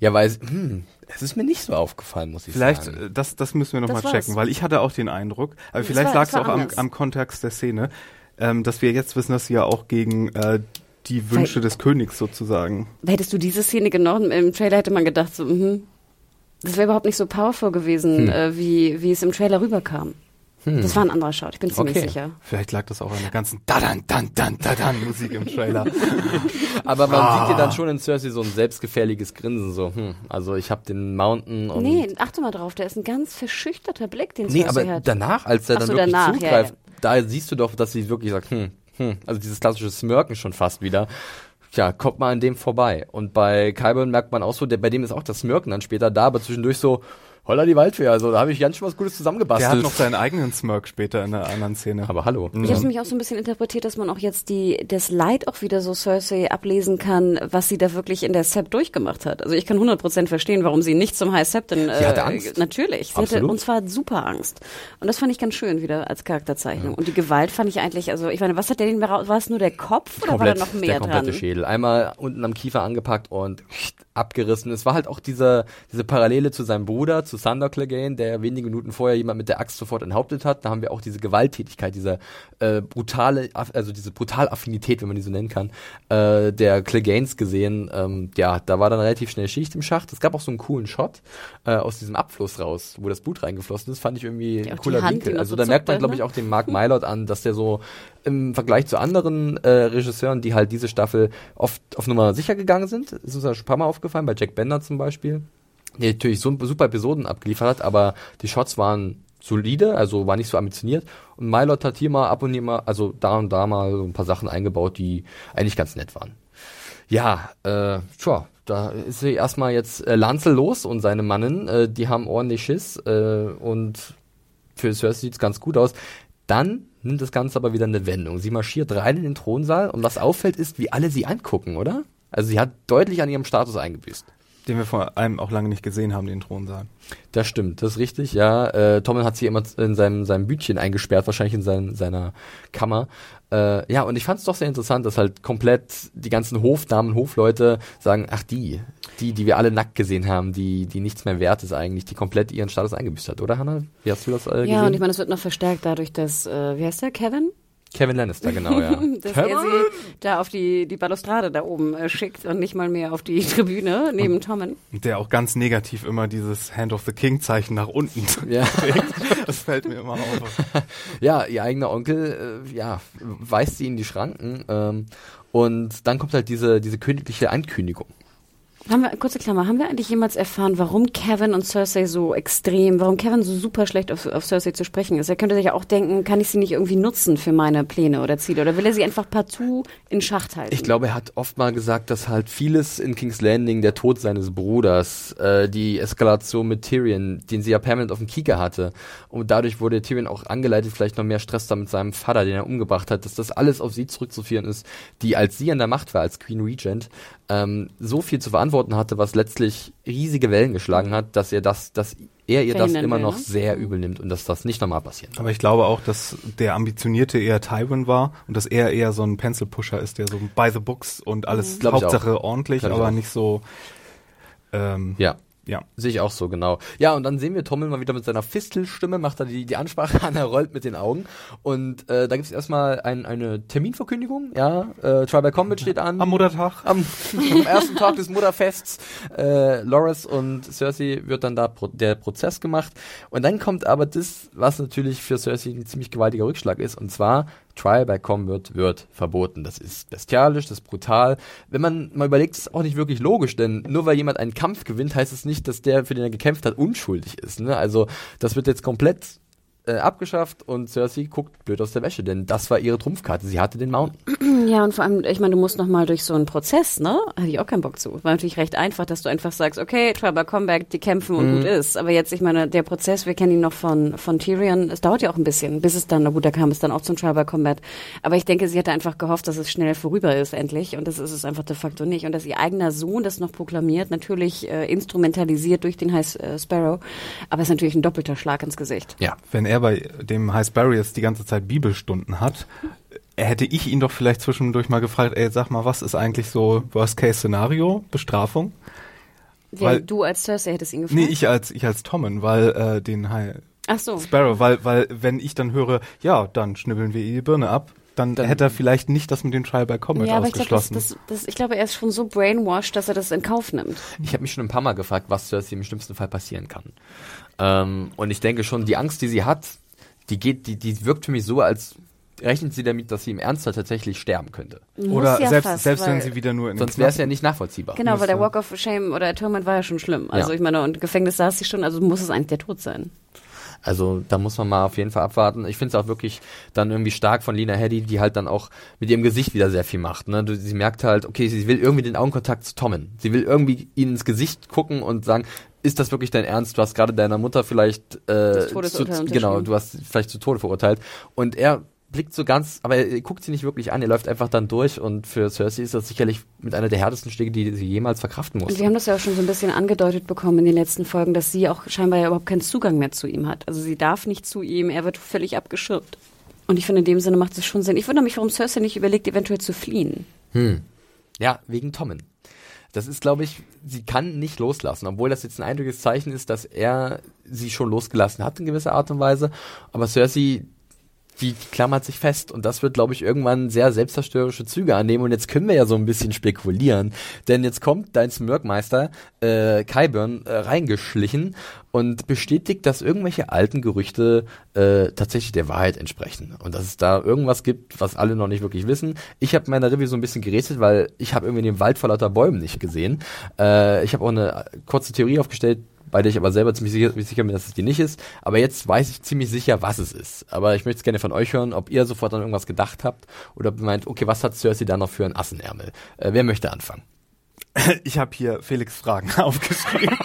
Ja, weil, hm, es ist mir nicht so aufgefallen, muss ich vielleicht, sagen. Vielleicht, äh, das, das müssen wir nochmal checken, weil ich hatte auch den Eindruck, aber vielleicht lag es auch am, am Kontext der Szene, ähm, dass wir jetzt wissen, dass sie ja auch gegen äh, die Wünsche Weil, des Königs sozusagen. Hättest du diese Szene genommen, im Trailer hätte man gedacht, so, mh, das wäre überhaupt nicht so powerful gewesen, hm. äh, wie, wie es im Trailer rüberkam. Hm. Das war ein anderer Shot, ich bin ziemlich okay. sicher. Vielleicht lag das auch an der ganzen Dadan, dan, dan, dan Musik im Trailer. [laughs] Aber man ah. sieht dir dann schon in Cersei so ein selbstgefährliches Grinsen, so, hm, also ich habe den Mountain und... Nee, achte mal drauf, der ist ein ganz verschüchterter Blick, den Cersei nee, aber hat. danach, als er dann so, wirklich danach, zugreift, ja, ja. da siehst du doch, dass sie wirklich sagt, hm, hm, also dieses klassische Smirken schon fast wieder. Ja, kommt man an dem vorbei. Und bei Kyburn merkt man auch so, der, bei dem ist auch das Smirken dann später da, aber zwischendurch so, Holla die Waldfee, also da habe ich ganz schön was Gutes zusammengebastelt. Der hat noch seinen eigenen Smirk später in der anderen Szene. Aber hallo. Ich habe mich auch so ein bisschen interpretiert, dass man auch jetzt die das Leid auch wieder so Cersei ablesen kann, was sie da wirklich in der Sept durchgemacht hat. Also ich kann 100% verstehen, warum sie nicht zum High Septon äh, sie hatte Angst. natürlich, sie Absolut. hatte und zwar super Angst. Und das fand ich ganz schön wieder als Charakterzeichnung. Ja. Und die Gewalt fand ich eigentlich, also ich meine, was hat der denn war es nur der Kopf oder Komplett, war da noch mehr der komplette dran? Schädel. Einmal unten am Kiefer angepackt und abgerissen. Es war halt auch diese diese Parallele zu seinem Bruder, zu Sander Clegane der wenige Minuten vorher jemand mit der Axt sofort enthauptet hat. Da haben wir auch diese Gewalttätigkeit, diese äh, brutale, also diese Brutalaffinität, wenn man die so nennen kann, äh, der Cleganes gesehen. Ähm, ja, da war dann relativ schnell Schicht im Schacht. Es gab auch so einen coolen Shot äh, aus diesem Abfluss raus, wo das Blut reingeflossen ist. Fand ich irgendwie ja, ein cooler Hand, Winkel. Also da merkt man, glaube ich, ne? auch den Mark Mylord an, dass der so im Vergleich zu anderen äh, Regisseuren, die halt diese Staffel oft auf Nummer sicher gegangen sind, ist uns ja schon ein paar Mal aufgefallen, bei Jack Bender zum Beispiel, der natürlich so super Episoden abgeliefert hat, aber die Shots waren solide, also war nicht so ambitioniert. Und Mylord hat hier mal ab und hier mal, also da und da mal so ein paar Sachen eingebaut, die eigentlich ganz nett waren. Ja, äh, tja, da ist sie erstmal jetzt äh, Lanzel los und seine Mannen, äh, die haben ordentlich Schiss äh, und für Cersei sieht's ganz gut aus. Dann nimmt das Ganze aber wieder eine Wendung. Sie marschiert rein in den Thronsaal und was auffällt ist, wie alle sie angucken, oder? Also sie hat deutlich an ihrem Status eingebüßt. Den wir vor allem auch lange nicht gesehen haben, den Thronsaal. Das stimmt, das ist richtig, ja. Äh, Tommen hat sie immer in seinem, seinem Bütchen eingesperrt, wahrscheinlich in sein, seiner Kammer. Äh, ja, und ich fand es doch sehr interessant, dass halt komplett die ganzen Hofdamen, Hofleute sagen, ach die, die, die wir alle nackt gesehen haben, die, die nichts mehr wert ist eigentlich, die komplett ihren Status eingebüßt hat, oder Hannah? Wie hast du das äh, gesehen? Ja, und ich meine, es wird noch verstärkt dadurch, dass, äh, wie heißt der, Kevin? Kevin Lannister, genau, ja. [laughs] dass Kevin? er sie da auf die, die Balustrade da oben äh, schickt und nicht mal mehr auf die [laughs] Tribüne neben Tommen. Und der auch ganz negativ immer dieses Hand of the King Zeichen nach unten [laughs] Ja. trägt. Das fällt mir immer auf. ja, ihr eigener Onkel, äh, ja, weist sie in die Schranken. Ähm, und dann kommt halt diese, diese königliche Ankündigung. Haben wir, kurze Klammer, haben wir eigentlich jemals erfahren, warum Kevin und Cersei so extrem, warum Kevin so super schlecht auf, auf Cersei zu sprechen ist? Er könnte sich ja auch denken, kann ich sie nicht irgendwie nutzen für meine Pläne oder Ziele? Oder will er sie einfach partout in Schacht halten? Ich glaube, er hat oft mal gesagt, dass halt vieles in King's Landing, der Tod seines Bruders, äh, die Eskalation mit Tyrion, den sie ja permanent auf dem Kieker hatte, und dadurch wurde Tyrion auch angeleitet, vielleicht noch mehr Stress da mit seinem Vater, den er umgebracht hat, dass das alles auf sie zurückzuführen ist, die als sie an der Macht war, als Queen Regent, ähm, so viel zu verantworten hatte, was letztlich riesige Wellen geschlagen hat, dass er das, dass er ihr das immer will, noch ne? sehr übel nimmt und dass das nicht nochmal passieren Aber ich glaube auch, dass der Ambitionierte eher Tywin war und dass er eher so ein Pencil-Pusher ist, der so by the books und alles ich Hauptsache ordentlich, Glaub aber auch. nicht so ähm, Ja. Ja. Sehe ich auch so, genau. Ja, und dann sehen wir Tommel mal wieder mit seiner Fistelstimme, macht er die, die Ansprache [laughs] an, er rollt mit den Augen. Und äh, da gibt es erstmal ein, eine Terminverkündigung, ja. Äh, Trial by Combat steht an. Am Muttertag. am, [laughs] am ersten Tag des Mutterfests. Äh, Loras und Cersei wird dann da pro der Prozess gemacht. Und dann kommt aber das, was natürlich für Cersei ein ziemlich gewaltiger Rückschlag ist, und zwar Trial by Combat wird verboten. Das ist bestialisch, das ist brutal. Wenn man mal überlegt, ist auch nicht wirklich logisch, denn nur weil jemand einen Kampf gewinnt, heißt es nicht, dass der, für den er gekämpft hat, unschuldig ist. Ne? Also das wird jetzt komplett äh, abgeschafft und Cersei guckt blöd aus der Wäsche, denn das war ihre Trumpfkarte. Sie hatte den Mountain. [clears throat] Ja, und vor allem, ich meine, du musst noch mal durch so einen Prozess, ne? Hatte ich auch keinen Bock zu. War natürlich recht einfach, dass du einfach sagst, okay, Trial by Combat, die kämpfen und gut ist. Aber jetzt, ich meine, der Prozess, wir kennen ihn noch von, von Tyrion, es dauert ja auch ein bisschen, bis es dann, na gut, da kam es dann auch zum by Combat. Aber ich denke, sie hatte einfach gehofft, dass es schnell vorüber ist, endlich. Und das ist es einfach de facto nicht. Und dass ihr eigener Sohn das noch proklamiert, natürlich äh, instrumentalisiert durch den High äh, Sparrow. Aber es ist natürlich ein doppelter Schlag ins Gesicht. Ja. Wenn er bei dem High Sparrow jetzt die ganze Zeit Bibelstunden hat, hätte ich ihn doch vielleicht zwischendurch mal gefragt, ey, sag mal, was ist eigentlich so Worst-Case-Szenario, Bestrafung? Wer, Weil- du als Cersei hättest ihn gefragt? Nee, ich als, ich als Tommen, weil äh, den High Ach so. Sparrow, weil, weil wenn ich dann höre, ja, dann schnibbeln wir ihr die Birne ab, dann, Dann- hätte er vielleicht nicht das mit dem Trial by Combat Ja, aber ich glaube, das, ausgeschlossen. das, das, ich glaube, er ist schon so brainwashed, dass er das in Kauf nimmt. Ich habe mich schon ein paar Mal gefragt, was Cersei im schlimmsten Fall passieren kann. Ähm, und ich denke schon, die Angst, die sie hat, die geht, die, die wirkt für mich so, als rechnet sie damit, dass sie im Ernstfall tatsächlich sterben könnte. Oder Muss ja selbst, fast, selbst wenn sie wieder nur in Sonst wäre es ja nicht nachvollziehbar. Genau, weil der. Walk of Shame oder Atonement war ja schon schlimm. Also Ja. ich meine, und Gefängnis saß sie schon, also muss es eigentlich der Tod sein. Also da muss man mal auf jeden Fall abwarten. Ich finde es auch wirklich dann irgendwie stark von Lena Headey, die halt dann auch mit ihrem Gesicht wieder sehr viel macht. Ne? Sie merkt halt, okay, sie will irgendwie den Augenkontakt zu Tommen. Sie will irgendwie ihn ins Gesicht gucken und sagen, ist das wirklich dein Ernst? Du hast gerade deiner Mutter vielleicht äh, zu, genau, du hast vielleicht zu Tode verurteilt. Und er blickt so ganz, aber er guckt sie nicht wirklich an, er läuft einfach dann durch und für Cersei ist das sicherlich mit einer der härtesten Schläge, die sie jemals verkraften muss. Und wir haben das ja auch schon so ein bisschen angedeutet bekommen in den letzten Folgen, dass sie auch scheinbar ja überhaupt keinen Zugang mehr zu ihm hat. Also sie darf nicht zu ihm, er wird völlig abgeschirmt. Und ich finde, in dem Sinne macht es schon Sinn. Ich wundere mich, warum Cersei nicht überlegt, eventuell zu fliehen. Ja, wegen Tommen. Das ist, glaube ich, sie kann nicht loslassen, obwohl das jetzt ein eindrückliches Zeichen ist, dass er sie schon losgelassen hat in gewisser Art und Weise. Aber Cersei, die, klammert sich fest und das wird, glaube ich, irgendwann sehr selbstzerstörerische Züge annehmen. Und jetzt können wir ja so ein bisschen spekulieren, denn jetzt kommt dein Smirkmeister äh, Kyburn äh, reingeschlichen und bestätigt, dass irgendwelche alten Gerüchte äh, tatsächlich der Wahrheit entsprechen und dass es da irgendwas gibt, was alle noch nicht wirklich wissen. Ich habe meiner Review so ein bisschen gerätselt, weil ich habe irgendwie den Wald vor lauter Bäumen nicht gesehen. Äh, ich habe auch eine kurze Theorie aufgestellt, bei der ich aber selber ziemlich sicher, sicher bin, dass es die nicht ist. Aber jetzt weiß ich ziemlich sicher, was es ist. Aber ich möchte es gerne von euch hören, ob ihr sofort an irgendwas gedacht habt oder ob ihr meint, okay, was hat Cersei da noch für ein Assenärmel? Äh, wer möchte anfangen? [laughs] Ich habe hier Felix Fragen [laughs] aufgeschrieben.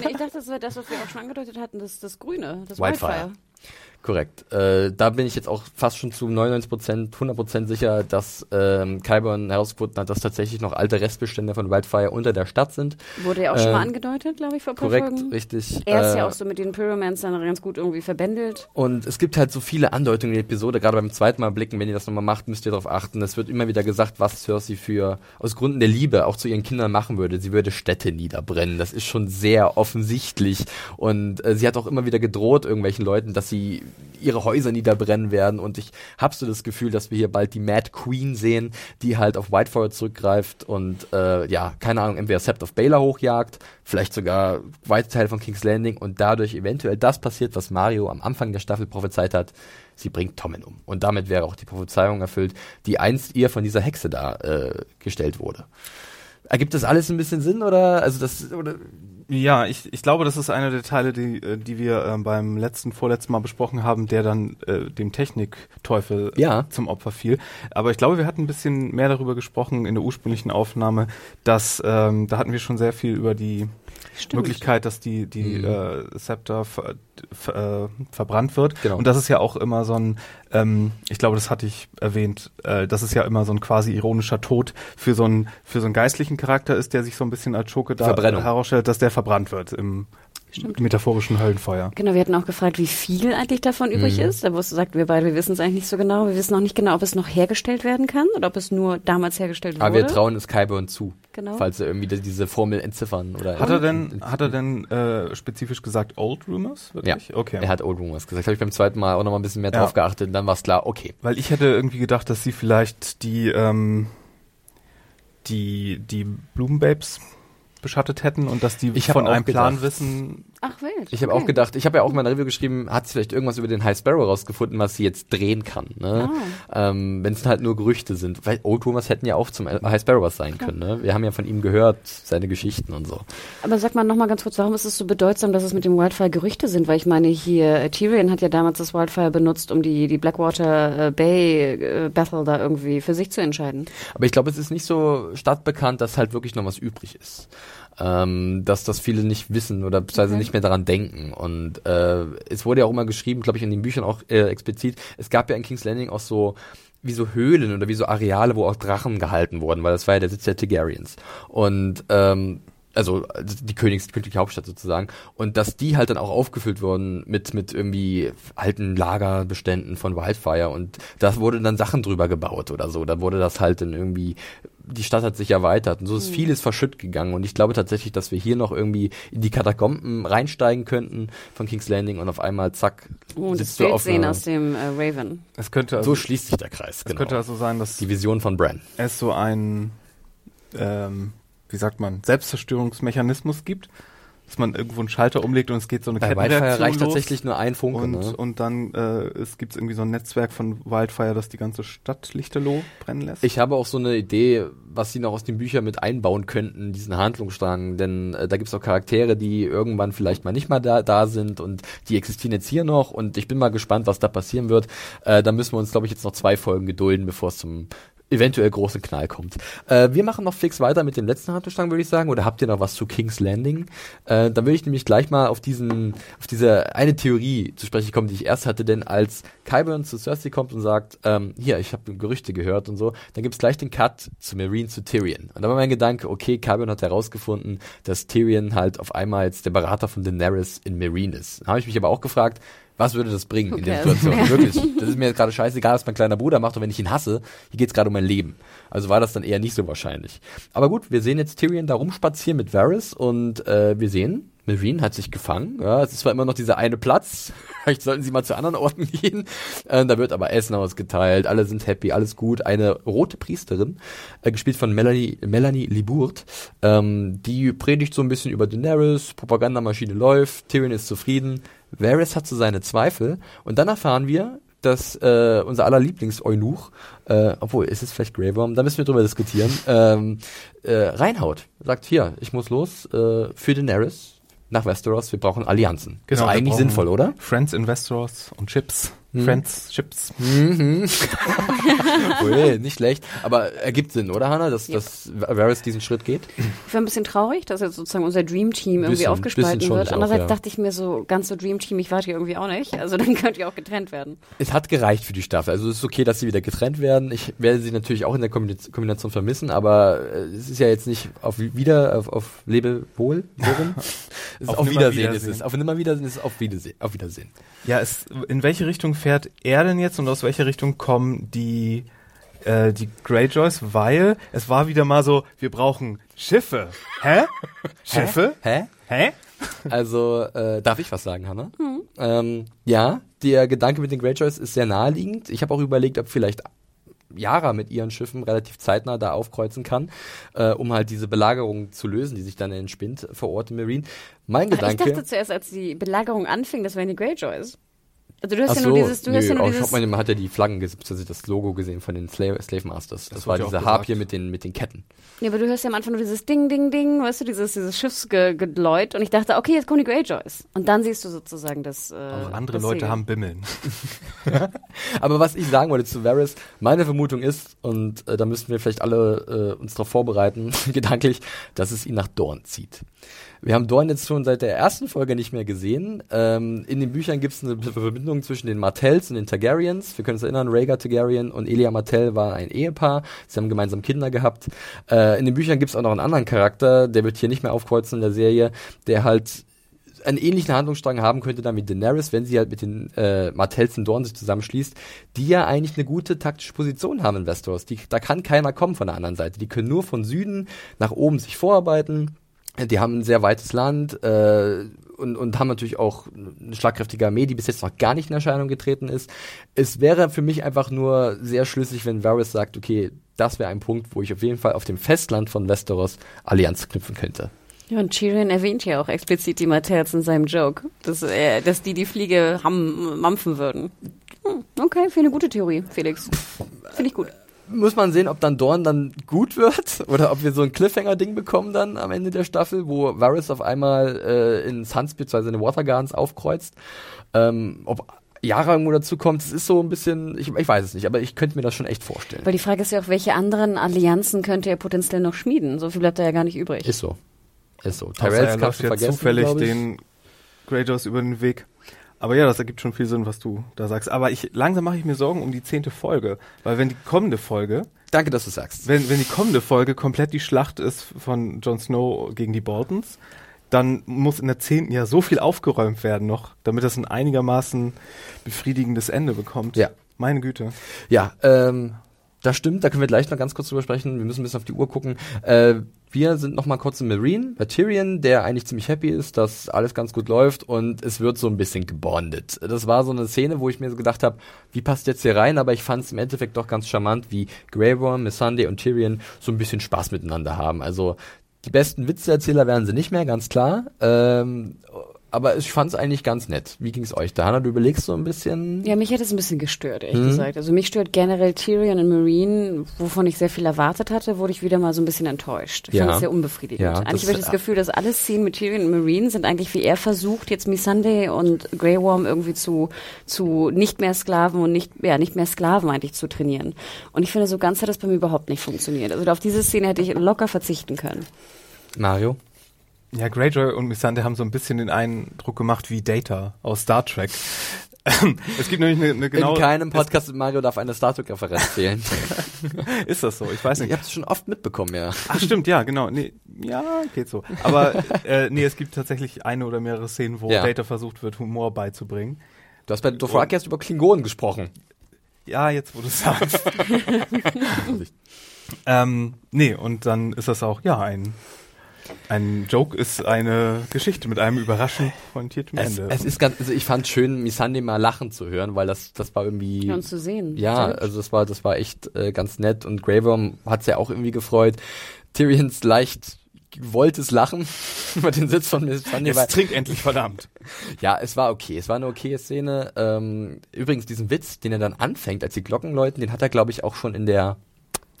ich dachte, das wäre das, was wir auch schon angedeutet hatten, das, das Grüne, das Wildfire. Wildfire. Korrekt. Äh, da bin ich jetzt auch fast schon zu 99%, 100% sicher, dass ähm, Kyburn herausgefunden hat, dass tatsächlich noch alte Restbestände von Wildfire unter der Stadt sind. Wurde ja auch schon mal Ähm, angedeutet, glaube ich, vor paar Korrekt, Folgen. richtig. Er ist Äh, ja auch so mit den Pyromancern ganz gut irgendwie verbändelt. Und es gibt halt so viele Andeutungen in der Episode, gerade beim zweiten Mal blicken, wenn ihr das nochmal macht, müsst ihr darauf achten. Es wird immer wieder gesagt, was Cersei für, aus Gründen der Liebe auch zu ihren Kindern machen würde. Sie würde Städte niederbrennen. Das ist schon sehr offensichtlich. Und äh, sie hat auch immer wieder gedroht irgendwelchen Leuten, dass sie ihre Häuser niederbrennen werden. Und ich habe so das Gefühl, dass wir hier bald die Mad Queen sehen, die halt auf Whitefire zurückgreift und äh, ja, keine Ahnung, entweder Sept of Baelor hochjagt, vielleicht sogar weite Teile von King's Landing und dadurch eventuell das passiert, was Mario am Anfang der Staffel prophezeit hat. Sie bringt Tommen um. Und damit wäre auch die Prophezeiung erfüllt, die einst ihr von dieser Hexe da äh, gestellt wurde. Ergibt das alles ein bisschen Sinn oder also das oder Ja, ich, ich glaube, das ist einer der Teile, die, äh, die wir ähm, beim letzten, vorletzten Mal besprochen haben, der dann äh, dem Technikteufel Ja. zum Opfer fiel. Aber ich glaube, wir hatten ein bisschen mehr darüber gesprochen in der ursprünglichen Aufnahme, dass ähm, da hatten wir schon sehr viel über die Möglichkeit, dass die, die Mhm. äh, Scepter ver, ver, äh, verbrannt wird. Genau. Und das ist ja auch immer so ein, ähm, ich glaube, das hatte ich erwähnt, äh, das ist ja immer so ein quasi ironischer Tod für so einen, für so einen geistlichen Charakter ist, der sich so ein bisschen als Schurke da herausstellt, dass der verbrannt wird im Stimmt. metaphorischen Höllenfeuer. Genau, wir hatten auch gefragt, wie viel eigentlich davon übrig Mhm. ist. Da wusste sagt, wir beide, wir wissen es eigentlich nicht so genau. Wir wissen auch nicht genau, ob es noch hergestellt werden kann oder ob es nur damals hergestellt wurde. aber wir trauen es Kyburn zu, Genau. falls er irgendwie die- diese Formel entziffern oder Hat er denn, hat er denn äh, spezifisch gesagt Old Rumors? ja, Wirklich? Okay. er hat Old Rumors gesagt. Habe ich beim zweiten Mal auch noch mal ein bisschen mehr Ja. drauf geachtet. und Dann war es klar, okay. Weil ich hätte irgendwie gedacht, dass sie vielleicht die, ähm, die, die Blumenbabes beschattet hätten und dass die Ich von einem Plan wissen. Ach, wild. Ich habe okay. auch gedacht, ich habe ja auch in meiner Review geschrieben, hat sie vielleicht irgendwas über den High Sparrow rausgefunden, was sie jetzt drehen kann. Ne? Ah. Ähm, Wenn es halt nur Gerüchte sind. Weil Old Rumors hätten ja auch zum High Sparrow was sein können. Ne? Wir haben ja von ihm gehört, seine Geschichten und so. Aber sag mal nochmal ganz kurz, warum ist es so bedeutsam, dass es mit dem Wildfire Gerüchte sind? Weil ich meine, hier, äh, Tyrion hat ja damals das Wildfire benutzt, um die, die Blackwater äh, Bay äh, Battle da irgendwie für sich zu entscheiden. Aber ich glaube, es ist nicht so stadtbekannt, dass halt wirklich noch was übrig ist. Ähm, dass das viele nicht wissen oder beziehungsweise Okay. nicht mehr daran denken. Und äh, es wurde ja auch immer geschrieben, glaube ich, in den Büchern auch äh, explizit, es gab ja in King's Landing auch so wie so Höhlen oder wie so Areale, wo auch Drachen gehalten wurden, weil das war ja der Sitz der Targaryens. Und ähm, also die Königs, die königliche Hauptstadt sozusagen. Und dass die halt dann auch aufgefüllt wurden mit, mit irgendwie alten Lagerbeständen von Wildfire und da wurde dann Sachen drüber gebaut oder so. Da wurde das halt dann irgendwie, die Stadt hat sich erweitert und so ist vieles verschütt gegangen und ich glaube tatsächlich, dass wir hier noch irgendwie in die Katakomben reinsteigen könnten von King's Landing und auf einmal zack, das sitzt du Bild auf sehen aus dem äh, Raven. Es könnte also, so schließt sich der Kreis, es genau. könnte also sein, dass die Vision von Bran. es so einen, ähm, wie sagt man, Selbstzerstörungsmechanismus gibt, dass man irgendwo einen Schalter umlegt und es geht so eine Bei Wildfire reicht los. tatsächlich nur ein Funke, und, ne? und dann äh, es gibt irgendwie so ein Netzwerk von Wildfire, das die ganze Stadt lichterloh brennen lässt. Ich habe auch so eine Idee, was sie noch aus den Büchern mit einbauen könnten, diesen Handlungsstrang, denn äh, da gibt es auch Charaktere, die irgendwann vielleicht mal nicht mal da, da sind und die existieren jetzt hier noch und ich bin mal gespannt, was da passieren wird. Äh, da müssen wir uns, glaube ich, jetzt noch zwei Folgen gedulden, bevor es zum eventuell großen Knall kommt. Äh, wir machen noch fix weiter mit dem letzten Handlungsstrang, würde ich sagen, oder habt ihr noch was zu King's Landing? Äh, dann würde ich nämlich gleich mal auf diesen, auf diese eine Theorie zu sprechen kommen, die ich erst hatte, denn als Qyburn zu Cersei kommt und sagt, ähm, hier, ich habe Gerüchte gehört und so, dann gibt's gleich den Cut zu Marine zu Tyrion. Und da war mein Gedanke, okay, Qyburn hat herausgefunden, dass Tyrion halt auf einmal jetzt der Berater von Daenerys in Marine ist. Dann habe ich mich aber auch gefragt, was würde das bringen in der Okay. Situation? [laughs] Wirklich. Das ist mir gerade scheißegal, was mein kleiner Bruder macht und wenn ich ihn hasse, hier geht's gerade um mein Leben. Also war das dann eher nicht so wahrscheinlich. Aber gut, wir sehen jetzt Tyrion da rumspazieren mit Varys und äh, wir sehen, Marine hat sich gefangen. Ja, es ist zwar immer noch dieser eine Platz. [laughs] Vielleicht sollten sie mal zu anderen Orten gehen. Äh, da wird aber Essen ausgeteilt. Alle sind happy, alles gut. Eine rote Priesterin, äh, gespielt von Melanie, Melanie Libourt, ähm, die predigt so ein bisschen über Daenerys. Propagandamaschine läuft. Tyrion ist zufrieden. Varys hat so seine Zweifel. Und dann erfahren wir, dass äh, unser aller Lieblings-Eunuch, äh, obwohl, ist es vielleicht Grey Worm, da müssen wir drüber diskutieren, ähm, äh, reinhaut. Sagt, hier, ich muss los, äh, für Daenerys. nach Westeros, wir brauchen Allianzen. Genau, ist eigentlich sinnvoll, oder? Friends in Westeros und Chips. Hm. Friends, Chips. [laughs] Ui, nicht schlecht. Aber ergibt Sinn, oder Hannah, dass, dass Varys diesen Schritt geht? Ich war ein bisschen traurig, dass jetzt sozusagen unser Dream Team irgendwie Bisschen, aufgespalten bisschen schon, wird. ich auch, Andererseits ja. dachte ich mir so, ganz so Dream Team, ich warte hier irgendwie auch nicht. Also dann [laughs] könnt ihr auch getrennt werden. Es hat gereicht für die Staffel. Also es ist okay, dass sie wieder getrennt werden. Ich werde sie natürlich auch in der Kombina- Kombination vermissen, aber äh, es ist ja jetzt nicht auf wieder, auf, auf Lebewohl, worum? [laughs] es ist Auf auf, Wiedersehen, Nimmerwiedersehen. ist es. Auf Nimmerwiedersehen ist es auf Wiedersehen. Auf Wiedersehen. Ja, es, in welche Richtung fährt er denn jetzt und aus welcher Richtung kommen die, äh, die Greyjoys? Weil es war wieder mal so, wir brauchen Schiffe. [laughs] Hä? Schiffe? Hä? Hä? Also, äh, darf ich was sagen, Hannah? Ähm, ja, der Gedanke mit den Greyjoys ist sehr naheliegend. Ich habe auch überlegt, ob vielleicht Yara mit ihren Schiffen relativ zeitnah da aufkreuzen kann, äh, um halt diese Belagerung zu lösen, die sich dann entspinnt vor Ort im Marine. Mein Ich Gedanke. dachte zuerst, als die Belagerung anfing, das wären die Greyjoys. Also du hast Ach ja so, nur dieses, du nö, hast ja nur auch, dieses. man, man hat ja die Flaggen, beziehungsweise das Logo gesehen von den Slave, Slave Masters. Das, Das war diese. Harpie mit den, mit den Ketten. Ja, aber du hörst ja am Anfang nur dieses Ding, Ding, Ding, weißt du, dieses, dieses Schiffsgeläut. Und ich dachte, okay, jetzt kommen die Greyjoys. Und dann siehst du sozusagen das. Äh, Auch andere das Leute Segel. haben Bimmeln. [laughs] [laughs] Aber was ich sagen wollte zu Varys, meine Vermutung ist, und äh, da müssen wir vielleicht alle äh, uns darauf vorbereiten, [laughs] gedanklich, dass es ihn nach Dorn zieht. Wir haben Dorn jetzt schon seit der ersten Folge nicht mehr gesehen. Ähm, in den Büchern gibt es eine Verbindung zwischen den Martells und den Targaryens. Wir können uns erinnern, Rhaegar Targaryen und Elia Martell war ein Ehepaar. Sie haben gemeinsam Kinder gehabt. Äh, in den Büchern gibt es auch noch einen anderen Charakter, der wird hier nicht mehr aufkreuzen in der Serie, der halt einen ähnlichen Handlungsstrang haben könnte dann wie Daenerys, wenn sie halt mit den äh, Martells in Dorn sich zusammenschließt, die ja eigentlich eine gute taktische Position haben in Westeros. Die, da kann keiner kommen von der anderen Seite. Die können nur von Süden nach oben sich vorarbeiten. Die haben ein sehr weites Land äh, und, und haben natürlich auch eine schlagkräftige Armee, die bis jetzt noch gar nicht in Erscheinung getreten ist. Es wäre für mich einfach nur sehr schlüssig, wenn Varys sagt, okay, das wäre ein Punkt, wo ich auf jeden Fall auf dem Festland von Westeros Allianz knüpfen könnte. Ja, und Tyrion erwähnt ja auch explizit die Martells in seinem Joke, dass, äh, dass die die Fliege ham, mampfen würden. Hm, okay, finde eine gute Theorie, Felix. Finde ich gut. Muss man sehen, ob dann Dorn dann gut wird [laughs] oder ob wir so ein Cliffhanger-Ding bekommen dann am Ende der Staffel, wo Varys auf einmal äh, in Suns bzw. in den Watergardens aufkreuzt. Ähm, ob Yara irgendwo dazu kommt, das ist so ein bisschen, ich, ich weiß es nicht, aber ich könnte mir das schon echt vorstellen. Weil die Frage ist ja auch, welche anderen Allianzen könnte er potenziell noch schmieden? So viel bleibt da ja gar nicht übrig. Ist so. Ist so. Er Tyrells läuft kannst du ja vergessen, zufällig den Greyjoys über den Weg. Aber ja, das ergibt schon viel Sinn, was du da sagst. Aber ich langsam mache ich mir Sorgen um die zehnte Folge. Weil wenn die kommende Folge, Danke, dass du sagst. wenn, wenn die kommende Folge komplett die Schlacht ist von Jon Snow gegen die Boltons, dann muss in der zehnten ja so viel aufgeräumt werden noch, damit das ein einigermaßen befriedigendes Ende bekommt. Ja. Meine Güte. Ja, ähm, das stimmt, da können wir gleich noch ganz kurz drüber sprechen. Wir müssen ein bisschen auf die Uhr gucken. Äh, wir sind noch mal kurz im Marine, bei Tyrion, der eigentlich ziemlich happy ist, dass alles ganz gut läuft und es wird so ein bisschen gebondet. Das war so eine Szene, wo ich mir so gedacht habe, wie passt jetzt hier rein, aber ich fand es im Endeffekt doch ganz charmant, wie Grey Worm, Missandei und Tyrion so ein bisschen Spaß miteinander haben. Also die besten Witzeerzähler werden sie nicht mehr, ganz klar. Ähm, aber ich fand es eigentlich ganz nett. Wie ging es euch da? Hannah, du überlegst so ein bisschen. Ja, mich hat es ein bisschen gestört, ehrlich Mhm. gesagt. Also mich stört generell Tyrion und Marine, wovon ich sehr viel erwartet hatte, wurde ich wieder mal so ein bisschen enttäuscht. Ich Ja. fand es sehr unbefriedigend. Ja, eigentlich habe ich das Gefühl, dass alle Szenen mit Tyrion und Marine sind eigentlich, wie er versucht, jetzt Missandei und Grey Worm irgendwie zu, zu nicht mehr Sklaven und nicht, ja, nicht mehr Sklaven eigentlich zu trainieren. Und ich finde, so ganz hat das bei mir überhaupt nicht funktioniert. Also auf diese Szene hätte ich locker verzichten können. Mario? Ja, Greyjoy und Missandei haben so ein bisschen den Eindruck gemacht wie Data aus Star Trek. [laughs] es gibt nämlich eine, eine genau. In keinem Podcast mit Mario darf eine Star Trek-Referenz fehlen. [laughs] Ist das so? Ich weiß nicht. habt es schon oft mitbekommen, ja. Ach stimmt, ja, genau. Nee, ja, geht so. Aber äh, nee, es gibt tatsächlich eine oder mehrere Szenen, wo Ja. Data versucht wird, Humor beizubringen. Du hast bei Dothraki erst über Klingonen gesprochen. Ja, jetzt wo du es sagst. [laughs] ähm, nee, und dann ist das auch, ja, ein, ein Joke ist eine Geschichte mit einem überraschend pointierten Es, Ende. es ist ganz, also ich fand schön, Missandei mal lachen zu hören, weil das, das war irgendwie. Ja, und zu sehen. Ja, hübsch. also das war, das war echt äh, ganz nett und Grey Worm hat's ja auch irgendwie gefreut. Tyrions leicht gewolltes Lachen [laughs] über den Sitz von Missandei war, Jetzt trink endlich, verdammt. [laughs] ja, es war okay, es war eine okaye Szene. Ähm, übrigens diesen Witz, den er dann anfängt, als die Glocken läuten, den hat er glaube ich auch schon in der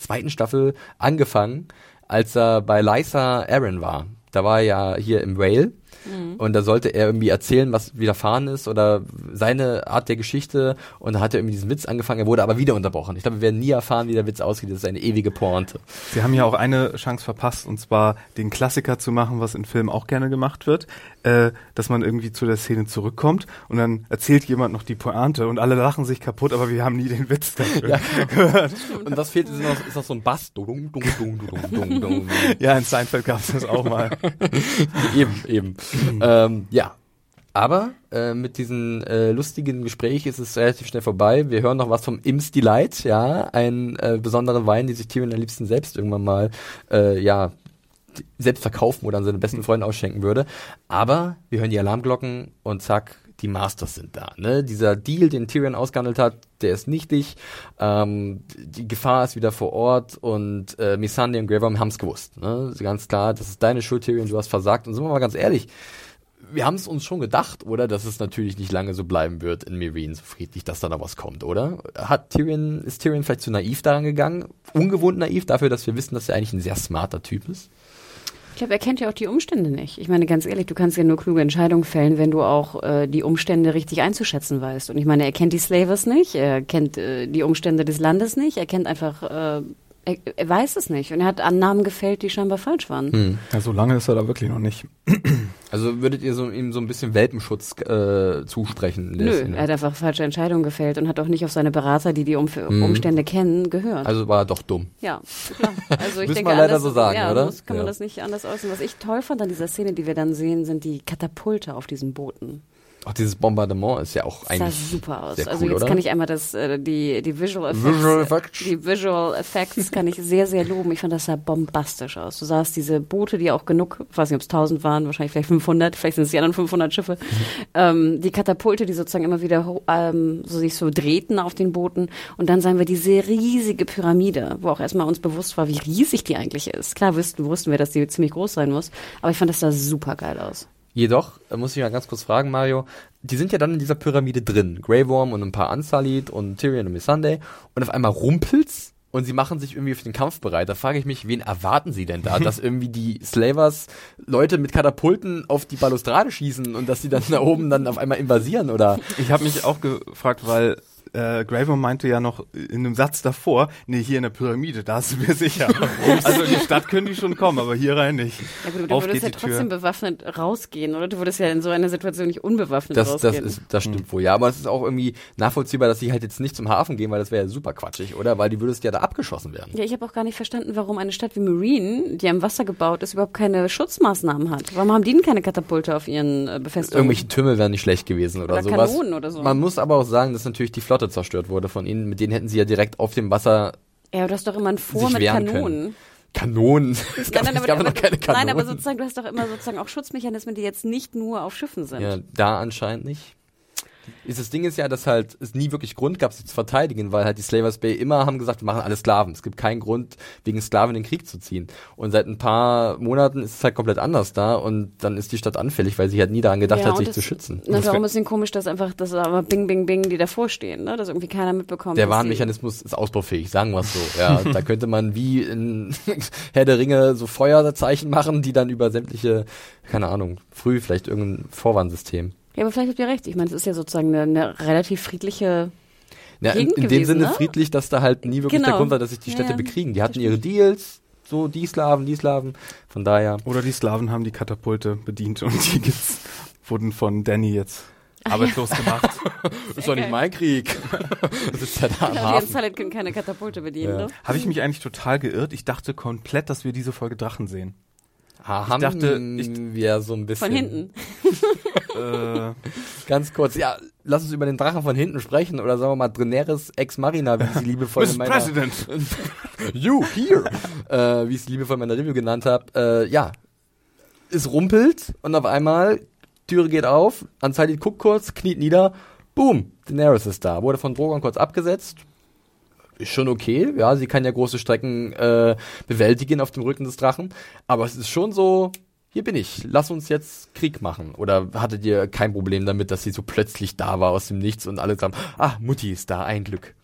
zweiten Staffel angefangen, als er bei Lysa Aaron war. Da war er ja hier im Vale Mhm. Und da sollte er irgendwie erzählen, was widerfahren ist oder seine Art der Geschichte. Und da hat er irgendwie diesen Witz angefangen, er wurde aber wieder unterbrochen. Ich glaube, wir werden nie erfahren, wie der Witz ausgeht. Das ist eine ewige Pointe. Sie haben ja auch eine Chance verpasst, und zwar den Klassiker zu machen, was in Filmen auch gerne gemacht wird, äh, dass man irgendwie zu der Szene zurückkommt und dann erzählt jemand noch die Pointe und alle lachen sich kaputt, aber wir haben nie den Witz [laughs] dafür ja. [laughs] gehört. Und was fehlt, ist noch, ist noch so ein Bass. Dung, dung, dung, dung, dung, ja, in Seinfeld gab es das auch mal. [laughs] eben, eben. [laughs] ähm, ja, aber äh, mit diesem äh, lustigen Gespräch ist es relativ schnell vorbei. Wir hören noch was vom Im's Delight, ja, einen äh, besonderen Wein, die sich Tyrion am liebsten selbst irgendwann mal, äh, ja, selbst verkaufen oder an seine besten Freunde ausschenken würde. Aber wir hören die Alarmglocken und zack, die Masters sind da. Ne? Dieser Deal, den Tyrion ausgehandelt hat, der ist nichtig. Ähm, die Gefahr ist wieder vor Ort und äh, Missandei und Grey Worm haben es gewusst. Ne? Ganz klar, das ist deine Schuld, Tyrion, du hast versagt. Und sind wir mal ganz ehrlich, wir haben es uns schon gedacht, oder? Dass es natürlich nicht lange so bleiben wird in Meereen, so friedlich, dass da noch was kommt, oder? Hat Tyrion, ist Tyrion vielleicht zu naiv daran gegangen? Ungewohnt naiv dafür, dass wir wissen, dass er eigentlich ein sehr smarter Typ ist? Ich glaube, er kennt ja auch die Umstände nicht. Ich meine, ganz ehrlich, du kannst ja nur kluge Entscheidungen fällen, wenn du auch äh, die Umstände richtig einzuschätzen weißt. Und ich meine, er kennt die Slavers nicht, er kennt äh, die Umstände des Landes nicht, er kennt einfach äh, er, er, weiß es nicht und er hat Annahmen gefällt, die scheinbar falsch waren. Hm. Ja, so lange ist er da wirklich noch nicht. [clears throat] Also würdet ihr so, ihm so ein bisschen Welpenschutz äh, zusprechen? Nö, Szene? er hat einfach falsche Entscheidungen gefällt und hat auch nicht auf seine Berater, die die um hm. Umstände kennen, gehört. Also war er doch dumm. Ja, klar. Also [laughs] ich Müssen denke, wir leider so sagen, ja, oder? Muss, kann ja. man das nicht anders äußern. Was ich toll fand an dieser Szene, die wir dann sehen, sind die Katapulte auf diesen Booten. Auch dieses Bombardement ist ja auch das eigentlich sah super aus. Sehr also cool, jetzt oder? kann ich einmal das äh, die die Visual Effects, Visual Effects. die Visual Effects kann ich sehr sehr loben. Ich fand das sah bombastisch aus. Du sahst diese Boote, die auch genug, ich weiß nicht, ob es 1000 waren, wahrscheinlich vielleicht 500, vielleicht sind es die anderen 500 Schiffe. Ähm, die Katapulte, die sozusagen immer wieder ähm, so sich so drehten auf den Booten und dann sahen wir diese riesige Pyramide, wo auch erstmal uns bewusst war, wie riesig die eigentlich ist. Klar wussten wussten wir, dass die ziemlich groß sein muss, aber ich fand das sah super geil aus. Jedoch, äh, muss ich mal ganz kurz fragen, Mario, die sind ja dann in dieser Pyramide drin. Grey Worm und ein paar Unsullied und Tyrion und Missandei. Und auf einmal rumpelt's und sie machen sich irgendwie für den Kampf bereit. Da frage ich mich, wen erwarten sie denn da? [laughs] dass irgendwie die Slavers Leute mit Katapulten auf die Balustrade schießen und dass sie dann da oben dann auf einmal invasieren, oder? Ich habe mich auch gefragt, weil äh, Graver meinte ja noch in einem Satz davor, nee, hier in der Pyramide, da sind wir sicher. [laughs] also in die Stadt können die schon kommen, aber hier rein nicht. Ja gut, du Auf würdest ja trotzdem Tür. bewaffnet rausgehen, oder? Du würdest ja in so einer Situation nicht unbewaffnet das, rausgehen. Das, ist, das stimmt hm. wohl, ja. Aber es ist auch irgendwie nachvollziehbar, dass sie halt jetzt nicht zum Hafen gehen, weil das wäre ja super quatschig, oder? Weil die würdest ja da abgeschossen werden. Ja, ich habe auch gar nicht verstanden, warum eine Stadt wie Marine, die am Wasser gebaut ist, überhaupt keine Schutzmaßnahmen hat. Warum haben die denn keine Katapulte auf ihren äh, Befestigungen? Irgendwelche Türme wären nicht schlecht gewesen oder, oder sowas. Kanonen oder so. Man muss aber auch sagen, dass natürlich die Flotte zerstört wurde von ihnen. Mit denen hätten sie ja direkt auf dem Wasser. Ja, du hast doch immer ein Vor mit Kanonen. Können. Kanonen. [laughs] Es gab, nein, nein, es gab aber, noch keine Kanonen. Nein, aber sozusagen, du hast doch immer sozusagen auch Schutzmechanismen, die jetzt nicht nur auf Schiffen sind. Ja, da anscheinend nicht ist das Ding ist ja, dass halt es nie wirklich Grund gab, sie zu verteidigen, weil halt die Slavers Bay immer haben gesagt, wir machen alle Sklaven. Es gibt keinen Grund, wegen Sklaven in den Krieg zu ziehen. Und seit ein paar Monaten ist es halt komplett anders da und dann ist die Stadt anfällig, weil sie halt nie daran gedacht ja, hat, sich das, zu schützen. Das ist auch ein bisschen komisch, dass einfach, dass aber Bing, Bing, Bing, die davor stehen, ne? dass irgendwie keiner mitbekommt. Der Warnmechanismus ist ausbaufähig, sagen wir es so. Ja, [laughs] da könnte man wie in [laughs] Herr der Ringe so Feuerzeichen machen, die dann über sämtliche, keine Ahnung, früh vielleicht irgendein Vorwarnsystem. Ja, aber vielleicht habt ihr recht. Ich meine, es ist ja sozusagen eine, eine relativ friedliche ja, in, in dem Sinne ne? friedlich, dass da halt nie wirklich genau. der Grund war, dass sich die Städte ja, bekriegen. Die hatten ihre Deals, so die Slaven, die Slaven. Von daher. Oder die Slaven haben die Katapulte bedient und die gibt's, wurden von Danny jetzt arbeitslos ja. gemacht. [laughs] ist doch nicht mein Krieg. [laughs] das ist ja da am Hafen. Die Salad können keine Katapulte bedienen. Ja. Ne? Habe ich mich eigentlich total geirrt? Ich dachte komplett, dass wir diese Folge Drachen sehen. Ha, ich dachte, ich, wir so ein bisschen. Von hinten. [laughs] äh, ganz kurz, ja, lass uns über den Drachen von hinten sprechen oder sagen wir mal Daenerys ex Marina, wie ich sie liebevoll in meiner President. [laughs] you here, äh, wie ich sie liebevoll in meiner Review genannt habe. Äh, ja, es rumpelt und auf einmal Türe geht auf, Anzali guckt kurz, kniet nieder, boom, Daenerys ist da, wurde von Drogon kurz abgesetzt, schon okay. Ja, sie kann ja große Strecken äh, bewältigen auf dem Rücken des Drachen. Aber es ist schon so, hier bin ich, lass uns jetzt Krieg machen. Oder hattet ihr kein Problem damit, dass sie so plötzlich da war aus dem Nichts und alle sagen, ah, Mutti ist da, ein Glück.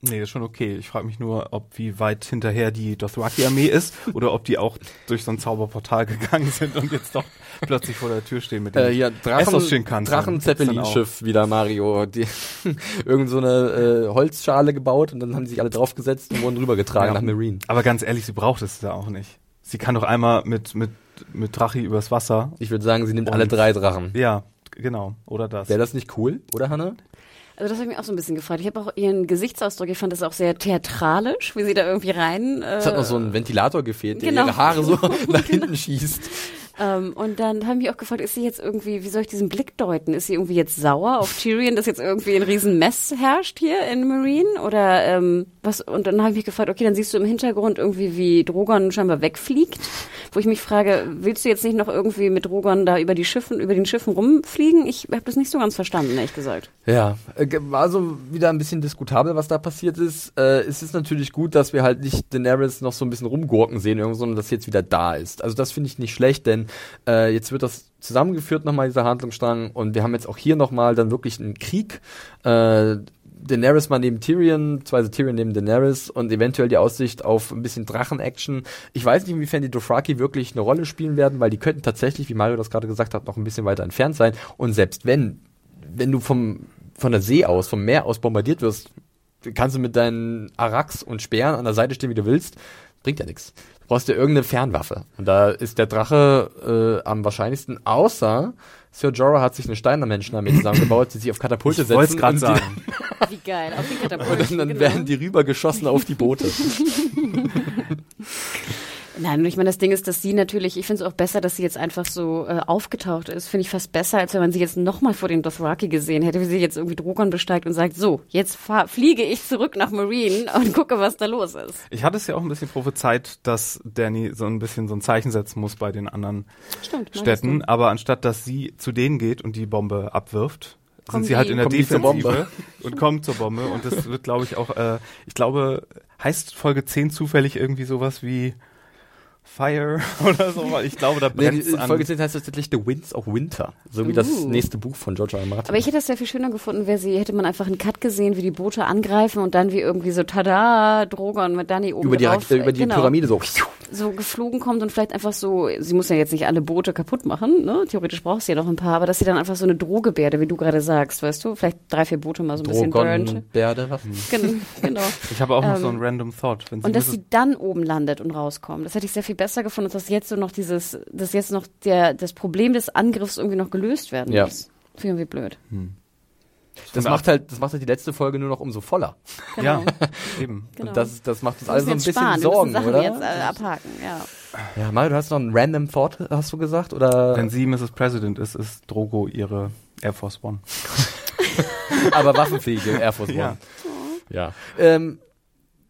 Nee, ist schon okay. Ich frage mich nur, ob wie weit hinterher die Dothraki-Armee ist oder ob die auch durch so ein Zauberportal gegangen sind und jetzt doch plötzlich vor der Tür stehen mit dem Äh, hier, Drachen, Essos-Shinkansen. Drachen Gibt's dann Zeppelin-Schiff wieder Mario. Die, [laughs] irgend so eine äh, Holzschale gebaut und dann haben die sich alle draufgesetzt und wurden rübergetragen Ja. nach Marine. Aber ganz ehrlich, sie braucht es da auch nicht. Sie kann doch einmal mit, mit, mit Drachi übers Wasser. Ich würde sagen, sie nimmt alle drei Drachen. Ja, genau. Oder das. Wäre das nicht cool, oder Hanna? Also das habe ich mich auch so ein bisschen gefragt. Ich habe auch ihren Gesichtsausdruck, ich fand das auch sehr theatralisch, wie sie da irgendwie rein. Äh, Es hat noch so ein Ventilator gefehlt, der genau. ihre Haare so [laughs] [laughs] nach hinten schießt. Ähm, und dann habe ich mich auch gefragt, ist sie jetzt irgendwie, wie soll ich diesen Blick deuten? Ist sie irgendwie jetzt sauer auf Tyrion, dass jetzt irgendwie ein riesen Mess herrscht hier in Marine? Oder ähm, was? Und dann habe ich mich gefragt, okay, dann siehst du im Hintergrund irgendwie, wie Drogon scheinbar wegfliegt. Wo ich mich frage, willst du jetzt nicht noch irgendwie mit Drogon da über die Schiffen, über den Schiffen rumfliegen? Ich habe das nicht so ganz verstanden, ehrlich gesagt. Ja, äh, war so wieder ein bisschen diskutabel, was da passiert ist. Äh, es ist natürlich gut, dass wir halt nicht Daenerys noch so ein bisschen rumgurken sehen, sondern dass sie jetzt wieder da ist. Also das finde ich nicht schlecht, denn äh, jetzt wird das zusammengeführt nochmal, dieser Handlungsstrang, und wir haben jetzt auch hier nochmal dann wirklich einen Krieg. Äh, Daenerys mal neben Tyrion, beziehungsweise Tyrion neben Daenerys und eventuell die Aussicht auf ein bisschen Drachen-Action. Ich weiß nicht, inwiefern die Dothraki wirklich eine Rolle spielen werden, weil die könnten tatsächlich, wie Mario das gerade gesagt hat, noch ein bisschen weiter entfernt sein. Und selbst wenn, wenn du vom, von der See aus, vom Meer aus bombardiert wirst, kannst du mit deinen Arax und Speeren an der Seite stehen, wie du willst. Bringt ja nichts. Du brauchst ja irgendeine Fernwaffe. Und da ist der Drache äh, am wahrscheinlichsten, außer Sir Jorah hat sich eine Steinermenschenarmee zusammengebaut, die sich auf Katapulte ich setzen. gerade und sagen. Wie geil, auf die Katapulten. [laughs] und dann genau. werden die rübergeschossen auf die Boote. [laughs] Nein, ich meine, das Ding ist, dass sie natürlich, ich finde es auch besser, dass sie jetzt einfach so äh, aufgetaucht ist. Finde ich fast besser, als wenn man sie jetzt nochmal vor den Dothraki gesehen hätte, wie sie jetzt irgendwie Drogon besteigt und sagt, so, jetzt fahr, fliege ich zurück nach Marine und gucke, was da los ist. Ich hatte es ja auch ein bisschen prophezeit, dass Danny so ein bisschen so ein Zeichen setzen muss bei den anderen Stimmt. Städten, aber anstatt dass sie zu denen geht und die Bombe abwirft, sind sie halt in der Defensive Bombe. [laughs] und kommen zur Bombe und das wird glaube ich auch äh, ich glaube heißt Folge 10 zufällig irgendwie sowas wie Fire [laughs] oder so, weil ich glaube da brennt die an. Folge 10 heißt tatsächlich The Winds of Winter. So wie das Uh. nächste Buch von George R. R. Martin. Aber ich hätte es sehr viel schöner gefunden, wäre sie, hätte man einfach einen Cut gesehen, wie die Boote angreifen und dann wie irgendwie so, tada, Drogon mit Danny oben über die, drauf, über die genau, Pyramide so. so geflogen kommt und vielleicht einfach so, sie muss ja jetzt nicht alle Boote kaputt machen, ne? Theoretisch braucht sie ja noch ein paar, aber dass sie dann einfach so eine Drohgebärde, wie du gerade sagst, weißt du, vielleicht drei, vier Boote mal so ein bisschen burnt. Drogon, Bärde, was? Gen genau. ich habe auch noch Ähm, so einen random Thought, wenn sie Und dass sie dann oben landet und rauskommt. Das hätte ich sehr viel besser gefunden, dass jetzt so noch dieses, dass jetzt noch der, das Problem des Angriffs irgendwie noch gelöst werden Ja. muss. Finde ich irgendwie blöd. Das macht halt, das macht halt die letzte Folge nur noch umso voller. ja, [laughs] eben. Genau. Und das, das macht uns alle so ein bisschen sparen. Sorgen, Wir Sachen oder? jetzt äh, abhaken, ja. Ja, Mario, du hast noch einen random Thought, hast du gesagt, oder? Wenn sie Mrs. President ist, ist Drogo ihre Air Force One. [laughs] aber waffenfähige Air Force One. Ja. Ja. Ähm,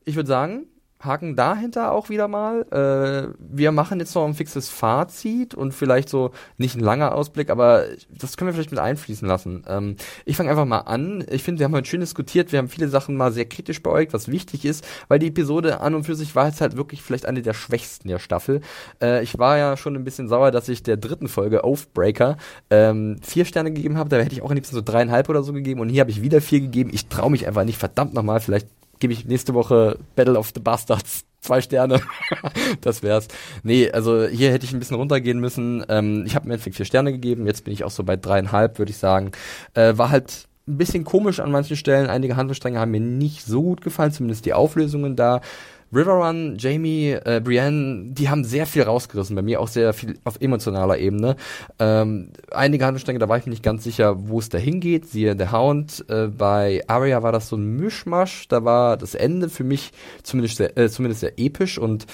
ich würde sagen, haken dahinter auch wieder mal. Äh, wir machen jetzt noch ein fixes Fazit und vielleicht so nicht ein langer Ausblick, aber das können wir vielleicht mit einfließen lassen. Ähm, ich fange einfach mal an. Ich finde, wir haben heute schön diskutiert. Wir haben viele Sachen mal sehr kritisch beäugt, was wichtig ist, weil die Episode an und für sich war jetzt halt wirklich vielleicht eine der schwächsten der Staffel. Äh, ich war ja schon ein bisschen sauer, dass ich der dritten Folge Oathbreaker ähm, vier Sterne gegeben habe. Da hätte ich auch am liebsten so dreieinhalb oder so gegeben und hier habe ich wieder vier gegeben. Ich traue mich einfach nicht. Verdammt nochmal, vielleicht gebe ich nächste Woche Battle of the Bastards zwei Sterne. [laughs] das wär's. Nee, also hier hätte ich ein bisschen runtergehen müssen. Ähm, ich habe im Endeffekt vier Sterne gegeben. Jetzt bin ich auch so bei dreieinhalb, würde ich sagen. Äh, war halt ein bisschen komisch an manchen Stellen. Einige Handlungsstränge haben mir nicht so gut gefallen, zumindest die Auflösungen da. Riverrun, Jamie, äh, Brienne, die haben sehr viel rausgerissen, bei mir auch sehr viel auf emotionaler Ebene. Ähm, einige Handlungsstränge, da war ich mir nicht ganz sicher, wo es da hingeht. Siehe The Hound, äh, bei Arya war das so ein Mischmasch, da war das Ende für mich zumindest sehr, äh, zumindest sehr episch und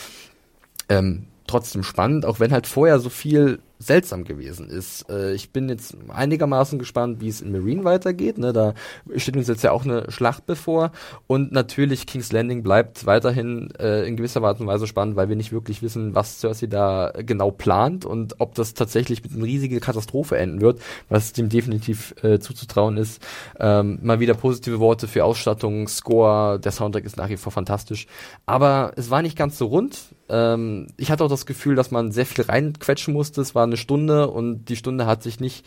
ähm, trotzdem spannend, auch wenn halt vorher so viel seltsam gewesen ist. Äh, ich bin jetzt einigermaßen gespannt, wie es in Marine weitergeht. Ne? Da steht uns jetzt ja auch eine Schlacht bevor. Und natürlich King's Landing bleibt weiterhin äh, in gewisser Art und Weise spannend, weil wir nicht wirklich wissen, was Cersei da genau plant und ob das tatsächlich mit einer riesigen Katastrophe enden wird, was dem definitiv äh, zuzutrauen ist. Ähm, mal wieder positive Worte für Ausstattung, Score, der Soundtrack ist nach wie vor fantastisch. Aber es war nicht ganz so rund. Ähm, ich hatte auch das Gefühl, dass man sehr viel reinquetschen musste. Es war eine Stunde und die Stunde hat sich nicht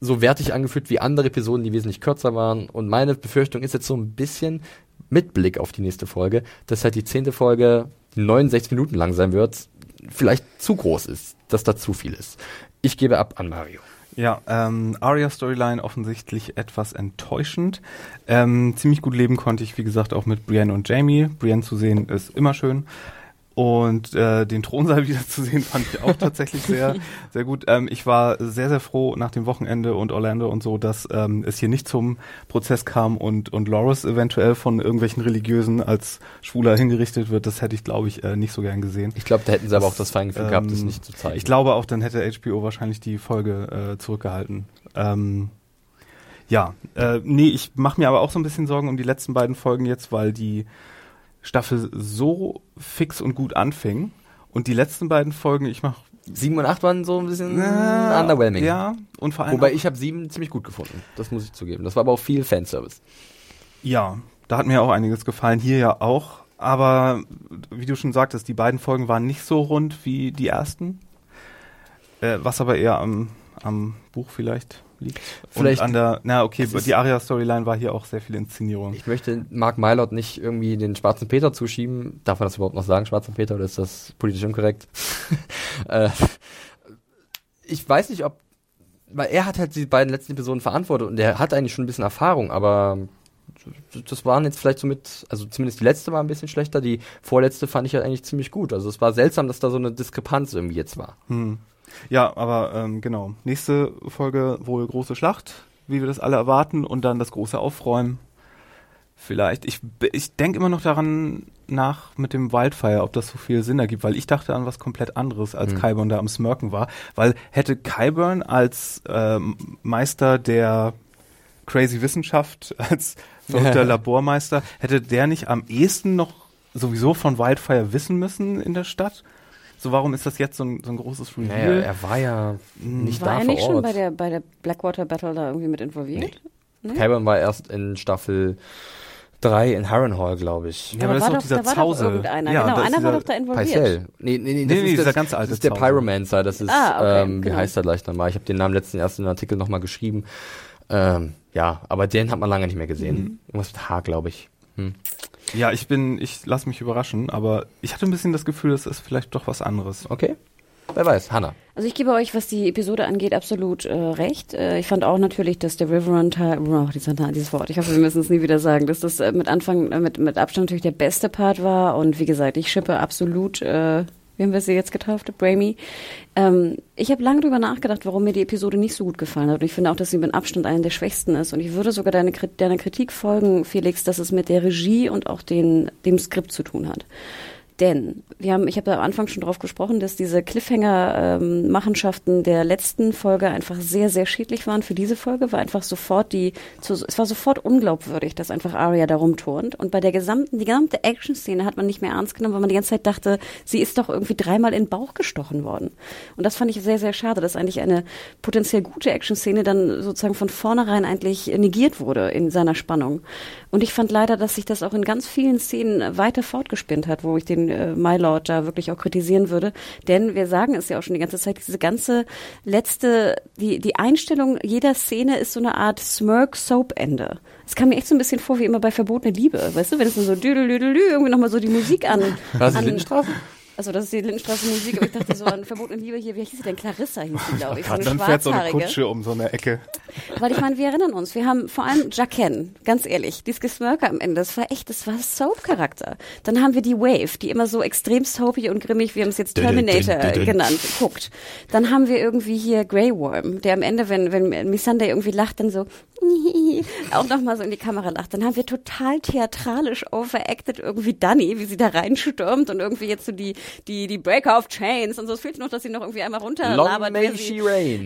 so wertig angefühlt wie andere Episoden, die wesentlich kürzer waren. Und meine Befürchtung ist jetzt so ein bisschen mit Blick auf die nächste Folge, dass halt die zehnte Folge, die 69 Minuten lang sein wird, vielleicht zu groß ist, dass da zu viel ist. Ich gebe ab an Mario. Ja, ähm, Aria-Storyline offensichtlich etwas enttäuschend. Ähm, ziemlich gut leben konnte ich, wie gesagt, auch mit Brienne und Jamie. Brienne zu sehen ist immer schön. Und äh, den Thronsaal [laughs] wiederzusehen fand ich auch tatsächlich sehr, [laughs] sehr gut. Ähm, ich war sehr, sehr froh nach dem Wochenende und Orlando und so, dass ähm, es hier nicht zum Prozess kam und, und Loris eventuell von irgendwelchen Religiösen als Schwuler hingerichtet wird. Das hätte ich, glaube ich, äh, nicht so gern gesehen. Ich glaube, da hätten sie aber auch das Feingefühl ähm, gehabt, das nicht zu zeigen. Ich glaube auch, dann hätte HBO wahrscheinlich die Folge äh, zurückgehalten. Ähm, ja, äh, nee, ich mache mir aber auch so ein bisschen Sorgen um die letzten beiden Folgen jetzt, weil die Staffel so fix und gut anfing. Und die letzten beiden Folgen, ich mach Sieben und acht waren so ein bisschen äh, underwhelming. Ja, und vor allem. Wobei ich habe sieben ziemlich gut gefunden. Das muss ich zugeben. Das war aber auch viel Fanservice. Ja, da hat mir auch einiges gefallen. Hier ja auch. Aber wie du schon sagtest, die beiden Folgen waren nicht so rund wie die ersten. Äh, was aber eher am, am Buch vielleicht liegt. Vielleicht und an der, na okay, die Aria-Storyline war hier auch sehr viel Inszenierung. Ich möchte Mark Mylord nicht irgendwie den schwarzen Peter zuschieben. Darf man das überhaupt noch sagen, schwarzen Peter, oder ist das politisch inkorrekt? [laughs] äh, ich weiß nicht, ob, weil er hat halt die beiden letzten Episoden verantwortet und er hat eigentlich schon ein bisschen Erfahrung, aber das waren jetzt vielleicht so mit, also zumindest die letzte war ein bisschen schlechter, die vorletzte fand ich halt eigentlich ziemlich gut. Also es war seltsam, dass da so eine Diskrepanz irgendwie jetzt war. Hm. Ja, aber ähm, genau. Nächste Folge wohl große Schlacht, wie wir das alle erwarten, und dann das große Aufräumen. Vielleicht. Ich, ich denke immer noch daran nach mit dem Wildfire, ob das so viel Sinn ergibt, weil ich dachte an was komplett anderes, als mhm. Kyburn da am Smirken war. Weil hätte Kyburn als ähm, Meister der Crazy Wissenschaft, [laughs] als verrückter Labormeister, hätte der nicht am ehesten noch sowieso von Wildfire wissen müssen in der Stadt? So, warum ist das jetzt so ein, so ein großes Reveal? Naja, er war ja hm. nicht war da er vor nicht Ort. schon bei der, bei der Blackwater Battle da irgendwie mit involviert? Nee. nee? Kyburn war erst in Staffel 3 in Harrenhal, glaube ich. Ja, aber, aber das ist doch dieser da Zause. Irgendeiner. Ja, genau, einer war doch da involviert. Pycelle. Nee, nee, nee, das nee, nee ist dieser das, ganz alte Das ist der Zause. Pyromancer, das ist, Ah, okay, ähm, wie genau. heißt er gleich nochmal? Ich habe den Namen letzten erst in den Artikel nochmal geschrieben. Ähm, ja, aber den hat man lange nicht mehr gesehen. Mhm. Irgendwas mit H, glaube ich. Hm. Ja, ich bin, ich lasse mich überraschen, aber ich hatte ein bisschen das Gefühl, es ist vielleicht doch was anderes. Okay. Wer weiß, Hanna. Also ich gebe euch, was die Episode angeht, absolut äh, recht. Äh, ich fand auch natürlich, dass der Reverend, oh, dieser, dieses Wort, ich hoffe, wir müssen es nie wieder sagen, dass das äh, mit Anfang, äh, mit, mit Abstand natürlich der beste Part war. Und wie gesagt, ich schippe absolut, äh, wie haben wir sie jetzt getauft, Bramy. Ähm, ich habe lange drüber nachgedacht, warum mir die Episode nicht so gut gefallen hat. Und ich finde auch, dass sie mit Abstand eine der schwächsten ist. Und ich würde sogar deine, deiner Kritik folgen, Felix, dass es mit der Regie und auch den, dem Skript zu tun hat. Denn wir haben, ich habe da am Anfang schon drauf gesprochen, dass diese Cliffhanger-Machenschaften der letzten Folge einfach sehr, sehr schädlich waren für diese Folge, war einfach sofort die, zu, es war sofort unglaubwürdig, dass einfach Arya da rumturnt. Und bei der gesamten, die gesamte Action-Szene hat man nicht mehr ernst genommen, weil man die ganze Zeit dachte, sie ist doch irgendwie dreimal in den Bauch gestochen worden. Und das fand ich sehr, sehr schade, dass eigentlich eine potenziell gute Action-Szene dann sozusagen von vornherein eigentlich negiert wurde in seiner Spannung. Und ich fand leider, dass sich das auch in ganz vielen Szenen weiter fortgespinnt hat, wo ich den äh, Mylord da wirklich auch kritisieren würde. Denn wir sagen es ja auch schon die ganze Zeit, diese ganze letzte, die, die Einstellung jeder Szene ist so eine Art Smirk-Soap-Ende. Es kam mir echt so ein bisschen vor wie immer bei Verbotene Liebe, weißt du, wenn es so düdel, düdel, düdel, irgendwie nochmal so die Musik an. War das an, Lindenstraße? Also das ist die Lindenstraße Musik, aber ich dachte so an Verbotene Liebe hier, wie hieß sie denn? Clarissa hieß sie, glaube ich. So eine dann fährt so eine. Kutsche um so eine Ecke. Weil ich meine, wir erinnern uns, wir haben vor allem Jaqen, ganz ehrlich, dieses Gesmirker am Ende, das war echt, das war Soap-Charakter. Dann haben wir die Wave, die immer so extrem soapy und grimmig, wir haben es jetzt Terminator genannt, guckt. Dann haben wir irgendwie hier Grey Worm, der am Ende, wenn, wenn Missandei irgendwie lacht, dann so [laughs] auch nochmal so in die Kamera lacht. Dann haben wir total theatralisch overacted irgendwie Dani, wie sie da reinstürmt und irgendwie jetzt so die, die, die Breaker of Chains und so. Es fehlt noch, dass sie noch irgendwie einmal runterlabert, wer sie,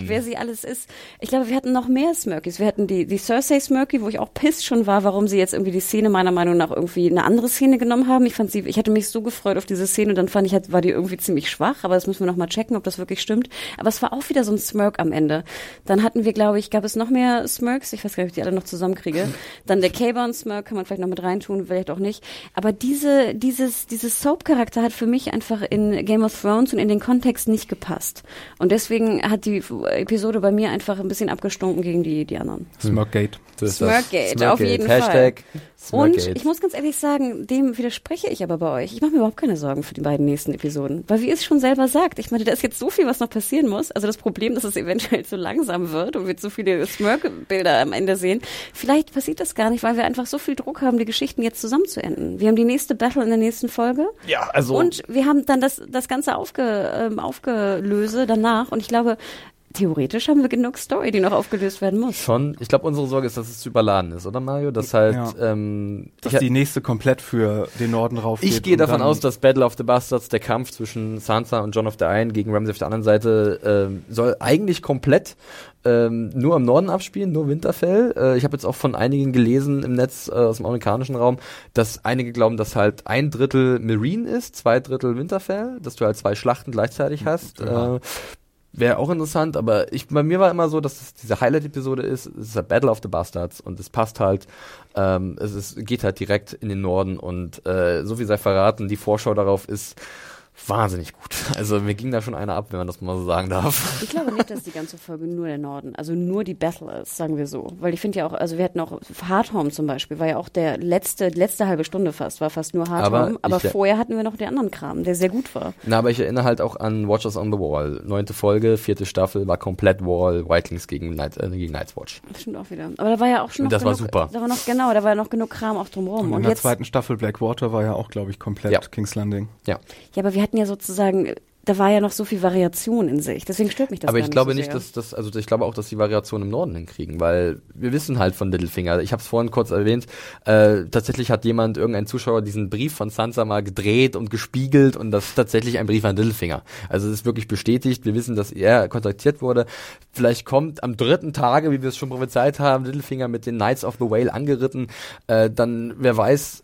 wer sie alles ist. Ich glaube, wir hatten noch mehr Smirkies. Wir hatten die, die Cersei Smirky, wo ich auch pisst schon war, warum sie jetzt irgendwie die Szene meiner Meinung nach irgendwie eine andere Szene genommen haben. Ich fand sie, ich hatte mich so gefreut auf diese Szene und dann fand ich, halt, war die irgendwie ziemlich schwach, aber das müssen wir noch mal checken, ob das wirklich stimmt. Aber es war auch wieder so ein Smirk am Ende. Dann hatten wir, glaube ich, gab es noch mehr Smirks. Ich weiß gar nicht, ob ich die alle noch zusammenkriege. Dann der K-Born Smirk kann man vielleicht noch mit reintun, vielleicht auch nicht. Aber diese, dieses, dieses Soap-Charakter hat für mich einfach in Game of Thrones und in den Kontext nicht gepasst. Und deswegen hat die Episode bei mir einfach ein bisschen abgestunken gegen die, die anderen. Smirkgate. Smirkgate, auf jeden Hashtag Und ich muss ganz ehrlich sagen, dem widerspreche ich aber bei euch. Ich mache mir überhaupt keine Sorgen für die beiden nächsten Episoden. Weil wie ihr es schon selber sagt, ich meine, da ist jetzt so viel, was noch passieren muss. Also das Problem, dass es eventuell zu langsam wird und wir zu viele Smirk-Bilder am Ende sehen. Vielleicht passiert das gar nicht, weil wir einfach so viel Druck haben, die Geschichten jetzt zusammenzuenden. Wir haben die nächste Battle in der nächsten Folge. ja, also Und wir haben dann das, das Ganze aufge, ähm, aufgelöse danach. Und ich glaube, theoretisch haben wir genug Story, die noch aufgelöst werden muss. schon. Ich glaube, unsere Sorge ist, dass es zu überladen ist, oder Mario? Dass halt, Ja. ähm, Dass ich, die nächste komplett für den Norden rauf ich gehe davon aus, dass Battle of the Bastards, der Kampf zwischen Sansa und John of the einen gegen Ramsay auf der anderen Seite, ähm, soll eigentlich komplett ähm, nur im Norden abspielen, nur Winterfell. Äh, ich habe jetzt auch von einigen gelesen im Netz äh, aus dem amerikanischen Raum, dass einige glauben, dass halt ein Drittel Marine ist, zwei Drittel Winterfell, dass du halt zwei Schlachten gleichzeitig hast. Ja. Äh, Wäre auch interessant, aber ich, bei mir war immer so, dass es diese Highlight-Episode ist, es ist a Battle of the Bastards und es passt halt, ähm, es ist, geht halt direkt in den Norden und äh, so viel sei verraten, die Vorschau darauf ist wahnsinnig gut. Also mir ging da schon einer ab, wenn man das mal so sagen darf. Ich glaube nicht, dass die ganze Folge nur der Norden, also nur die Battle ist, sagen wir so. Weil ich finde ja auch, also wir hatten auch Hardhome zum Beispiel, war ja auch der letzte, die letzte halbe Stunde fast, war fast nur Hardhome. Aber Aber, vorher hatten wir noch den anderen Kram, der sehr gut war. Na, aber ich erinnere halt auch an Watchers on the Wall. Neunte Folge, vierte Staffel, war komplett Wall, Vikings gegen, Night, äh, gegen Night's Watch. Das stimmt auch wieder. Aber da war ja auch schon noch das war genug, super. Da war noch, genau, da war noch genug Kram auch drumherum. Und Und, in der jetzt, zweiten Staffel Blackwater war ja auch, glaube ich, komplett Ja. King's Landing. Ja. ja, aber wir hatten ja sozusagen, da war ja noch so viel Variation in sich. Deswegen stört mich das aber ich glaube so nicht, dass das, also ich glaube auch, dass die Variation im Norden hinkriegen, weil wir wissen halt von Littlefinger. Ich habe es vorhin kurz erwähnt. Äh, tatsächlich hat jemand, irgendein Zuschauer, diesen Brief von Sansa mal gedreht und gespiegelt und das ist tatsächlich ein Brief an Littlefinger. Also es ist wirklich bestätigt. Wir wissen, dass er kontaktiert wurde. Vielleicht kommt am dritten Tage, wie wir es schon prophezeit haben, Littlefinger mit den Knights of the Whale angeritten. Äh, dann wer weiß,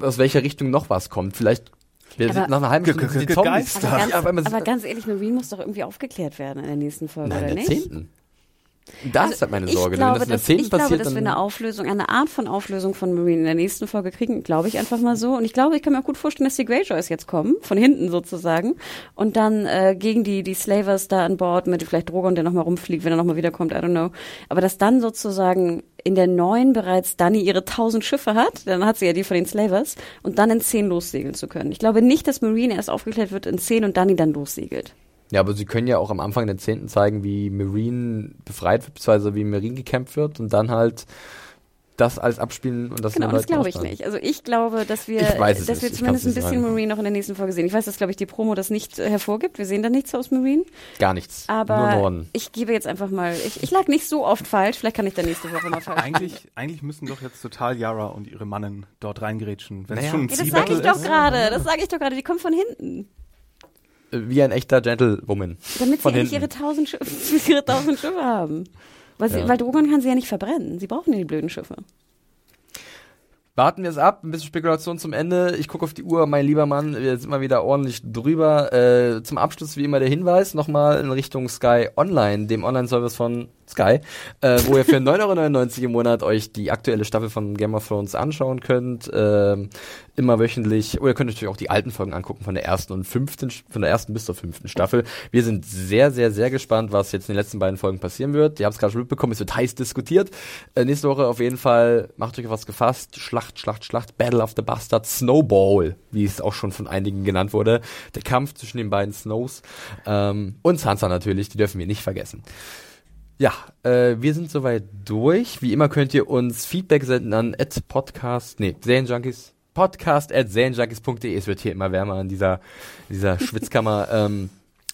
aus welcher Richtung noch was kommt. Vielleicht wir Aber- sind nach einer halben Stunde sind die Zombies. Geister. aber ganz, Ja, aber ganz ehrlich, Marine muss doch irgendwie aufgeklärt werden in der nächsten Folge, Nein, oder der nicht? zehnten. Das Also, ist halt meine ich Sorge. Glaube, Wenn das in der dass, zehnten ich glaube, passiert, dass wir eine Auflösung, eine Art von Auflösung von Marine in der nächsten Folge kriegen, glaube ich einfach mal so. Und ich glaube, ich kann mir auch gut vorstellen, dass die Greyjoys jetzt kommen, von hinten sozusagen, und dann äh, gegen die die Slavers da an Bord mit vielleicht Drogon, der nochmal rumfliegt, wenn er nochmal wiederkommt, I don't know. Aber dass dann sozusagen in der neuen bereits Dani ihre tausend Schiffe hat, dann hat sie ja die von den Slavers, und dann in zehn lossegeln zu können. Ich glaube nicht, dass Marine erst aufgeklärt wird in zehn und Dani dann lossegelt. Ja, aber sie können ja auch am Anfang der zehnten zeigen, wie Marine befreit wird, beziehungsweise wie Marine gekämpft wird und dann halt das alles abspielen und das Genau, das glaube ich nicht. Also ich glaube, dass wir, dass wir nicht. Zumindest ein bisschen sagen. Marine noch in der nächsten Folge sehen. Ich weiß, dass, glaube ich, die Promo das nicht äh, hervorgibt. Wir sehen da nichts aus Marine. Gar nichts. Aber Nur Norden. ich gebe jetzt einfach mal, ich, ich lag nicht so oft falsch. Vielleicht kann ich da nächste Woche mal [laughs] falsch Eigentlich, eigentlich müssen doch jetzt total Yara und ihre Mannen dort reingerätschen. Wenn es Naja. schon ein Ja, das sage ich doch gerade. Das sage ich doch gerade. Die kommen von hinten. Äh, Wie ein echter Gentlewoman. Damit sie Von endlich ihre tausend Schiffe, [laughs] ihre tausend Schiffe haben. Weil, sie, Ja. weil Drogon kann sie ja nicht verbrennen. Sie brauchen ja die blöden Schiffe. Warten wir es ab, ein bisschen Spekulation zum Ende. Ich gucke auf die Uhr, mein lieber Mann, wir sind mal wieder ordentlich drüber. Äh, zum Abschluss wie immer der Hinweis nochmal in Richtung Sky Online, dem Online-Service von Sky, äh, wo ihr für [laughs] 9,99 Euro im Monat euch die aktuelle Staffel von Game of Thrones anschauen könnt. Ähm, immer wöchentlich. Oder ihr könnt natürlich auch die alten Folgen angucken von der ersten und fünften, von der ersten bis zur fünften Staffel. Wir sind sehr, sehr, sehr gespannt, was jetzt in den letzten beiden Folgen passieren wird. Ihr habt es gerade schon mitbekommen, es wird heiß diskutiert. Äh, nächste Woche auf jeden Fall macht euch auf was gefasst. Schlacht, Schlacht, Schlacht, Battle of the Bastards, Snowball, wie es auch schon von einigen genannt wurde. Der Kampf zwischen den beiden Snows. Ähm, und Sansa natürlich, die dürfen wir nicht vergessen. Ja, äh, wir sind soweit durch. Wie immer könnt ihr uns Feedback senden an podcast, nee, Serienjunkies, podcast at serienjunkies.de. Es wird hier immer wärmer in dieser, dieser [laughs] Schwitzkammer. ähm,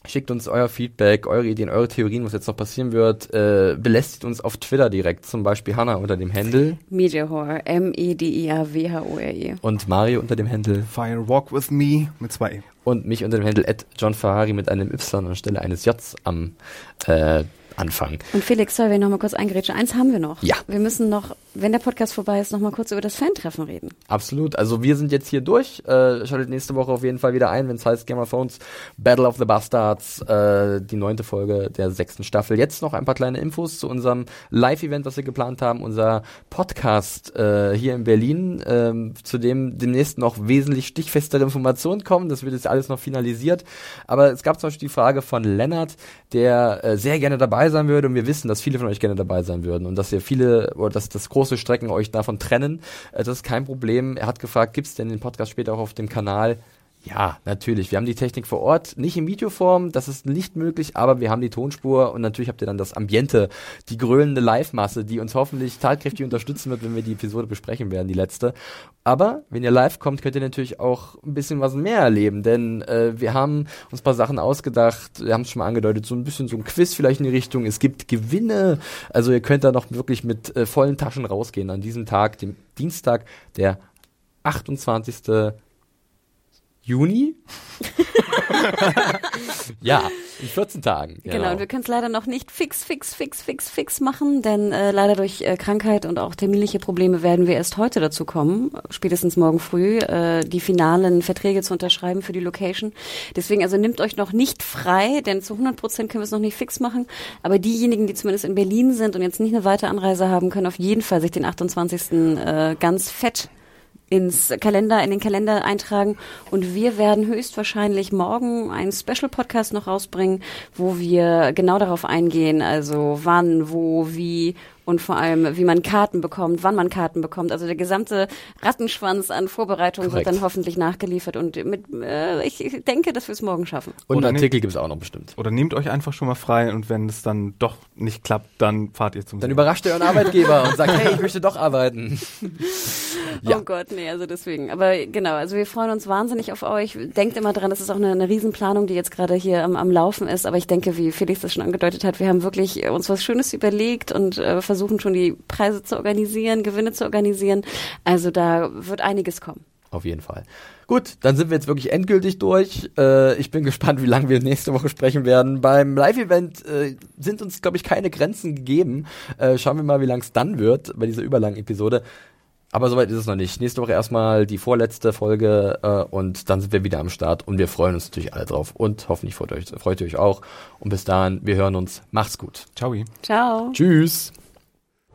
schickt uns euer Feedback, eure Ideen, eure Theorien, was jetzt noch passieren wird. Äh, belästigt uns auf Twitter direkt, zum Beispiel Hannah unter dem Handle Media Horror. E M-E-D-I-A-W-H-O-R-E. und Mario unter dem Handle Fire Walk with Me mit zwei E. und mich unter dem Handle at John Ferrari mit einem Y anstelle eines Js am äh, Anfang. Und Felix, soll wir noch mal kurz eingrätschen? Eins haben wir noch. Ja. Wir müssen noch wenn der Podcast vorbei ist, nochmal kurz über das Fan-Treffen reden. Absolut. Also wir sind jetzt hier durch. Äh, schaltet nächste Woche auf jeden Fall wieder ein, wenn es heißt Game of Thrones Battle of the Bastards, äh, die neunte Folge der sechsten Staffel. Jetzt noch ein paar kleine Infos zu unserem Live-Event, was wir geplant haben. Unser Podcast äh, hier in Berlin, äh, zu dem demnächst noch wesentlich stichfestere Informationen kommen. Das wird jetzt alles noch finalisiert. Aber es gab zum Beispiel die Frage von Lennart, der äh, sehr gerne dabei sein würde. Und wir wissen, dass viele von euch gerne dabei sein würden und dass ihr viele oder dass das große Strecken euch davon trennen. Äh, das ist kein Problem. Er hat gefragt, gibt es denn den Podcast später auch auf dem Kanal? Ja, natürlich. Wir haben die Technik vor Ort, nicht in Videoform, das ist nicht möglich, aber wir haben die Tonspur und natürlich habt ihr dann das Ambiente, die grölende Live-Masse, die uns hoffentlich tatkräftig unterstützen wird, wenn wir die Episode besprechen werden, die letzte. Aber wenn ihr live kommt, könnt ihr natürlich auch ein bisschen was mehr erleben, denn äh, wir haben uns ein paar Sachen ausgedacht, wir haben es schon mal angedeutet, so ein bisschen so ein Quiz vielleicht in die Richtung. Es gibt Gewinne, also ihr könnt da noch wirklich mit äh, vollen Taschen rausgehen an diesem Tag, dem Dienstag, der 28. Juni? [laughs] ja, in 14 Tagen. Genau, und wir können es leider noch nicht fix, fix, fix, fix, fix machen, denn äh, leider durch äh, Krankheit und auch terminliche Probleme werden wir erst heute dazu kommen, spätestens morgen früh, äh, die finalen Verträge zu unterschreiben für die Location. Deswegen also nimmt euch noch nicht frei, denn zu 100 Prozent können wir es noch nicht fix machen. Aber diejenigen, die zumindest in Berlin sind und jetzt nicht eine weitere Anreise haben, können auf jeden Fall sich den 28. Äh, ganz fett ins Kalender, in den Kalender eintragen. Und wir werden höchstwahrscheinlich morgen einen Special Podcast noch rausbringen, wo wir genau darauf eingehen, also wann, wo, wie und vor allem, wie man Karten bekommt, wann man Karten bekommt. Also der gesamte Rattenschwanz an Vorbereitungen wird dann hoffentlich nachgeliefert und mit, äh, ich, denke, dass wir es morgen schaffen. Und Oder einen Artikel gibt es auch noch bestimmt. Oder nehmt euch einfach schon mal frei und wenn es dann doch nicht klappt, dann fahrt ihr zum Dann See. überrascht ihr euren Arbeitgeber und sagt, hey, ich möchte doch arbeiten. [laughs] Ja. Oh Gott, nee, also deswegen. Aber genau, also wir freuen uns wahnsinnig auf euch. Denkt immer dran, es ist auch eine, eine Riesenplanung, die jetzt gerade hier am, am Laufen ist. Aber ich denke, wie Felix das schon angedeutet hat, wir haben wirklich uns was Schönes überlegt und äh, versuchen schon die Preise zu organisieren, Gewinne zu organisieren. Also da wird einiges kommen. Auf jeden Fall. Gut, dann sind wir jetzt wirklich endgültig durch. Äh, ich bin gespannt, wie lange wir nächste Woche sprechen werden. Beim Live-Event äh, sind uns, glaube ich, keine Grenzen gegeben. Äh, schauen wir mal, wie lang es dann wird bei dieser überlangen Episode. Aber soweit ist es noch nicht. Nächste Woche erstmal die vorletzte Folge äh, und dann sind wir wieder am Start und wir freuen uns natürlich alle drauf. Und hoffentlich freut, euch, freut ihr euch auch. Und bis dahin, wir hören uns. Macht's gut. Ciao. Ciao. Tschüss.